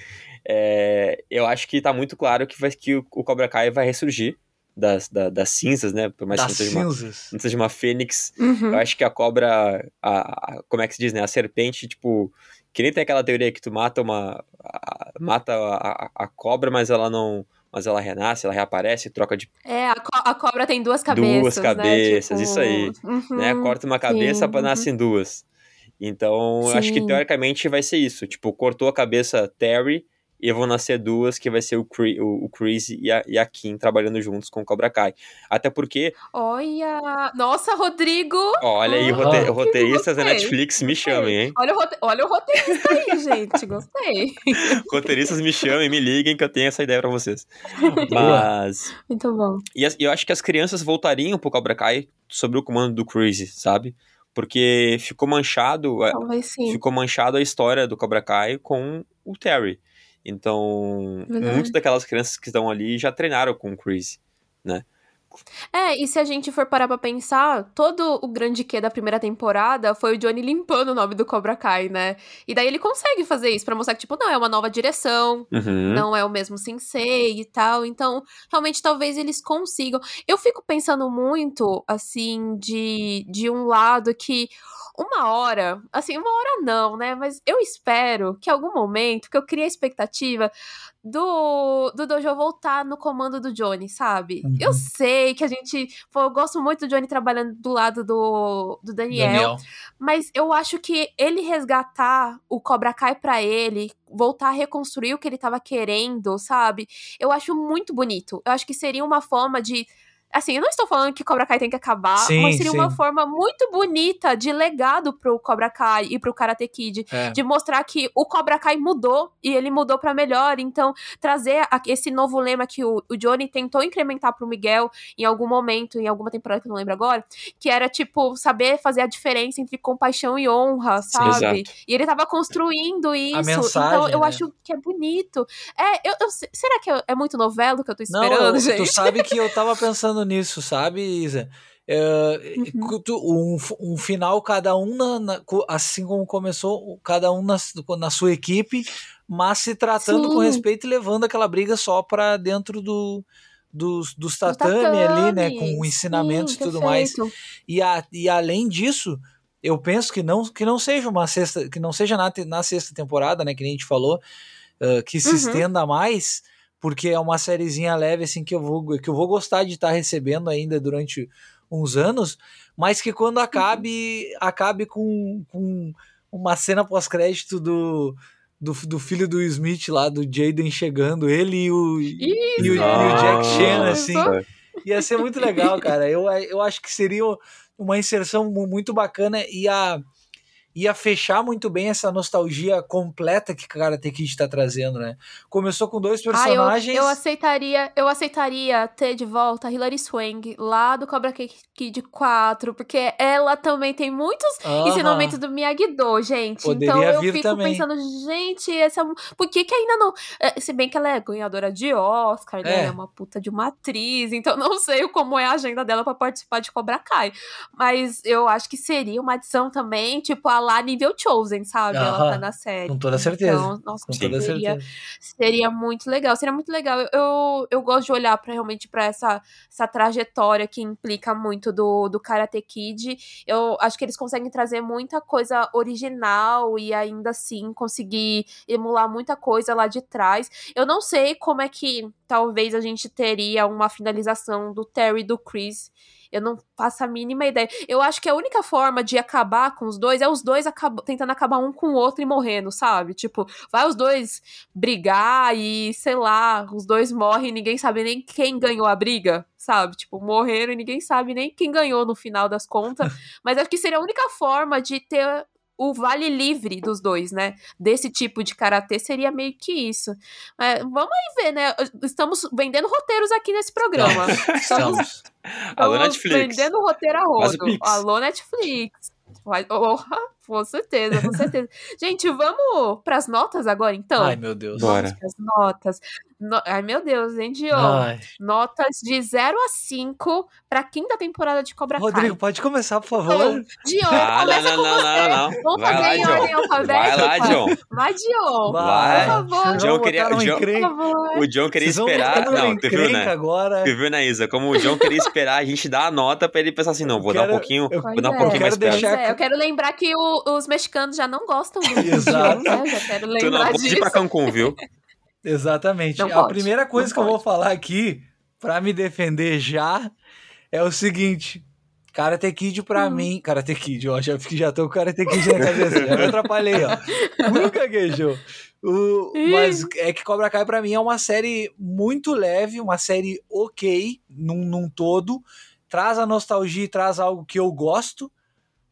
é, eu acho que tá muito claro que, vai, que o, o Cobra Kai vai ressurgir das, da- das cinzas, né? Por mais Das que não seja, uma, cinzas. não seja uma fênix. Uhum. Eu acho que a cobra, a, a- como é que se diz, né? A serpente, tipo, que nem tem aquela teoria que tu mata uma. a- mata a, a- a cobra, mas ela não. Mas ela renasce, ela reaparece, troca de. É, a, co- a cobra tem duas cabeças. Duas cabeças, né? isso aí, Uhum. né? Corta uma cabeça sim, nascem duas. Então, acho que teoricamente vai ser isso. Tipo, cortou a cabeça Terry e vão nascer duas, que vai ser o, Cre o, o Chris e a, e a Kim trabalhando juntos com o Cobra Kai. Até porque, Olha! Nossa, Rodrigo! olha aí, Ah, rote- que roteiristas da Netflix, me chamem, hein? Olha o, rote... Olha o roteirista aí, gente. Gostei. Roteiristas me chamem, me liguem que eu tenho essa ideia pra vocês. Mas. Muito bom. E as- eu acho que as crianças voltariam pro Cobra Kai sobre o comando do Crazy, sabe? Porque ficou manchado. a- Talvez sim. ficou manchado a história do Cobra Kai com o Terry. Então, muitas daquelas crianças que estão ali já treinaram com o Chris. É, e se a gente for parar pra pensar, todo o grande que da primeira temporada foi o Johnny limpando o nome do Cobra Kai, né? E daí ele consegue fazer isso pra mostrar que, tipo, não, é uma nova direção, Uhum. não é o mesmo sensei e tal. Então, realmente, talvez eles consigam. Eu fico pensando muito, assim, de, de um lado que uma hora, assim, uma hora não, né? Mas eu espero que algum momento, que eu crie a expectativa do, do Dojo voltar no comando do Johnny, sabe? Uhum. Eu sei que a gente. Pô, eu gosto muito do Johnny trabalhando do lado do, do Daniel. Daniel. Mas eu acho que ele resgatar o Cobra Kai pra ele, voltar a reconstruir o que ele tava querendo, sabe? Eu acho muito bonito. Eu acho que seria uma forma de. Assim, eu não estou falando que Cobra Kai tem que acabar, Sim, mas seria uma sim. forma muito bonita de legado pro Cobra Kai e pro Karate Kid. É. De mostrar que o Cobra Kai mudou e ele mudou pra melhor. Então, trazer a- esse novo lema que o, o Johnny tentou incrementar pro Miguel em algum momento, em alguma temporada que eu não lembro agora, que era tipo saber fazer a diferença entre compaixão e honra, sabe? Exato. E ele tava construindo isso. então mensagem, eu né? acho que é bonito. É, eu, eu- será que é muito novelo que eu tô Não, esperando, eu- gente? tu sabe que eu tava pensando nisso, sabe, Isa? É, Uhum. tu- um, um final, cada um, na, na- assim como começou, cada um na, na sua equipe, mas se tratando com Sim. respeito e levando aquela briga só pra dentro do, dos, dos tatame, ali, né? Com tatame, ensinamentos sim, e tudo mais. E, a, e além disso, eu penso que não, que não seja uma sexta, que não seja na, na sexta temporada, né, que nem a gente falou, uh, que se uhum. estenda mais, porque é uma sériezinha leve assim que eu vou que eu vou gostar de estar tá recebendo ainda durante uns anos, mas que quando acabe uhum. acabe com, com uma cena pós-crédito do, do, do, filho do Smith lá, do Jaden chegando, ele e o, e o, e o, Jack Chan, assim. Ia ser muito legal, cara. Eu, eu acho que seria uma inserção muito bacana e a ia fechar muito bem essa nostalgia completa que Karate Kid está trazendo, né? Começou com dois personagens. Ah, eu, eu, aceitaria, eu aceitaria ter de volta a Hilary Swank lá do Cobra Kid 4, porque ela também tem muitos uh -huh. ensinamentos do Miyagi-Do, gente. Poderia então eu fico também. pensando, gente, essa é por que que ainda não, é, se bem que ela é ganhadora de Oscar, né? é. né? É uma puta de uma atriz, então não sei como é a agenda dela para participar de Cobra Kai, mas eu acho que seria uma adição também, tipo a lá nível Chosen, sabe? Ela tá na série. Com toda certeza. Então, nossa, com toda seria, certeza. seria muito legal. Seria muito legal. Eu, eu, eu gosto de olhar para realmente para essa, essa trajetória que implica muito do, do Karate Kid. Eu acho que eles conseguem trazer muita coisa original e ainda assim conseguir emular muita coisa lá de trás. Eu não sei como é que talvez a gente teria uma finalização do Terry e do Chris eu não faço a mínima ideia. Eu acho que a única forma de acabar com os dois é os dois acab tentando acabar um com o outro e morrendo, sabe? Tipo, vai os dois brigar e, sei lá, os dois morrem e ninguém sabe nem quem ganhou a briga, sabe? Tipo, morreram e ninguém sabe nem quem ganhou no final das contas. Mas acho que seria a única forma de ter o vale livre dos dois, né? Desse tipo de karatê seria meio que isso. É, vamos aí ver, né? Estamos vendendo roteiros aqui nesse programa. Estamos, Alô, Netflix. vendendo roteiro a rodo. Alô, Netflix. Oh, com certeza, com certeza. Gente, vamos pras notas agora, então? Ai, meu Deus. Vamos Bora. pras notas. No... Ai, meu Deus, hein, Dion? Notas de 0 a 5 pra quinta temporada de Cobra Kai. Rodrigo, pode começar, por favor. Então, Dion, ah, começa não, não, com não, você. Não, não, Vamos Vai fazer lá, em ordem alfabética. Vai lá, Dion. Vai, Dion. Vai. Por favor. John queria, o, John, o John queria esperar. Não, tu viu, né? Agora. Tu viu, né, Isa? Como o John queria esperar a gente dar a nota pra ele pensar assim, não, vou quero, dar um pouquinho, eu, vou dar um pouquinho mais perto. É, eu quero lembrar que o, os mexicanos já não gostam do Exato. Né? Já quero lembrar tu não disso. ir pra Cancún, viu? Exatamente. Não a pode. primeira coisa não que pode. eu vou falar aqui, para me defender já, é o seguinte. Karate Kid pra hum. mim. Karate Kid, ó, já, já tô com Karate Kid na cabeça, já me atrapalhei, ó. Nunca gaguejou. O, mas é que Cobra Kai pra mim é uma série muito leve, uma série ok num, num todo. Traz a nostalgia e traz algo que eu gosto,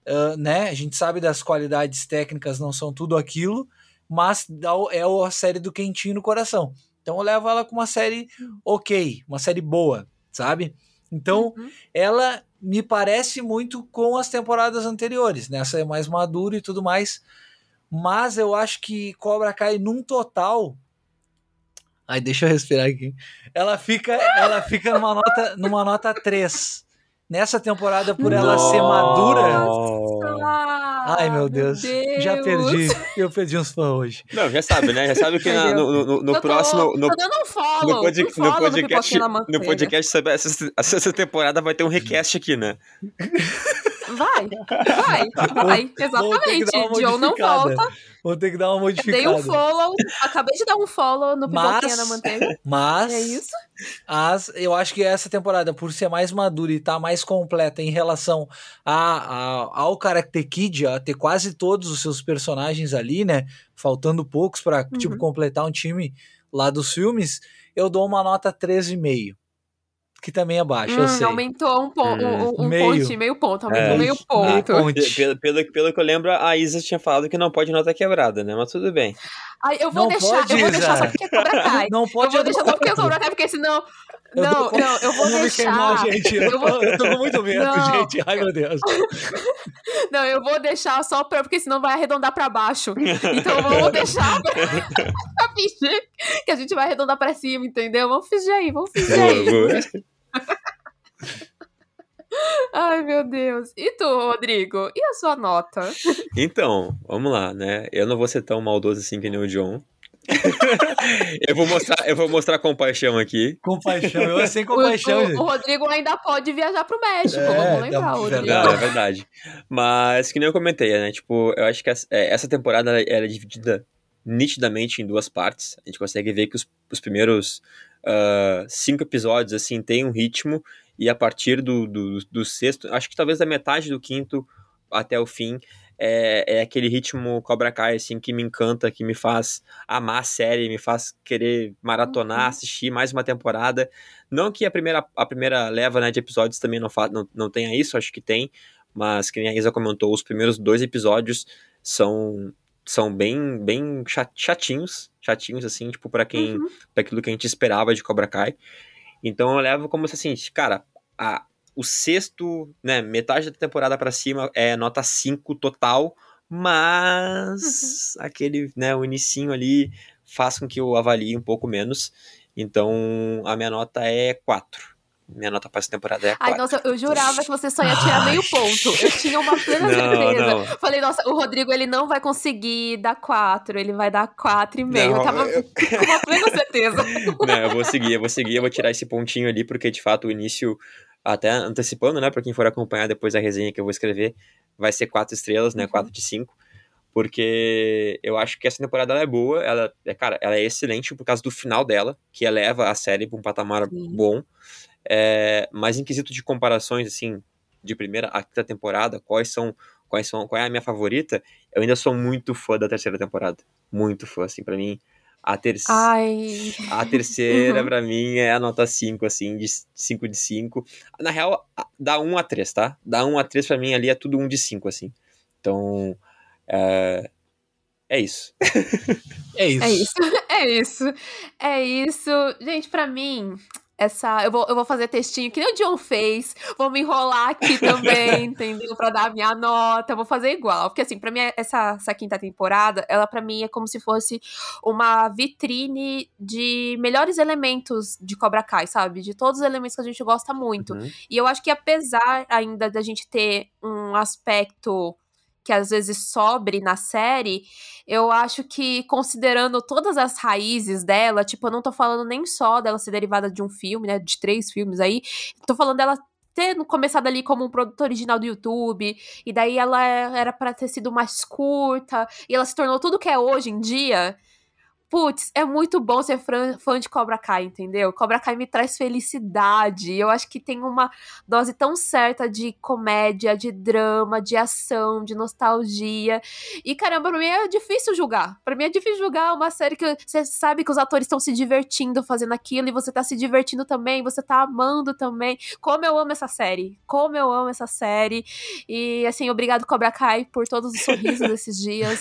uh, né? A gente sabe das qualidades técnicas, não são tudo aquilo, mas é a série do quentinho no coração. Então eu levo ela com uma série ok, uma série boa, sabe? Então uhum. ela me parece muito com as temporadas anteriores, nessa né? é mais madura e tudo mais. Mas eu acho que Cobra Kai num total. Ai, deixa eu respirar aqui. Ela fica, ela fica numa nota, numa nota 3 nessa temporada por ela Nossa. ser madura. Ai, meu Deus. meu Deus. Já perdi. Eu perdi uns fãs hoje. Não, já sabe, né? Já sabe que na, no, no, no próximo. No, tô dando um follow, no, pod, no podcast, no podcast sobre essa, essa temporada vai ter um request aqui, né? Vai, vai, vai. Exatamente. John não volta. Vou ter que dar uma modificada. Dei um follow, acabei de dar um follow no Pipoquinha da Manteiga. Mas. É isso? As, eu acho que essa temporada, por ser mais madura e estar tá mais completa em relação a, a, ao Karate Kid, a ter quase todos os seus personagens ali, né? Faltando poucos para tipo, uhum. tipo, completar um time lá dos filmes, eu dou uma nota 13,5 que também é baixo, hum, eu sei. Aumentou um, po é. um, um meio. ponto, meio ponto, aumentou é. meio ponto. Pelo, pelo, pelo, que eu lembro, a Isa tinha falado que não pode nota quebrada, né? Mas tudo bem. Ai, eu vou não deixar, pode, eu vou deixar só porque Cobra Kai. Não pode. Eu vou deixar só porque Cobra Kai, porque senão... Eu não, tô... não, eu vou não deixar. Queimar, gente. Eu, vou... eu tô com muito medo, não. gente. Ai, meu Deus. não, eu vou deixar só pra, porque senão vai arredondar pra baixo. Então vamos deixar pra, pra fingir que a gente vai arredondar pra cima, entendeu? Vamos fingir aí, vamos fingir aí. Ai, meu Deus. E tu, Rodrigo? E a sua nota? Então, vamos lá, né? Eu não vou ser tão maldoso assim que nem o John. eu, vou mostrar, eu vou mostrar compaixão aqui. Compaixão, eu sem compaixão, o, o, o, Rodrigo ainda pode viajar pro México, é, vamos lembrar, Rodrigo. Não, é verdade. Mas, que nem eu comentei, né? Tipo, eu acho que essa, é, essa temporada ela é dividida nitidamente em duas partes. A gente consegue ver que os, os primeiros uh, cinco episódios, assim, tem um ritmo, e a partir do, do, do sexto, acho que talvez da metade do quinto até o fim, é, é, aquele ritmo Cobra Kai, assim, que me encanta, que me faz amar a série, me faz querer maratonar, uhum. assistir mais uma temporada. Não que a primeira, a primeira leva né, de episódios também não, não, não tenha isso, acho que tem, mas que nem a Isa comentou, os primeiros dois episódios são são bem bem chatinhos, chatinhos assim, tipo para quem uhum. para aquilo que a gente esperava de Cobra Kai. Então eu levo como se assim, cara, a, o sexto, né, metade da temporada para cima é nota 5 total, mas uhum. aquele, né, o inicinho ali faz com que eu avalie um pouco menos. Então a minha nota é 4. Minha nota para essa temporada é 4. Ai, nossa, eu jurava que você só ia tirar meio ponto. Eu tinha uma plena não, certeza. Não. Falei, nossa, o Rodrigo ele não vai conseguir dar 4, ele vai dar 4,5. Eu tava eu... com uma plena certeza. Não, eu vou seguir, eu vou seguir, eu vou tirar esse pontinho ali, porque de fato o início até antecipando, né, para quem for acompanhar depois a resenha que eu vou escrever, vai ser quatro estrelas, né, uhum. quatro de cinco, porque eu acho que essa temporada é boa, ela é, cara, ela é excelente por causa do final dela, que eleva a série para um patamar Sim. bom, é, mas em quesito de comparações, assim, de primeira a quinta temporada, quais são, quais são, qual é a minha favorita, eu ainda sou muito fã da terceira temporada, muito fã, assim, para mim, a, ter... a terceira, uhum. pra mim, é a nota 5, assim, de 5 de 5. Na real, dá 1 a 3, tá? Dá 1 a 3 pra mim ali é tudo 1 de 5, assim. Então, é, é isso. é isso. É isso. É isso. É isso. Gente, pra mim, essa. Eu vou, eu vou fazer textinho que nem o John fez. Vou me enrolar aqui também, entendeu? Pra dar a minha nota. Vou fazer igual. Porque, assim, pra mim, essa, essa quinta temporada, ela pra mim é como se fosse uma vitrine de melhores elementos de Cobra Kai, sabe? De todos os elementos que a gente gosta muito. Uhum. E eu acho que apesar ainda da gente ter um aspecto que às vezes sobre na série, eu acho que considerando todas as raízes dela, tipo, eu não tô falando nem só dela ser derivada de um filme, né, de três filmes aí, tô falando dela ter começado ali como um produto original do YouTube, e daí ela era para ter sido mais curta, e ela se tornou tudo que é hoje em dia putz, é muito bom ser fã de Cobra Kai, entendeu? Cobra Kai me traz felicidade. Eu acho que tem uma dose tão certa de comédia, de drama, de ação, de nostalgia. E caramba, pra mim é difícil julgar. Pra mim é difícil julgar uma série que você sabe que os atores estão se divertindo fazendo aquilo e você tá se divertindo também, você tá amando também. Como eu amo essa série. Como eu amo essa série. E assim, obrigado Cobra Kai por todos os sorrisos desses dias.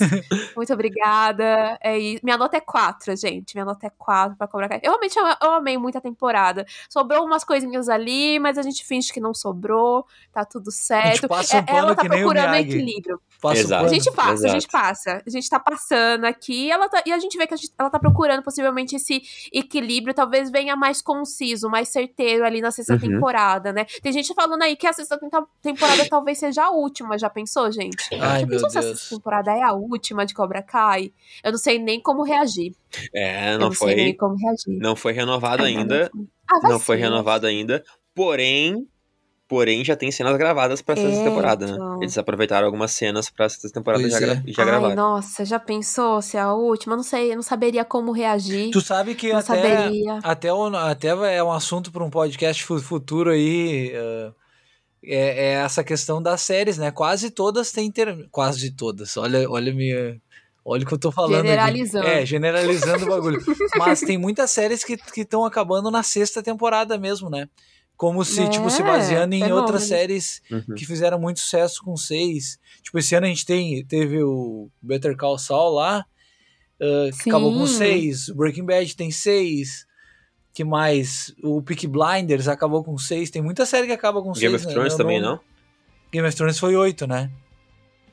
Muito obrigada. É, minha nota é 4 quatro, gente. Minha nota é quatro pra Cobra Kai. Eu realmente eu, eu amei muito a temporada. Sobrou umas coisinhas ali, mas a gente finge que não sobrou. Tá tudo certo. A gente passa um é, ela tá procurando equilíbrio. Exato. A gente passa, Exato. a gente passa. A gente tá passando aqui ela tá, e a gente vê que a gente, ela tá procurando possivelmente esse equilíbrio. Talvez venha mais conciso, mais certeiro ali na sexta uhum. temporada, né? Tem gente falando aí que a sexta temporada talvez seja a última. Já pensou, gente? Ai, já meu pensou Deus. se a sexta temporada é a última de Cobra Kai? Eu não sei nem como reagir. É, não, não foi. como reagir. Não foi renovado ainda. Ah, não ser. foi renovado ainda. Porém, porém já tem cenas gravadas para essa é, temporada, né? Então. Eles aproveitaram algumas cenas para essa temporada e já, é. já gravaram. nossa, já pensou se é a última? Não sei, eu não saberia como reagir. Tu sabe que até, até, até é um assunto para um podcast futuro aí. Uh, é, é, essa questão das séries, né? Quase todas têm ter... quase todas. Olha, olha minha Olha o que eu tô falando. Generalizando. Aqui. É, generalizando o bagulho. Mas tem muitas séries que estão acabando na sexta temporada mesmo, né? Como se, é, tipo, se baseando em outras séries uhum. que fizeram muito sucesso com seis. Tipo, esse ano a gente tem, teve o Better Call Saul lá, uh, que Sim. acabou com seis. O Breaking Bad tem seis. que mais? O Peak Blinders acabou com seis. Tem muita série que acaba com Game seis. Game of Thrones né? também, não? Game of Thrones foi oito, né?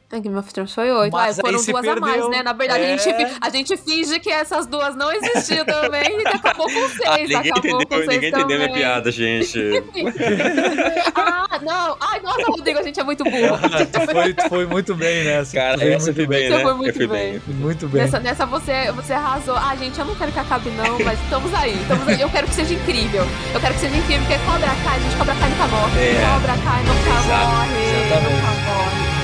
A Game of Thrones foi oito. Ah, foram duas perdeu. a mais, né? Na verdade, é... a, gente, a gente finge que essas duas não existiam também e acabou com seis. Ah, ninguém acabou entendeu, com seis ninguém entendeu minha piada, gente. ah, não. Ai, nossa, Rodrigo, a gente é muito burro. foi, foi muito bem nessa. Cara, essa muito bem, bem, né? Foi muito eu bem. bem. Muito bem. Nessa, nessa você, você arrasou. Ah, gente, eu não quero que acabe não, mas estamos aí. Estamos aí. Eu quero que seja incrível. Eu quero que seja incrível, porque Cobra Kai, gente, Cobra Kai nunca morre. É. Cobra Kai nunca Exato. morre. Exatamente. Nunca morre.